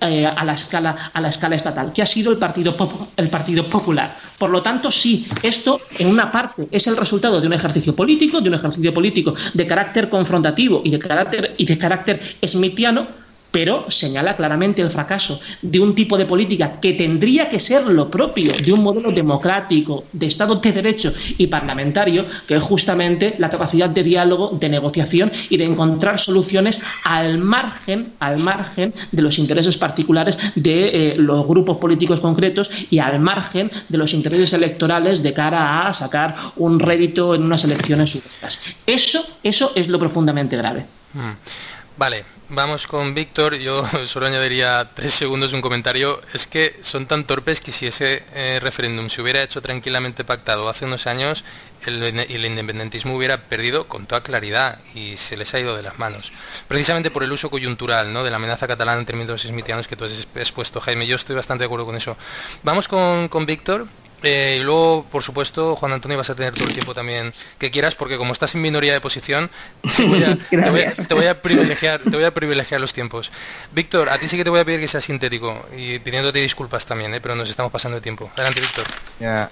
eh, a, la escala, a la escala estatal, que ha sido el Partido, el Partido Popular. Por lo tanto, sí, esto en una parte es el resultado de un ejercicio político, de un ejercicio político de carácter confrontativo y de carácter, y de carácter smithiano, pero señala claramente el fracaso de un tipo de política que tendría que ser lo propio de un modelo democrático, de Estado de Derecho y parlamentario, que es justamente la capacidad de diálogo, de negociación y de encontrar soluciones al margen, al margen de los intereses particulares de eh, los grupos políticos concretos y al margen de los intereses electorales de cara a sacar un rédito en unas elecciones supuestas. Eso, eso es lo profundamente grave. Mm. Vale, vamos con Víctor. Yo (laughs) solo añadiría tres segundos un comentario. Es que son tan torpes que si ese eh, referéndum se hubiera hecho tranquilamente pactado hace unos años, el, el, independentismo hubiera perdido con toda claridad y se les ha ido de las manos. Precisamente por el uso coyuntural ¿no? de la amenaza catalana en términos smitianos que tú has expuesto, Jaime. Yo estoy bastante de acuerdo con eso. Vamos con, con Víctor. Eh, y luego, por supuesto, Juan Antonio, vas a tener todo el tiempo también que quieras, porque como estás en minoría de posición, (laughs) te voy a, privilegiar, te voy a privilegiar los tiempos. Víctor, a ti sí que te voy a pedir que seas sintético y pidiéndote disculpas también, ¿eh? pero nos estamos pasando de tiempo. Adelante, Víctor. Ya,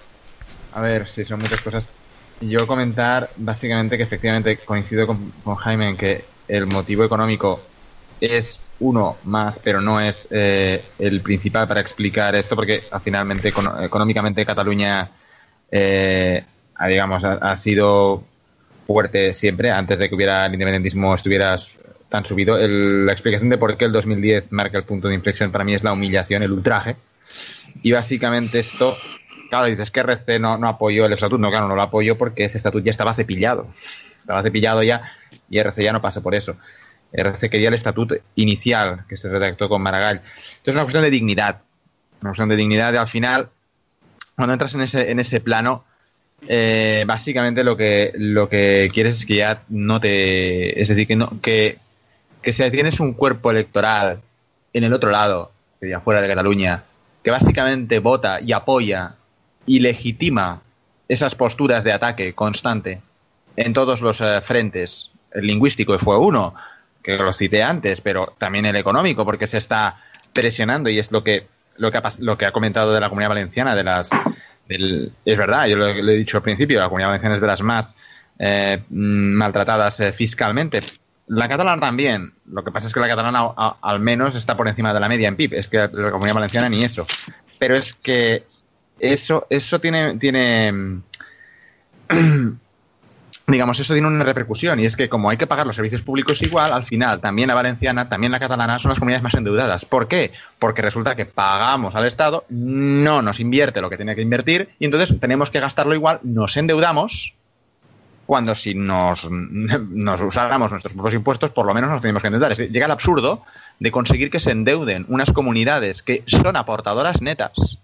a ver, sí, son muchas cosas. Yo comentar básicamente que efectivamente coincido con, con Jaime en que el motivo económico es uno más, pero no es eh, el principal para explicar esto, porque finalmente económicamente Cataluña, eh, digamos, ha, sido fuerte siempre, antes de que hubiera el independentismo estuviera tan subido. la explicación de por qué el 2010 marca el punto de inflexión para mí es la humillación, el ultraje. Y básicamente esto, claro, dices que RC no, no apoyó el estatuto, no, claro, no lo apoyó porque ese estatuto ya estaba cepillado. Estaba cepillado ya y RC ya no pasa por eso. RC quería el estatuto inicial que se redactó con Maragall. Entonces es una cuestión de dignidad. Una cuestión de dignidad y al final, cuando entras en ese, en ese plano, eh, básicamente lo que, lo que quieres es que ya no te. Es decir, que, no, que, que si tienes un cuerpo electoral en el otro lado, que fuera de Cataluña, que básicamente vota y apoya y legitima esas posturas de ataque constante en todos los eh, frentes, el lingüístico fue uno, que lo cité antes, pero también el económico, porque se está presionando y es lo que lo que ha, comentado de la comunidad valenciana, de las es verdad, yo lo, he dicho al principio, la comunidad valenciana es de las más eh, maltratadas eh, fiscalmente. La catalana también. Lo que pasa es que la catalana al menos está por encima de la media en PIB. Es que la comunidad valenciana ni eso. Pero es que eso, eso tiene, tiene (clears throat) digamos, eso tiene una repercusión y es que como hay que pagar los servicios públicos igual, al final también la valenciana, también la catalana son las comunidades más endeudadas. ¿Por qué? Porque resulta que pagamos al Estado, no nos invierte lo que tiene que invertir y entonces tenemos que gastarlo igual, nos endeudamos cuando si nos, (laughs) nos usáramos nuestros propios impuestos, por lo menos nos tenemos que endeudar. llega el absurdo de conseguir que se endeuden unas comunidades que son aportadoras netas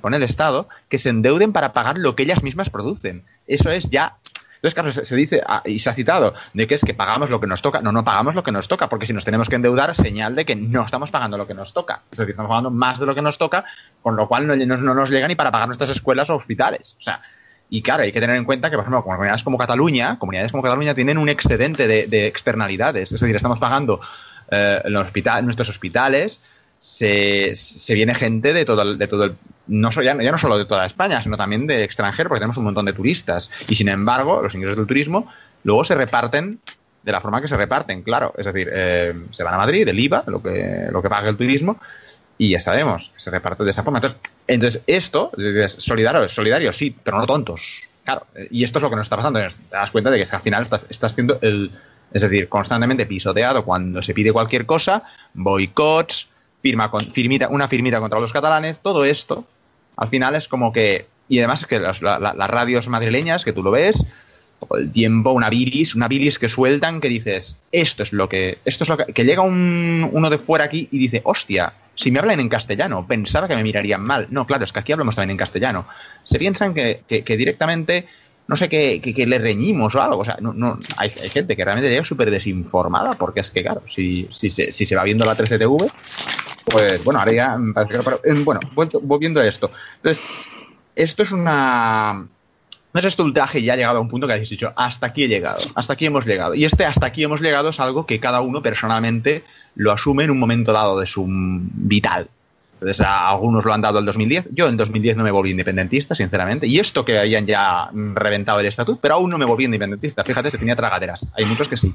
con el Estado, que se endeuden para pagar lo que ellas mismas producen. Eso es ya entonces, claro, se, dice, ah, y se ha citado, de que es que pagamos lo que nos toca. No, no pagamos lo que nos toca, porque si nos tenemos que endeudar, señal de que no estamos pagando lo que nos toca. Es decir, estamos pagando más de lo que nos toca, con lo cual no, nos llega ni para pagar nuestras escuelas o hospitales. O sea, y claro, hay que tener en cuenta que, por ejemplo, comunidades como Cataluña, comunidades como Cataluña tienen un excedente de, externalidades. Es decir, estamos pagando eh, nuestros hospitales, se, se, viene gente de todo, de todo el, no, ya, ya, no solo de toda España, sino también de extranjero, porque tenemos un montón de turistas. Y sin embargo, los ingresos del turismo luego se reparten de la forma que se reparten, claro. Es decir, eh, se van a Madrid, del IVA, lo que, lo que paga el turismo, y ya sabemos, se reparte de esa forma. Entonces, entonces esto, es solidario, solidario, sí, pero no tontos. Claro, y esto es lo que nos está pasando. Te das cuenta de que al final estás, estás siendo el, es decir, constantemente pisoteado cuando se pide cualquier cosa, boicots, firma con, firmita, una firmita contra los catalanes, todo esto, al final es como que, y además es que las, radios madrileñas, que tú lo ves, el tiempo una bilis, una bilis que sueltan que dices, esto es lo que, esto es lo que, que llega un, uno de fuera aquí y dice, hostia, si me hablan en castellano, pensaba que me mirarían mal. No, claro, es que aquí hablamos también en castellano. Se piensan que, que directamente no sé, qué que, le reñimos o algo. O sea, no, no, hay, gente que realmente llega súper desinformada, porque es que, claro, si, si, se, si se va viendo la 3TV, pues bueno, ahora ya me parece que. Bueno, volviendo a esto. Entonces, esto es una. No es este ultraje ya ha llegado a un punto que habéis dicho, hasta aquí he llegado, hasta aquí hemos llegado. Y este hasta aquí hemos llegado es algo que cada uno personalmente lo asume en un momento dado de su vital. Entonces, algunos lo han dado el 2010. Yo en 2010 no me volví independentista, sinceramente. Y esto que hayan ya reventado el estatuto, pero aún no me volví independentista. Fíjate, se tenía tragaderas. Hay muchos que sí.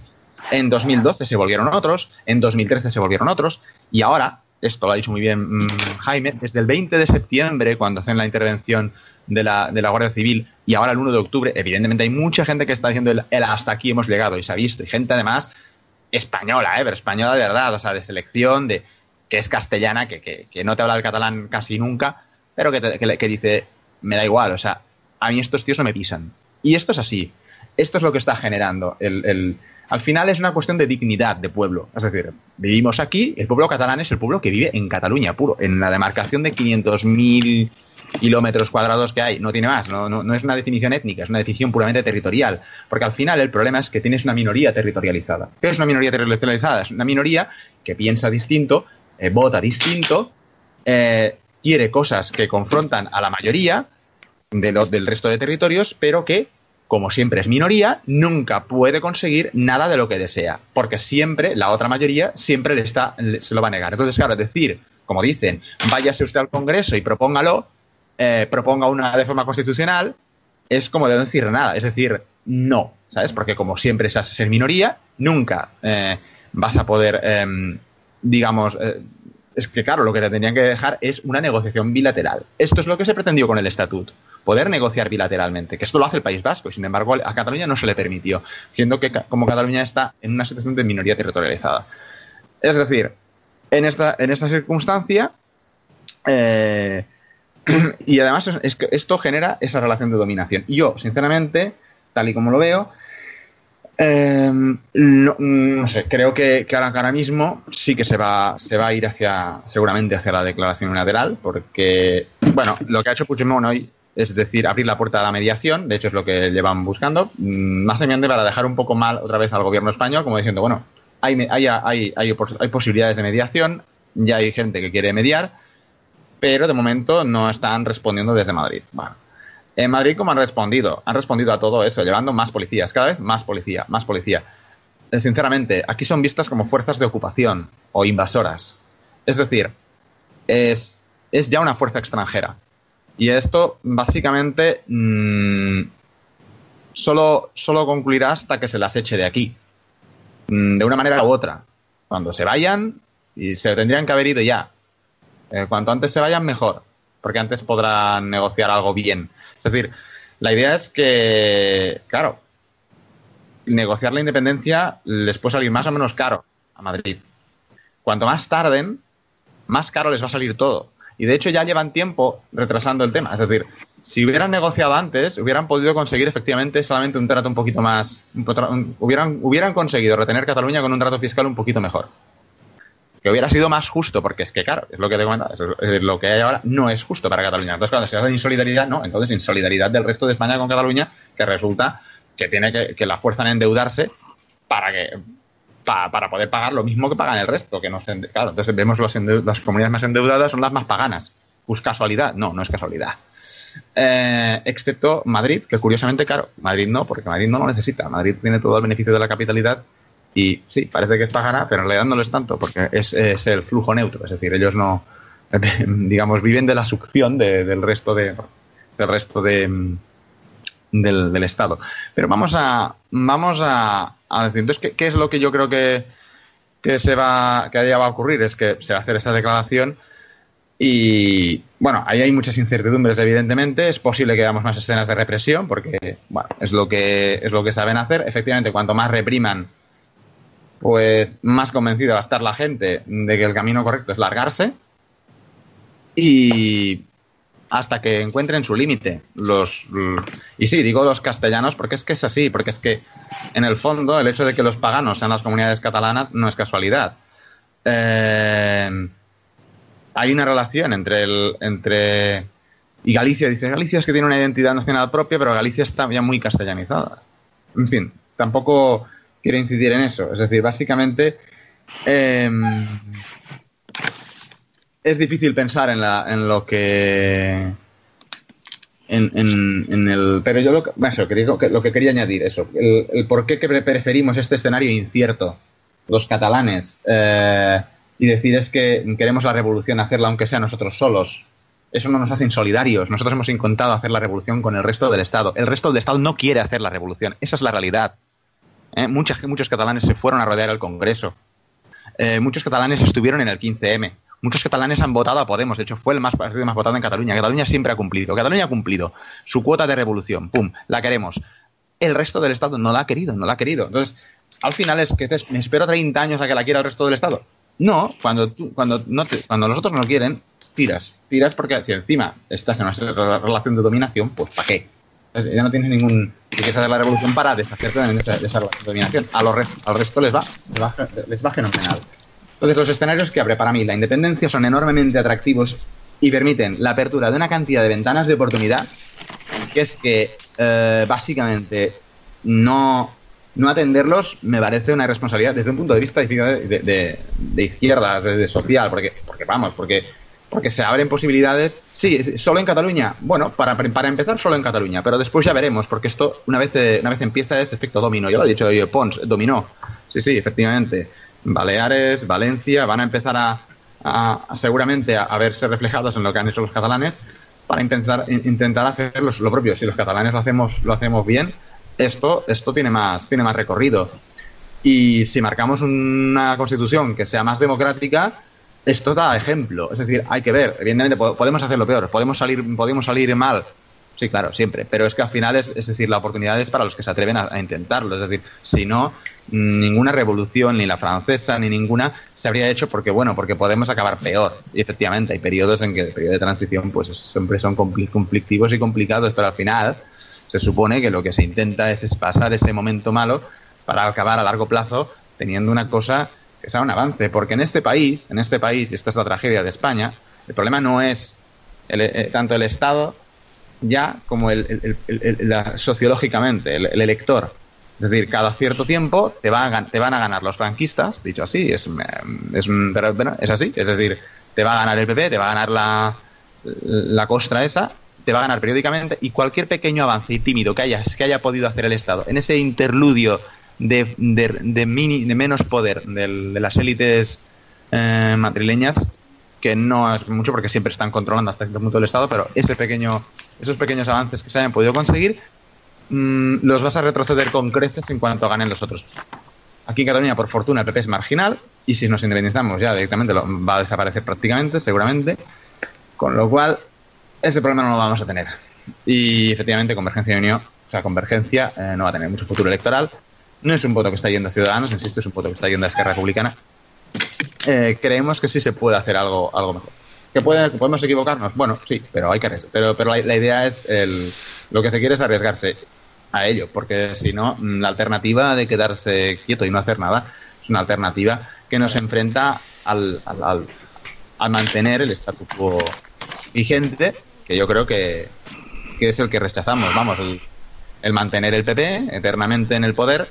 En 2012 se volvieron otros, en 2013 se volvieron otros, y ahora, esto lo ha dicho muy bien mm, Jaime, desde el 20 de septiembre, cuando hacen la intervención de la, de la, Guardia Civil, y ahora el 1 de octubre, evidentemente hay mucha gente que está diciendo el, hasta aquí hemos llegado, y se ha visto, y gente además española, ¿eh? pero española de verdad, o sea, de selección, de que es castellana, que, que, no te habla el catalán casi nunca, pero que, que dice, me da igual, o sea, a mí estos tíos no me pisan. Y esto es así. Esto es lo que está generando el, al final es una cuestión de dignidad de pueblo. Es decir, vivimos aquí, el pueblo catalán es el pueblo que vive en Cataluña, puro, en la demarcación de 500.000 kilómetros cuadrados que hay, no tiene más, no, no, es una definición étnica, es una definición puramente territorial, porque al final el problema es que tienes una minoría territorializada. ¿Qué es una minoría territorializada? Es una minoría que piensa distinto, eh, vota distinto, eh, quiere cosas que confrontan a la mayoría de del resto de territorios, pero que como siempre es minoría, nunca puede conseguir nada de lo que desea, porque siempre, la otra mayoría, siempre le está, se lo va a negar. Entonces, claro, decir, como dicen, váyase usted al Congreso y propóngalo, eh, proponga una de forma constitucional, es como de no decir nada, es decir, no, ¿sabes? Porque como siempre se hace ser minoría, nunca eh, vas a poder, em, digamos, eh, es que claro, lo que te tendrían que dejar es una negociación bilateral. Esto es lo que se pretendió con el estatuto poder negociar bilateralmente, que esto lo hace el País Vasco y sin embargo a Cataluña no se le permitió, siendo que como Cataluña está en una situación de minoría territorializada. Es decir, en esta, en esta circunstancia, eh, (clears throat) y además es, que esto genera esa relación de dominación. Y yo, sinceramente, tal y como lo veo, eh, no, sé, creo que, que, ahora, mismo sí que se va, se va a ir hacia, seguramente hacia la declaración unilateral, porque, bueno, lo que ha hecho Puigdemont hoy es decir, abrir la puerta a la mediación, de hecho es lo que llevan buscando, mm, más bien para dejar un poco mal otra vez al gobierno español, como diciendo, bueno, hay, hay, hay, hay, posibilidades de mediación, ya hay gente que quiere mediar, pero de momento no están respondiendo desde Madrid. En Madrid, ¿cómo han respondido? Han respondido a todo eso, llevando más policías, cada vez más policía, más policía. Eh, sinceramente, aquí son vistas como fuerzas de ocupación o invasoras. Es decir, es, es ya una fuerza extranjera. Y esto básicamente mm, solo, solo concluirá hasta que se las eche de aquí, mm, de una manera u otra. Cuando se vayan, y se tendrían que haber ido ya. Eh, cuanto antes se vayan, mejor, porque antes podrán negociar algo bien. Es decir, la idea es que, claro, negociar la independencia les puede salir más o menos caro a Madrid. Cuanto más tarden, más caro les va a salir todo. Y de hecho ya llevan tiempo retrasando el tema. Es decir, si hubieran negociado antes, hubieran podido conseguir efectivamente solamente un trato un poquito más. hubieran, hubieran conseguido retener Cataluña con un trato fiscal un poquito mejor. Que hubiera sido más justo, porque es que, claro, es lo que te comentaba, lo que hay ahora no es justo para Cataluña. Entonces, cuando se hace insolidaridad, no, entonces insolidaridad del resto de España con Cataluña, que resulta que tiene que, que la fuerzan a endeudarse para que para poder pagar lo mismo que pagan el resto. Que no claro, entonces vemos las comunidades más endeudadas son las más paganas. ¿Es casualidad? No, no es casualidad. Eh, excepto Madrid, que curiosamente, claro, Madrid no, porque Madrid no lo necesita. Madrid tiene todo el beneficio de la capitalidad y sí, parece que es pagana, pero en realidad no lo es tanto, porque es, el flujo neutro. Es decir, ellos no, (laughs) digamos, viven de la succión del resto de, del resto de, del, Estado. Pero vamos a, vamos a, decir, entonces, ¿qué, es lo que yo creo que, que se va, que allá va a ocurrir? Es que se va a hacer esa declaración y, bueno, ahí hay muchas incertidumbres, evidentemente. Es posible que veamos más escenas de represión, porque, bueno, es lo que, es lo que saben hacer. Efectivamente, cuanto más repriman, pues más convencida va a estar la gente de que el camino correcto es largarse. Y hasta que encuentren su límite. Los y sí, digo los castellanos porque es que es así, porque es que en el fondo el hecho de que los paganos sean las comunidades catalanas no es casualidad. Eh, hay una relación entre el entre y Galicia dice Galicia es que tiene una identidad nacional propia, pero Galicia está ya muy castellanizada. En fin, tampoco quiero incidir en eso. Es decir, básicamente eh, es difícil pensar en, la, en lo que. En, el, pero yo lo que, lo que quería añadir, eso, el, por qué que preferimos este escenario incierto, los catalanes, eh, y decir es que queremos la revolución hacerla aunque sea nosotros solos. Eso no nos hace insolidarios. Nosotros hemos intentado hacer la revolución con el resto del Estado. El resto del Estado no quiere hacer la revolución. Esa es la realidad. ¿Eh? Muchos, muchos catalanes se fueron a rodear el Congreso. Eh, muchos catalanes estuvieron en el 15M. Muchos catalanes han votado a Podemos. De hecho, fue el más partido más votado en Cataluña. Cataluña siempre ha cumplido. Cataluña ha cumplido su cuota de revolución. ¡Pum! La queremos. El resto del Estado no la ha querido, no la ha querido. Entonces, al final es que dices, me espero 30 años a que la quiera el resto del Estado. No, cuando, cuando, no cuando los otros no quieren, tiras. Tiras porque si encima estás en una relación de dominación, pues ¿para qué? Ya no tienes ningún. Si quieres hacer la revolución para deshacerte de esa, dominación. A los al resto les va, les va, les va fenomenal. Entonces, los escenarios que abre para mí la independencia son enormemente atractivos y permiten la apertura de una cantidad de ventanas de oportunidad que es que eh, básicamente no, no atenderlos me parece una responsabilidad desde un punto de vista de, de, de izquierda, de, social, porque, porque vamos, porque, porque se abren posibilidades. Sí, solo en Cataluña. Bueno, para, para empezar, solo en Cataluña, pero después ya veremos, porque esto, una vez, una vez empieza, es efecto domino. Ya lo he dicho yo, Pons, dominó. Sí, sí, efectivamente. Baleares, Valencia, van a empezar a, seguramente a, verse reflejados en lo que han hecho los catalanes para intentar, intentar hacer lo propio. Si los catalanes lo hacemos, lo hacemos bien, esto, esto tiene, más, tiene más recorrido. Y si marcamos una constitución que sea más democrática, esto da ejemplo. Es decir, hay que ver. Evidentemente podemos hacerlo peor, podemos salir, podemos salir mal. Sí, claro, siempre. Pero es que al final es, es decir, la oportunidad es para los que se atreven a intentarlo. Es decir, si no, ninguna revolución, ni la francesa, ni ninguna, se habría hecho porque, bueno, porque podemos acabar peor. Y efectivamente, hay periodos en que el periodo de transición, pues siempre son conflictivos y complicados, pero al final se supone que lo que se intenta es, pasar ese momento malo para acabar a largo plazo teniendo una cosa que sea un avance. Porque en este país, en este país, y esta es la tragedia de España, el problema no es eh, tanto el Estado ya como el, sociológicamente, el elector es decir, cada cierto tiempo te, te van a ganar los franquistas, dicho así, es, es, pero, es así. Es decir, te va a ganar el PP, te va a ganar la, la costra esa, te va a ganar periódicamente y cualquier pequeño avance y tímido que, hayas, que haya podido hacer el Estado en ese interludio de, de, de menos poder de, las élites eh, madrileñas, que no es mucho porque siempre están controlando hasta cierto punto el Estado, pero ese pequeño, esos pequeños avances que se hayan podido conseguir Mm, los vas a retroceder con creces en cuanto ganen los otros. Aquí en Cataluña, por fortuna, el PP es marginal y si nos independizamos ya directamente lo, va a desaparecer prácticamente, seguramente. Con lo cual, ese problema no lo vamos a tener. Y efectivamente, Convergencia y Unión, o sea, Convergencia eh, no va a tener mucho futuro electoral. No es un voto que está yendo a Ciudadanos, insisto, es un voto que está yendo a Esquerra Republicana. Eh, creemos que sí se puede hacer algo, algo mejor. ¿Que, puede, podemos equivocarnos? Bueno, sí, pero hay que Pero, pero la, idea es el, lo que se quiere es arriesgarse a ello, porque si no, mm, la alternativa de quedarse quieto y no hacer nada es una alternativa que nos enfrenta al, al, al, mantener el statu quo vigente, que yo creo que, que es el que rechazamos, vamos, el, el, mantener el PP eternamente en el poder,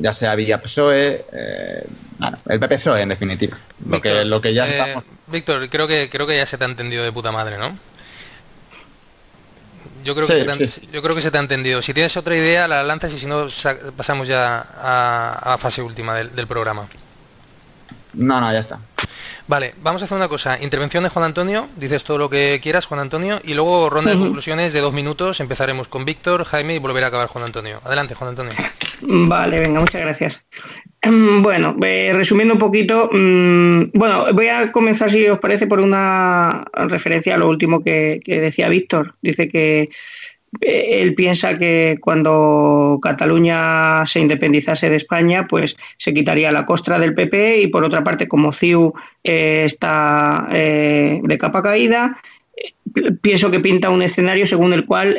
ya sea vía PSOE, eh, bueno, el PP-PSOE en definitiva, lo que, lo que ya eh, Víctor, creo que, creo que ya se te ha entendido de puta madre, ¿no? Yo creo, que se te yo creo que se te ha entendido. Si tienes otra idea, la lanzas y si no, pasamos ya a, a fase última del, programa. No, no, ya está. Vale, vamos a hacer una cosa. Intervención de Juan Antonio, dices todo lo que quieras, Juan Antonio, y luego ronda de conclusiones de dos minutos. Empezaremos con Víctor, Jaime y volverá a acabar Juan Antonio. Adelante, Juan Antonio. Vale, venga, muchas gracias. (clears throat) Bueno, eh, resumiendo un poquito, mm, bueno, voy a comenzar, si os parece, por una referencia a lo último que, decía Víctor. Dice que él piensa que cuando Cataluña se independizase de España, pues se quitaría la costra del PP y por otra parte, como CIU eh, está de capa caída, pienso que pinta un escenario según el cual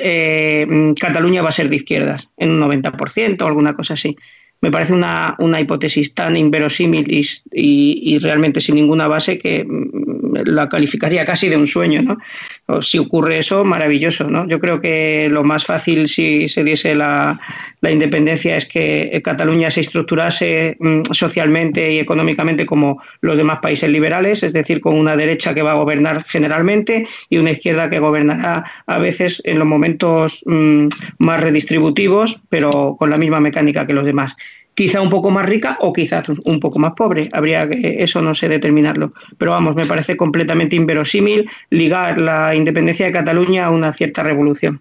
Cataluña va a ser de izquierdas, en un 90% o alguna cosa así. Me parece una, una hipótesis tan inverosímil y, y, realmente sin ninguna base que mm, la calificaría casi de un sueño, ¿no? O si ocurre eso, maravilloso, ¿no? Yo creo que lo más fácil si se diese la, independencia es que Cataluña se estructurase mm, socialmente y económicamente como los demás países liberales, es decir, con una derecha que va a gobernar generalmente y una izquierda que gobernará a veces en los momentos mm, más redistributivos, pero con la misma mecánica que los demás quizá un poco más rica o quizás un poco más pobre. Habría que, eso no sé determinarlo. Pero vamos, me parece completamente inverosímil ligar la independencia de Cataluña a una cierta revolución.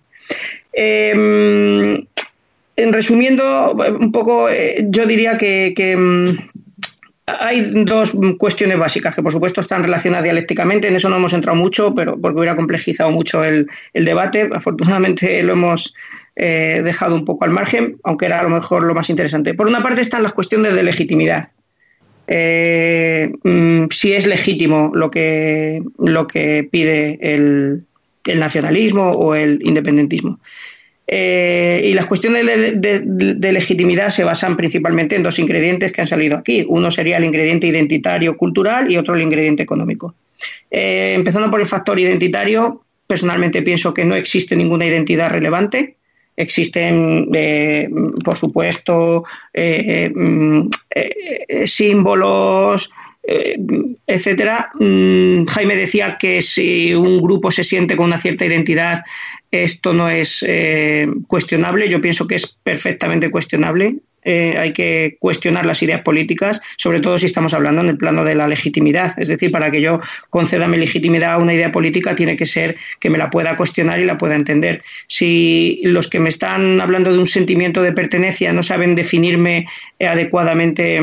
Em, en resumiendo, un poco, yo diría que, mm, hay dos cuestiones básicas que, por supuesto, están relacionadas dialécticamente. En eso no hemos entrado mucho, pero porque hubiera complejizado mucho el, debate. Afortunadamente lo hemos eh, dejado un poco al margen, aunque era a lo mejor lo más interesante. Por una parte están las cuestiones de legitimidad. Eh, mm, si es legítimo lo que, lo que pide el, nacionalismo o el independentismo. Eh, y las cuestiones de, legitimidad se basan principalmente en dos ingredientes que han salido aquí. Uno sería el ingrediente identitario cultural y otro el ingrediente económico. Eh, empezando por el factor identitario, personalmente pienso que no existe ninguna identidad relevante. Existen, eh, por supuesto, mm, símbolos, etcétera. Mm, Jaime decía que si un grupo se siente con una cierta identidad, esto no es eh, cuestionable. Yo pienso que es perfectamente cuestionable. Eh, hay que cuestionar las ideas políticas, sobre todo si estamos hablando en el plano de la legitimidad. Es decir, para que yo conceda mi legitimidad a una idea política, tiene que ser que me la pueda cuestionar y la pueda entender. Si los que me están hablando de un sentimiento de pertenencia no saben definirme adecuadamente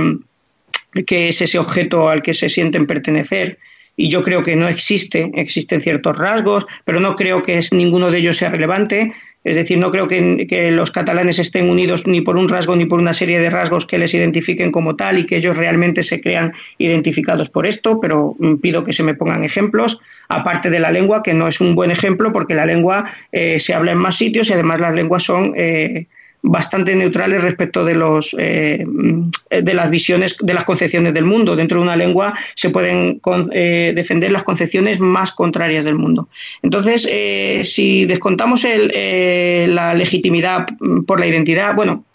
qué es ese objeto al que se sienten pertenecer. Y yo creo que no existe, existen ciertos rasgos, pero no creo que ninguno de ellos sea relevante. Es decir, no creo que, que, los catalanes estén unidos ni por un rasgo ni por una serie de rasgos que les identifiquen como tal y que ellos realmente se crean identificados por esto, pero mm, pido que se me pongan ejemplos, aparte de la lengua, que no es un buen ejemplo porque la lengua eh, se habla en más sitios y además las lenguas son... Eh, bastante neutrales respecto de los eh, de las visiones de las concepciones del mundo. Dentro de una lengua se pueden eh, defender las concepciones más contrarias del mundo. Entonces eh, si descontamos la legitimidad por la identidad bueno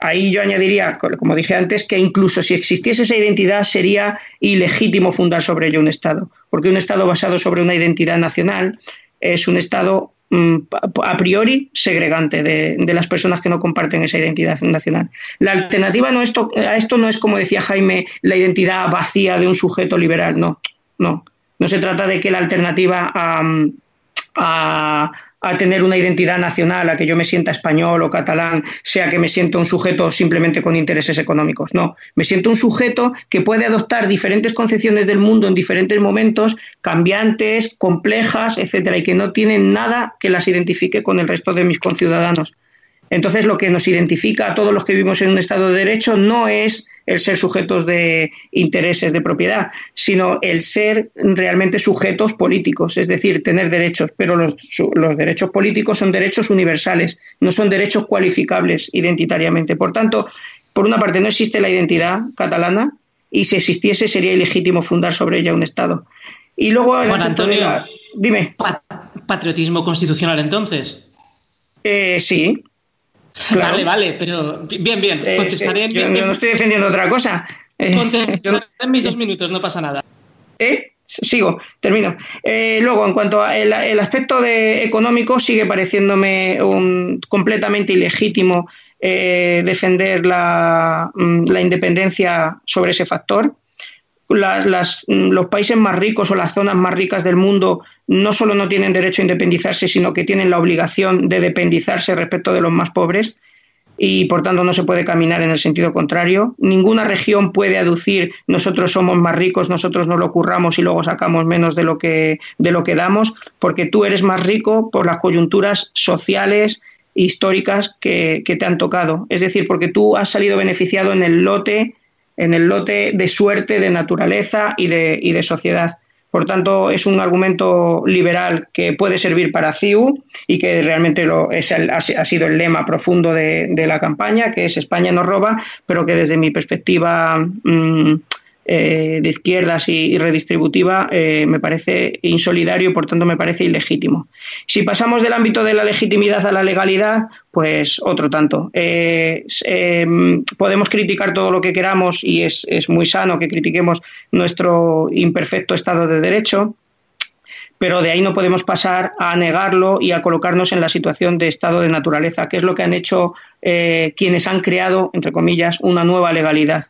ahí yo añadiría como dije antes que incluso si existiese esa identidad sería ilegítimo fundar sobre ello un estado porque un estado basado sobre una identidad nacional es un estado a priori segregante de, las personas que no comparten esa identidad nacional. La alternativa no esto, a esto no es, como decía Jaime, la identidad vacía de un sujeto liberal, no, no. No se trata de que la alternativa a, a tener una identidad nacional, a que yo me sienta español o catalán, sea que me siento un sujeto simplemente con intereses económicos. No, me siento un sujeto que puede adoptar diferentes concepciones del mundo en diferentes momentos, cambiantes, complejas, etcétera, y que no tienen nada que las identifique con el resto de mis conciudadanos. Entonces, lo que nos identifica a todos los que vivimos en un Estado de Derecho no es el ser sujetos de intereses de propiedad, sino el ser realmente sujetos políticos, es decir, tener derechos. Pero los, derechos políticos son derechos universales, no son derechos cualificables identitariamente. Por tanto, por una parte, no existe la identidad catalana y si existiese sería ilegítimo fundar sobre ella un Estado. Y luego, Antonio, dime. ¿Patriotismo constitucional entonces? Eh, sí, Vale, vale, pero bien, bien. Eh, contestaré yo no estoy defendiendo otra cosa. Eh, contestaré en mis dos minutos, no pasa nada. ¿Eh? Sigo, termino. luego, en cuanto al aspecto de económico, sigue pareciéndome un, completamente ilegítimo defender la, mm, la independencia sobre ese factor las, los países más ricos o las zonas más ricas del mundo no solo no tienen derecho a independizarse, sino que tienen la obligación de dependizarse respecto de los más pobres y por tanto no se puede caminar en el sentido contrario. Ninguna región puede aducir nosotros somos más ricos, nosotros no lo curramos y luego sacamos menos de lo que, de lo que damos, porque tú eres más rico por las coyunturas sociales históricas que, que te han tocado. Es decir, porque tú has salido beneficiado en el lote en el lote de suerte, de naturaleza y de, y de sociedad. Por tanto, es un argumento liberal que puede servir para CIU y que realmente lo, es ha, sido el lema profundo de, la campaña, que es España no roba, pero que desde mi perspectiva mm, eh, de izquierdas y, redistributiva eh, me parece insolidario y por tanto me parece ilegítimo. Si pasamos del ámbito de la legitimidad a la legalidad, pues otro tanto. Eh, podemos criticar todo lo que queramos y es, muy sano que critiquemos nuestro imperfecto Estado de Derecho, pero de ahí no podemos pasar a negarlo y a colocarnos en la situación de estado de naturaleza, que es lo que han hecho quienes han creado, entre comillas, una nueva legalidad.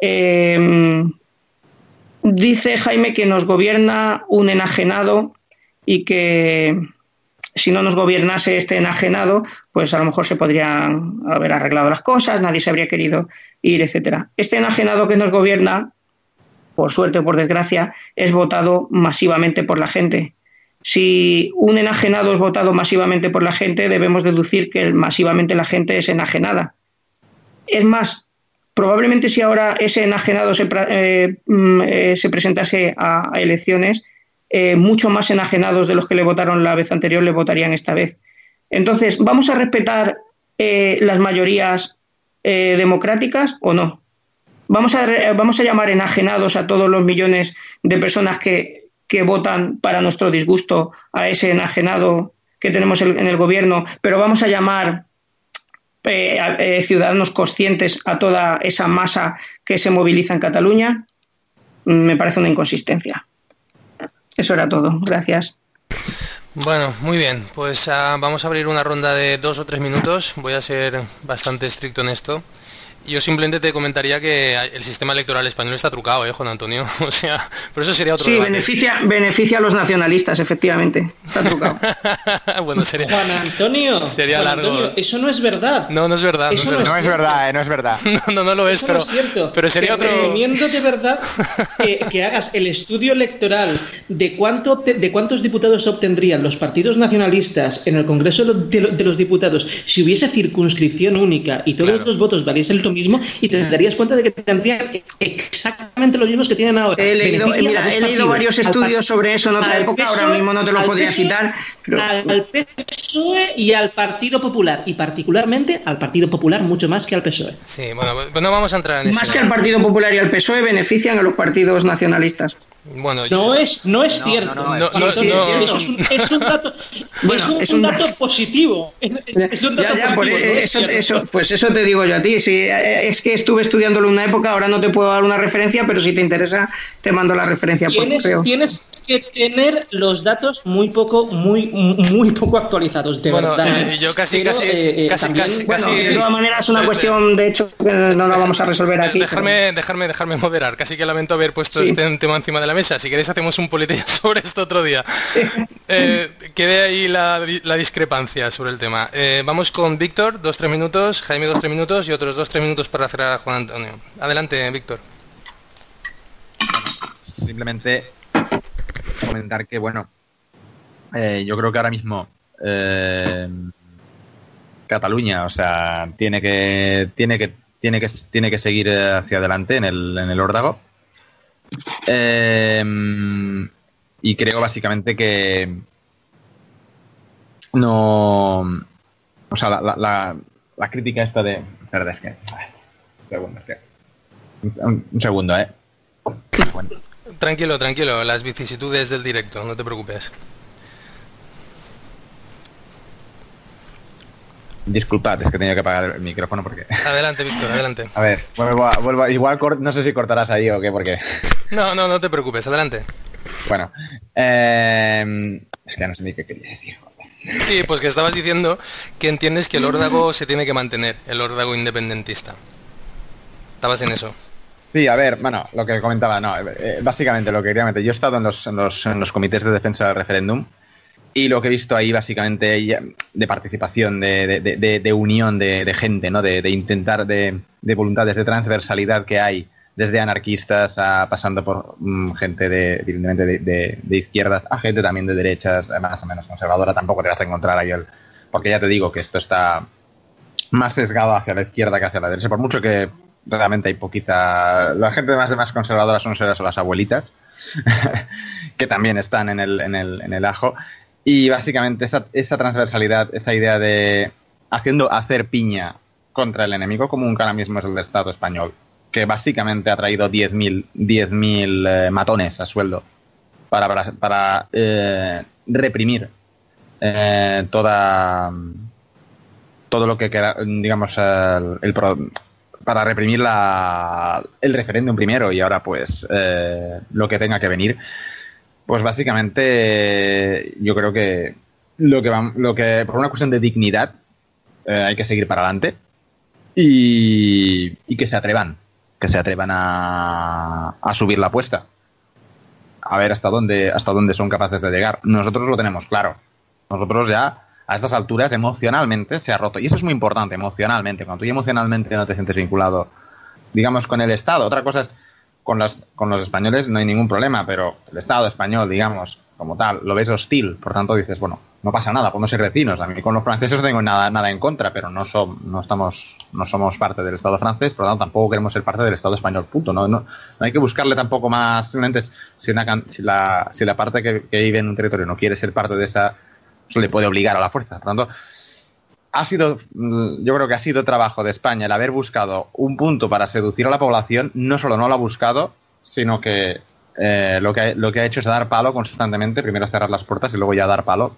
Em, dice Jaime que nos gobierna un enajenado y que, si no nos gobernase este enajenado, pues a lo mejor se podrían haber arreglado las cosas, nadie se habría querido ir, etcétera. Este enajenado que nos gobierna, por suerte o por desgracia, es votado masivamente por la gente. Si un enajenado es votado masivamente por la gente, debemos deducir que masivamente la gente es enajenada. Es más, probablemente si ahora ese enajenado se, eh, mm, eh, se presentase a elecciones, eh, mucho más enajenados de los que le votaron la vez anterior le votarían esta vez. Entonces, ¿vamos a respetar las mayorías democráticas o no? ¿Vamos a, ¿Vamos a llamar enajenados a todos los millones de personas que, que votan para nuestro disgusto a ese enajenado que tenemos en el gobierno, pero vamos a llamar ciudadanos conscientes a toda esa masa que se moviliza en Cataluña? Me parece una inconsistencia. Eso era todo. Gracias. Bueno, muy bien. Pues uh, vamos a abrir una ronda de dos o tres minutos. Voy a ser bastante estricto en esto. Yo simplemente te comentaría que el sistema electoral español está trucado, ¿eh, Juan Antonio? (laughs) O sea, pero eso sería otro Sí, beneficia, beneficia a los nacionalistas, efectivamente. Está trucado. (laughs) bueno, sería... Juan Antonio, (laughs) sería largo. eso no es verdad. No, no es verdad. no, es, verdad. no es verdad, eh, no es verdad. no, no, no lo es, pero, pero sería otro... Recomiendo de verdad que, hagas el estudio electoral de, cuánto de cuántos diputados obtendrían los partidos nacionalistas en el Congreso de, los Diputados si hubiese circunscripción única y todos los votos valiesen el mismo y te darías cuenta de que tendrían exactamente los mismos que tienen ahora. He leído, he leído varios estudios sobre eso en otra época, ahora mismo no te lo podría citar. Al PSOE y al Partido Popular, y particularmente al Partido Popular mucho más que al PSOE. Sí, bueno, no vamos a entrar en eso. Más que al Partido Popular y al PSOE benefician a los partidos nacionalistas. Bueno, no es no es cierto. es, un, dato, es un, dato positivo. Es, un dato positivo, eso, pues eso te digo yo a ti. Si, eh, es que estuve estudiándolo en una época, ahora no te puedo dar una referencia, pero si te interesa, te mando la referencia por correo. Tienes que tener los datos muy poco, muy, muy poco actualizados, de verdad. Eh, yo casi, casi, eh, casi, bueno, de todas maneras es una cuestión, de hecho, que no la vamos a resolver aquí. Dejarme, dejarme, dejarme moderar. Casi que lamento haber puesto este tema encima de la mesa. Si queréis hacemos un politella (laughs) sobre esto otro día. Eh, quede ahí la, la, discrepancia sobre el tema. Eh, vamos con Víctor, dos, tres minutos, Jaime, dos, tres minutos y otros dos, tres minutos para cerrar a Juan Antonio. Adelante, Víctor. simplemente comentar que, bueno, eh, yo creo que ahora mismo eh, Cataluña, o sea, tiene que, tiene que, tiene que, tiene que seguir hacia adelante en el, en el órdago. Eh, y creo básicamente que no. O sea, la, la, la crítica esta de. Espera, es que. Un segundo, es que. Un, segundo, ¿eh? (laughs) Tranquilo, tranquilo, las vicisitudes del directo, no te preocupes. Disculpad, es que tenía que apagar el micrófono porque. Adelante, Víctor, adelante. A ver, vuelvo igual no sé si cortarás ahí o qué, porque. No, no, no te preocupes, adelante. Bueno, eh... es que no sé ni qué quería decir. Sí, pues que estabas diciendo que entiendes que el órdago (clears throat) se tiene que mantener, el órdago independentista. Estabas en eso. Sí, a ver, bueno, lo que comentaba, no, eh, básicamente lo que quería meter, yo he estado en los, en los, en los comités de defensa del referéndum y lo que he visto ahí básicamente de participación, de, de, de unión de, gente, ¿no? de, intentar, de, voluntades, de transversalidad que hay desde anarquistas a pasando por mm, gente de, evidentemente de, izquierdas a gente también de derechas, más o menos conservadora, tampoco te vas a encontrar ahí el... Porque ya te digo que esto está más sesgado hacia la izquierda que hacia la derecha, por mucho que realmente hay poquita... La gente más, más conservadora son las abuelitas, (laughs) que también están en el, en el, en el ajo. Y básicamente esa, esa transversalidad, esa idea de haciendo hacer piña contra el enemigo común que ahora mismo es el Estado español, que básicamente ha traído 10.000 10 eh, matones a sueldo para, para, eh, reprimir eh, toda todo lo que queda, digamos, el, el, para reprimir la, el referéndum primero y ahora pues eh, lo que tenga que venir. Pues básicamente yo creo que lo que, lo que por una cuestión de dignidad eh, hay que seguir para adelante y, y, que se atrevan, que se atrevan a, a subir la apuesta. A ver hasta dónde, hasta dónde son capaces de llegar. Nosotros lo tenemos claro. Nosotros ya a estas alturas emocionalmente se ha roto. Y eso es muy importante, emocionalmente. Cuando tú emocionalmente no te sientes vinculado, digamos, con el Estado. Otra cosa es, con, las, con los españoles no hay ningún problema, pero el Estado español, digamos, como tal, lo ves hostil. Por tanto, dices, bueno, no pasa nada, podemos ser vecinos. A mí con los franceses no tengo nada, nada en contra, pero no, no, estamos, no somos parte del Estado francés, por tanto tampoco queremos ser parte del Estado español, punto. No, no, hay que buscarle tampoco más, simplemente si, si, la, si la parte que, vive en un territorio no quiere ser parte de esa, eso le puede obligar a la fuerza. Por tanto, ha sido, yo creo que ha sido trabajo de España el haber buscado un punto para seducir a la población, no solo no lo ha buscado, sino que eh, lo, que, lo que ha hecho es dar palo constantemente, primero cerrar las puertas y luego ya dar palo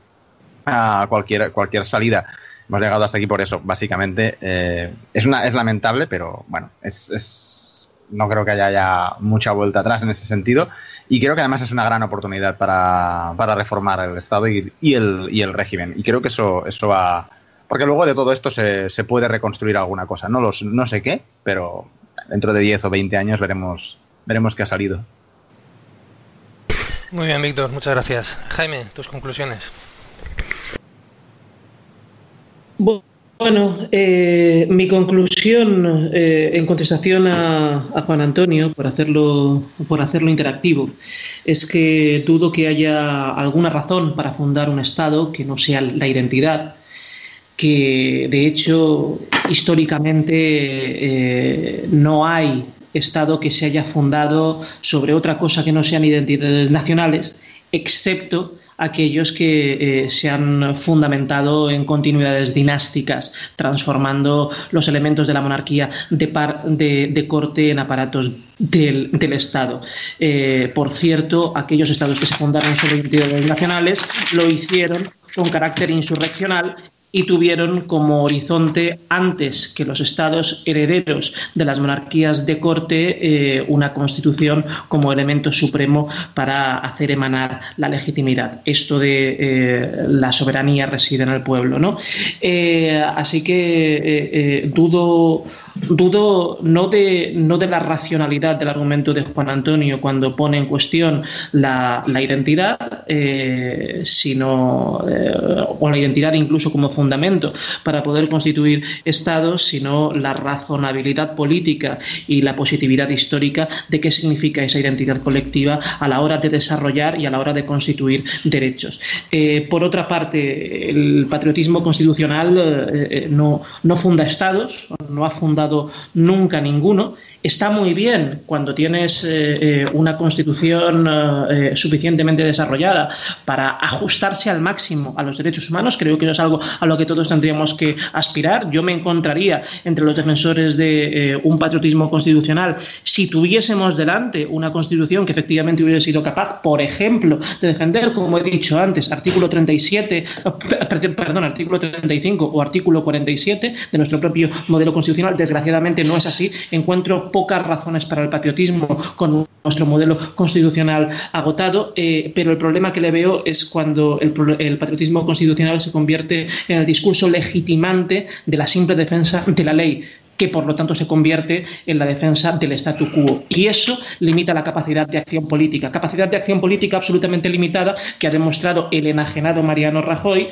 a cualquier, cualquier salida. Hemos llegado hasta aquí por eso, básicamente. Eh, es, una, es lamentable, pero bueno, es, es, no creo que haya ya mucha vuelta atrás en ese sentido. Y creo que además es una gran oportunidad para, para reformar el Estado y, y, el, y el régimen. Y creo que eso, eso va. Porque luego de todo esto se, se puede reconstruir alguna cosa. No, los, no sé qué, pero dentro de 10 o 20 años veremos, veremos qué ha salido. Muy bien, Víctor, muchas gracias. Jaime, tus conclusiones. Bueno, eh, mi conclusión eh, en contestación a, Juan Antonio, por hacerlo, por hacerlo interactivo, es que dudo que haya alguna razón para fundar un Estado que no sea la identidad, que de hecho históricamente eh, no hay Estado que se haya fundado sobre otra cosa que no sean identidades nacionales, excepto aquellos que eh, se han fundamentado en continuidades dinásticas, transformando los elementos de la monarquía de, corte en aparatos del, Estado. Eh, por cierto, aquellos estados que se fundaron sobre identidades nacionales lo hicieron con carácter insurreccional y tuvieron como horizonte, antes que los estados herederos de las monarquías de corte, eh, una constitución como elemento supremo para hacer emanar la legitimidad. Esto de eh, la soberanía reside en el pueblo. ¿no? Eh, así que dudo dudo no de, no de la racionalidad del argumento de Juan Antonio cuando pone en cuestión la, identidad, eh, sino, eh, o la identidad incluso como fundamento para poder constituir estados, sino la razonabilidad política y la positividad histórica de qué significa esa identidad colectiva a la hora de desarrollar y a la hora de constituir derechos. Eh, por otra parte, el patriotismo constitucional no, no funda estados, no ha fundado nunca ninguno está muy bien cuando tienes eh, eh, una constitución eh, suficientemente desarrollada para ajustarse al máximo a los derechos humanos. Creo que eso es algo a lo que todos tendríamos que aspirar. Yo me encontraría entre los defensores de un patriotismo constitucional si tuviésemos delante una constitución que efectivamente hubiera sido capaz, por ejemplo, de defender, como he dicho antes, artículo 37, perdón, artículo 35 o artículo 47 de nuestro propio modelo constitucional. Desgraciadamente no es así. Encuentro pocas razones para el patriotismo con nuestro modelo constitucional agotado, eh, pero el problema que le veo es cuando el, patriotismo constitucional se convierte en el discurso legitimante de la simple defensa de la ley que por lo tanto se convierte en la defensa del statu quo. Y eso limita la capacidad de acción política. Capacidad de acción política absolutamente limitada que ha demostrado el enajenado Mariano Rajoy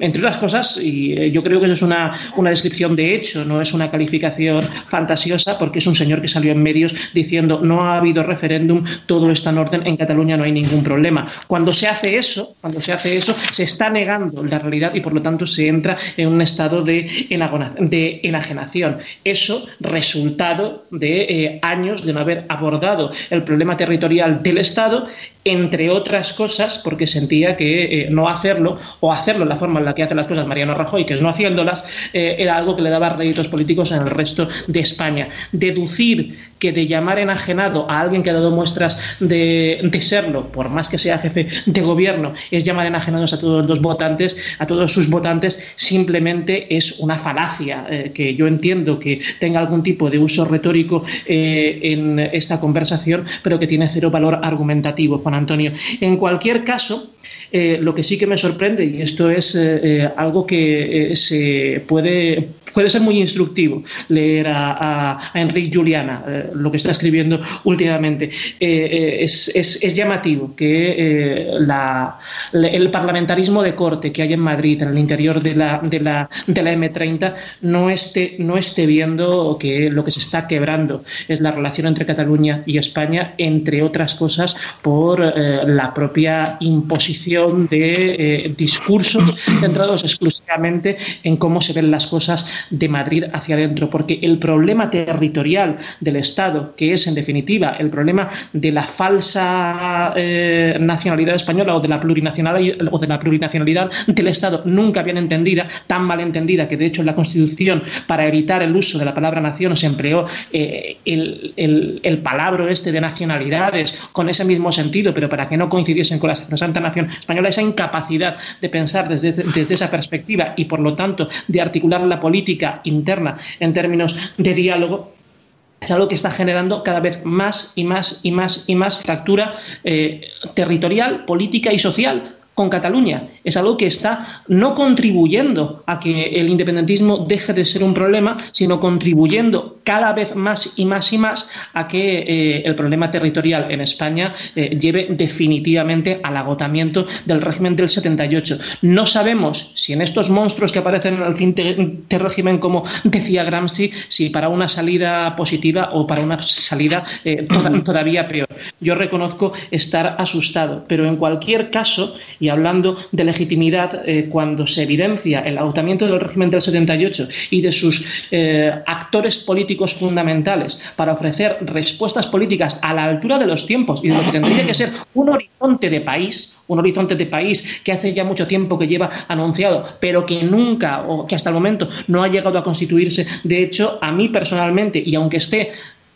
entre otras cosas, y eh, yo creo que eso es una, una, descripción de hecho, no es una calificación fantasiosa, porque es un señor que salió en medios diciendo no ha habido referéndum, todo está en orden, en Cataluña no hay ningún problema. Cuando se hace eso, cuando se hace eso, se está negando la realidad y por lo tanto se entra en un estado de, de enajenación. Eso resultado de eh, años de no haber abordado el problema territorial del Estado entre otras cosas, porque sentía que eh, no hacerlo, o hacerlo en la forma en la que hace las cosas Mariano Rajoy, que es no haciéndolas, eh, era algo que le daba réditos políticos en el resto de España. Deducir que de llamar enajenado a alguien que ha dado muestras de, serlo, por más que sea jefe de gobierno, es llamar enajenados a todos los votantes, a todos sus votantes, simplemente es una falacia eh, que yo entiendo que tenga algún tipo de uso retórico en esta conversación, pero que tiene cero valor argumentativo. Antonio. En cualquier caso, Eh, lo que sí que me sorprende, y esto es eh, algo que se puede puede ser muy instructivo leer a, Enrique Juliana, eh, lo que está escribiendo últimamente. Eh, eh, es, llamativo que el parlamentarismo de corte que hay en Madrid, en el interior de la, de la, de la M30, no esté, no esté viendo que lo que se está quebrando es la relación entre Cataluña y España, entre otras cosas, por la propia imposición de discursos centrados exclusivamente en cómo se ven las cosas de Madrid hacia adentro, porque el problema territorial del Estado, que es en definitiva el problema de la falsa eh, nacionalidad española o de la plurinacionalidad o de la plurinacionalidad del Estado nunca bien entendida, tan mal entendida que de hecho en la Constitución para evitar el uso de la palabra nación se empleó eh, el, el, palabra este de nacionalidades con ese mismo sentido, pero para que no coincidiesen con la Santa Nación española, esa incapacidad de pensar desde, desde esa perspectiva y por lo tanto de articular la política interna en términos de diálogo, es algo que está generando cada vez más y más y más y más fractura eh, territorial, política y social con Cataluña. Es algo que está no contribuyendo a que el independentismo deje de ser un problema, sino contribuyendo cada vez más y más y más a que eh, el problema territorial en España eh, lleve definitivamente al agotamiento del régimen del 78. No sabemos si en estos monstruos que aparecen al fin de, régimen, como decía Gramsci, si para una salida positiva o para una salida eh, todavía peor. Yo reconozco estar asustado, pero en cualquier caso, y hablando de legitimidad, eh, cuando se evidencia el agotamiento del régimen del 78 y de sus eh, actores políticos fundamentales para ofrecer respuestas políticas a la altura de los tiempos y de lo que tendría que ser un horizonte de país, un horizonte de país que hace ya mucho tiempo que lleva anunciado, pero que nunca o que hasta el momento no ha llegado a constituirse. De hecho, a mí personalmente, y aunque esté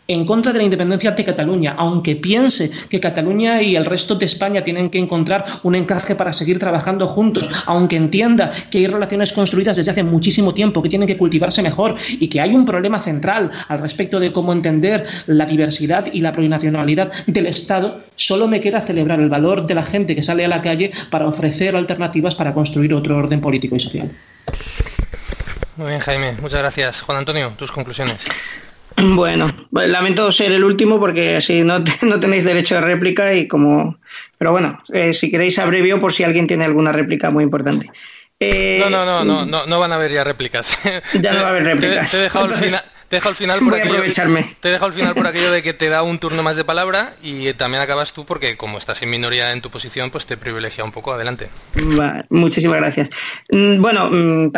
en contra de la independencia de Cataluña, aunque piense que Cataluña y el resto de España tienen que encontrar un encaje para seguir trabajando juntos, aunque entienda que hay relaciones construidas desde hace muchísimo tiempo, que tienen que cultivarse mejor y que hay un problema central al respecto de cómo entender la diversidad y la plurinacionalidad del Estado, solo me queda celebrar el valor de la gente que sale a la calle para ofrecer alternativas para construir otro orden político y social. Muy bien, Jaime. Muchas gracias. Juan Antonio, tus conclusiones. (clears throat) Bueno, lamento ser el último porque así no, (laughs) no tenéis derecho de réplica y como... Pero bueno, eh, si queréis abrevio por si alguien tiene alguna réplica muy importante. Eh, no, no, no, no, no, no van a haber ya réplicas. Ya no va a haber réplicas. (laughs) te he dejado al final te dejo al final por aquello, te dejo al final por aquello de que te da un turno más de palabra y también acabas tú porque como estás en minoría en tu posición, pues te privilegia un poco. Adelante. muchísimas gracias. Mm, bueno, mm,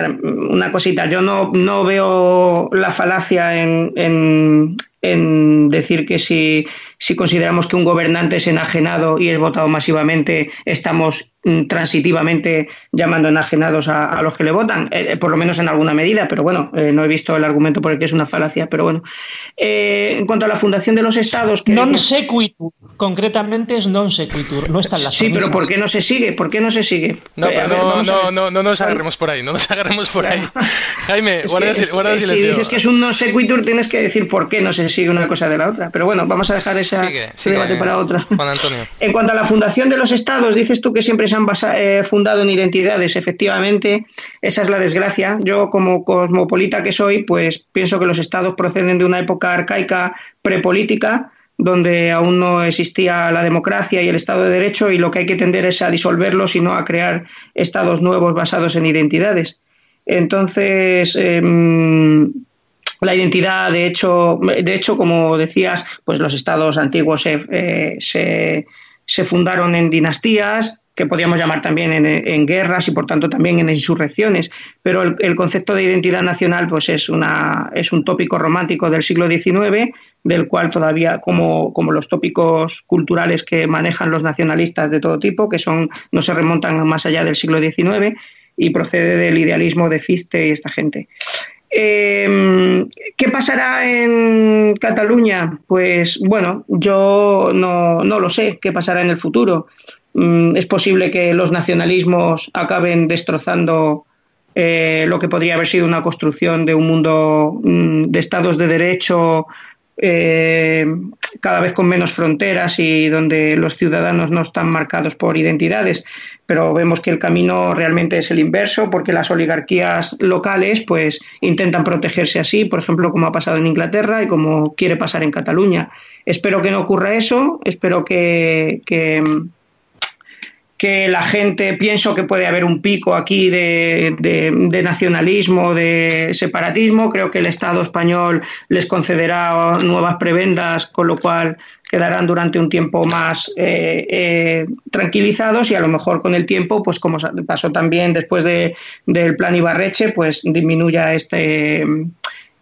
una cosita. Yo no, no veo la falacia en, en, en decir que si, si consideramos que un gobernante es enajenado y es votado masivamente, estamos Mm, transitivamente llamando enajenados a, los que le votan, eh, eh, por lo menos en alguna medida, pero bueno, eh, no he visto el argumento por el que es una falacia, pero bueno. en cuanto a la fundación de los estados... Que non sequitur, concretamente es non sequitur, no está en la Sí, pero ¿por qué no se sigue? ¿Por qué no se sigue? No, no, no, no, no, nos agarremos por ahí, no nos agarremos por ahí. Jaime, guarda, guarda Si dices que es un non sequitur, tienes que decir por qué no se sigue una cosa de la otra. Pero bueno, vamos a dejar ese debate para otra. Juan Antonio. (laughs) En cuanto a la fundación de los estados, dices tú que siempre se han eh, fundado en identidades. Efectivamente, esa es la desgracia. Yo, como cosmopolita que soy, pues pienso que los estados proceden de una época arcaica prepolítica donde aún no existía la democracia y el Estado de Derecho y lo que hay que tender es a disolverlos y no a crear estados nuevos basados en identidades. Entonces, em, la identidad, de hecho, de hecho, como decías, pues los estados antiguos se, eh, se fundaron en dinastías, que podríamos llamar también en, guerras y por tanto también en insurrecciones, pero el, concepto de identidad nacional pues es, una, es un tópico romántico del siglo XIX, del cual todavía, como, como los tópicos culturales que manejan los nacionalistas de todo tipo, que son no se remontan más allá del siglo XIX, y procede del idealismo de Fichte y esta gente. Em, ¿Qué pasará en Cataluña? Pues bueno, yo no, no, lo sé qué pasará en el futuro. Mm, es posible que los nacionalismos acaben destrozando eh, lo que podría haber sido una construcción de un mundo mm, de estados de derecho eh, cada vez con menos fronteras y donde los ciudadanos no están marcados por identidades, pero vemos que el camino realmente es el inverso porque las oligarquías locales pues intentan protegerse así, por ejemplo, como ha pasado en Inglaterra y como quiere pasar en Cataluña. Espero que no ocurra eso, espero que, que que la gente, pienso que puede haber un pico aquí de, de, nacionalismo, de separatismo. Creo que el Estado español les concederá nuevas prebendas, con lo cual quedarán durante un tiempo más eh, eh, tranquilizados y a lo mejor con el tiempo, pues como pasó también después de, del plan Ibarreche, pues disminuya este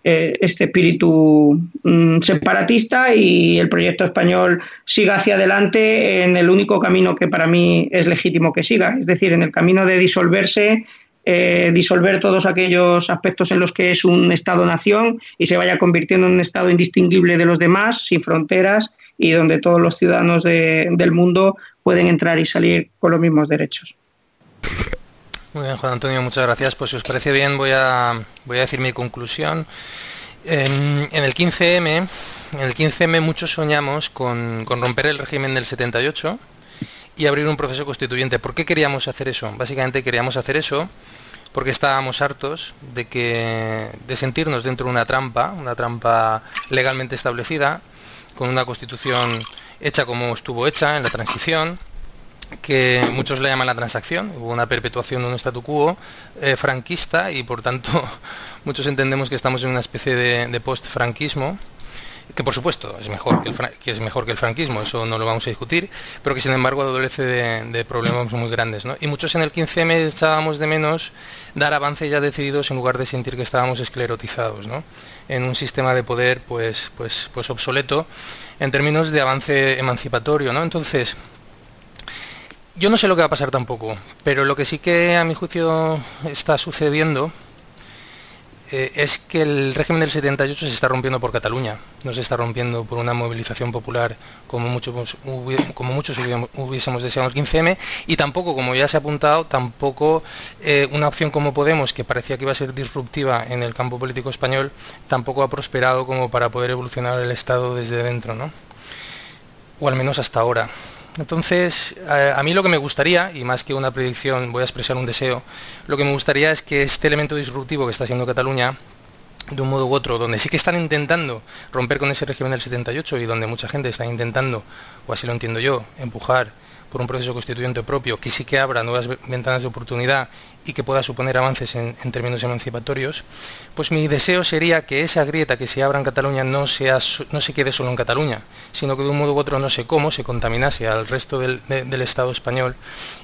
eh, este espíritu mm, separatista y el proyecto español siga hacia adelante en el único camino que para mí es legítimo que siga, es decir, en el camino de disolverse, eh, disolver todos aquellos aspectos en los que es un Estado-nación y se vaya convirtiendo en un Estado indistinguible de los demás, sin fronteras y donde todos los ciudadanos del mundo pueden entrar y salir con los mismos derechos. Muy bien, Juan Antonio, muchas gracias. Pues si os parece bien, voy a, voy a decir mi conclusión. En, el 15M, en el 15M muchos soñamos con, romper el régimen del 78 y abrir un proceso constituyente. ¿Por qué queríamos hacer eso? Básicamente queríamos hacer eso porque estábamos hartos de que de sentirnos dentro de una trampa, una trampa legalmente establecida, con una constitución hecha como estuvo hecha en la transición, que muchos le llaman la transacción, hubo una perpetuación de un statu quo eh, franquista y por tanto (laughs) muchos entendemos que estamos en una especie de, post-franquismo, que por supuesto es mejor que, el, que es mejor que el franquismo, eso no lo vamos a discutir, pero que sin embargo adolece de, problemas muy grandes. ¿no? Y muchos en el 15M echábamos de menos dar avances ya decididos en lugar de sentir que estábamos esclerotizados ¿no? en un sistema de poder pues, pues, pues obsoleto en términos de avance emancipatorio. ¿no? Entonces, yo no sé lo que va a pasar tampoco, pero lo que sí que a mi juicio está sucediendo eh, es que el régimen del 78 se está rompiendo por Cataluña, no se está rompiendo por una movilización popular como, muchos, como muchos hubiésemos deseado el 15M y tampoco, como ya se ha apuntado, tampoco eh, una opción como Podemos, que parecía que iba a ser disruptiva en el campo político español, tampoco ha prosperado como para poder evolucionar el Estado desde dentro, ¿no? O al menos hasta ahora. Entonces, a, mí lo que me gustaría, y más que una predicción, voy a expresar un deseo, lo que me gustaría es que este elemento disruptivo que está haciendo Cataluña, de un modo u otro, donde sí que están intentando romper con ese régimen del 78 y donde mucha gente está intentando, o así lo entiendo yo, empujar por un proceso constituyente propio que sí que abra nuevas ventanas de oportunidad y que pueda suponer avances en, términos emancipatorios, pues mi deseo sería que esa grieta que se abra en Cataluña no, se quede solo en Cataluña, sino que de un modo u otro, no sé cómo, se contaminase al resto del Estado español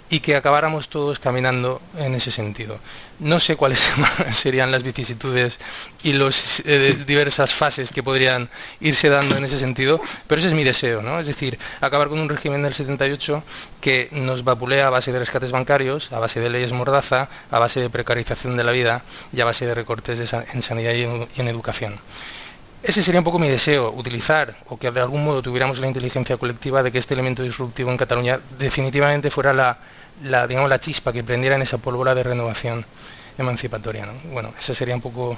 y que acabáramos todos caminando en ese sentido. No sé cuáles (laughs) serían las vicisitudes y las eh, diversas fases que podrían irse dando en ese sentido, pero ese es mi deseo, ¿no? Es decir, acabar con un régimen del 78 que nos vapulea a base de rescates bancarios, a base de leyes mordaza, a base de precarización de la vida y a base de recortes en sanidad y en, educación. Ese sería un poco mi deseo, utilizar o que de algún modo tuviéramos la inteligencia colectiva de que este elemento disruptivo en Cataluña definitivamente fuera la, digamos, la chispa que prendiera en esa pólvora de renovación emancipatoria. Bueno, esa sería un poco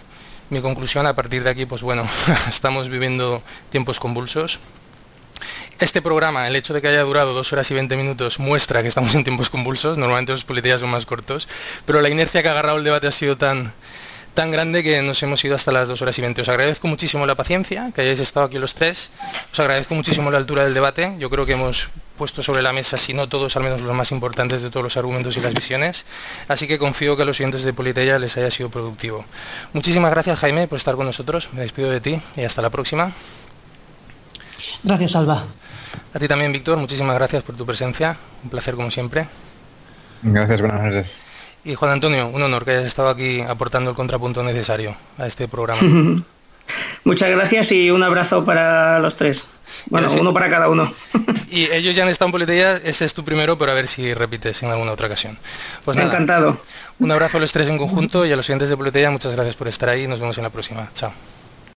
mi conclusión. A partir de aquí, pues bueno, (laughs) estamos viviendo tiempos convulsos. Este programa, el hecho de que haya durado dos horas y veinte minutos, muestra que estamos en tiempos convulsos. Normalmente los políticos son más cortos, pero la inercia que ha agarrado el debate ha sido tan, tan grande que nos hemos ido hasta las dos horas y veinte. Os agradezco muchísimo la paciencia, que hayáis estado aquí los tres. Os agradezco muchísimo la altura del debate. Yo creo que hemos puesto sobre la mesa, si no todos, al menos los más importantes de todos los argumentos y las visiones. Así que confío que a los siguientes de Politeya les haya sido productivo. Muchísimas gracias, Jaime, por estar con nosotros. Me despido de ti y hasta la próxima. Gracias, Alba. A ti también, Víctor, muchísimas gracias por tu presencia. Un placer como siempre. Gracias, buenas noches. Y Juan Antonio, un honor que hayas estado aquí aportando el contrapunto necesario a este programa. (laughs) Muchas gracias y un abrazo para los tres. Bueno, uno para cada uno. (laughs) y ellos ya han estado en Politeya, este es tu primero, pero a ver si repites en alguna otra ocasión. Pues Encantado. Un abrazo a los tres en conjunto y a los siguientes de Politeya, muchas gracias por estar ahí. Nos vemos en la próxima. Chao.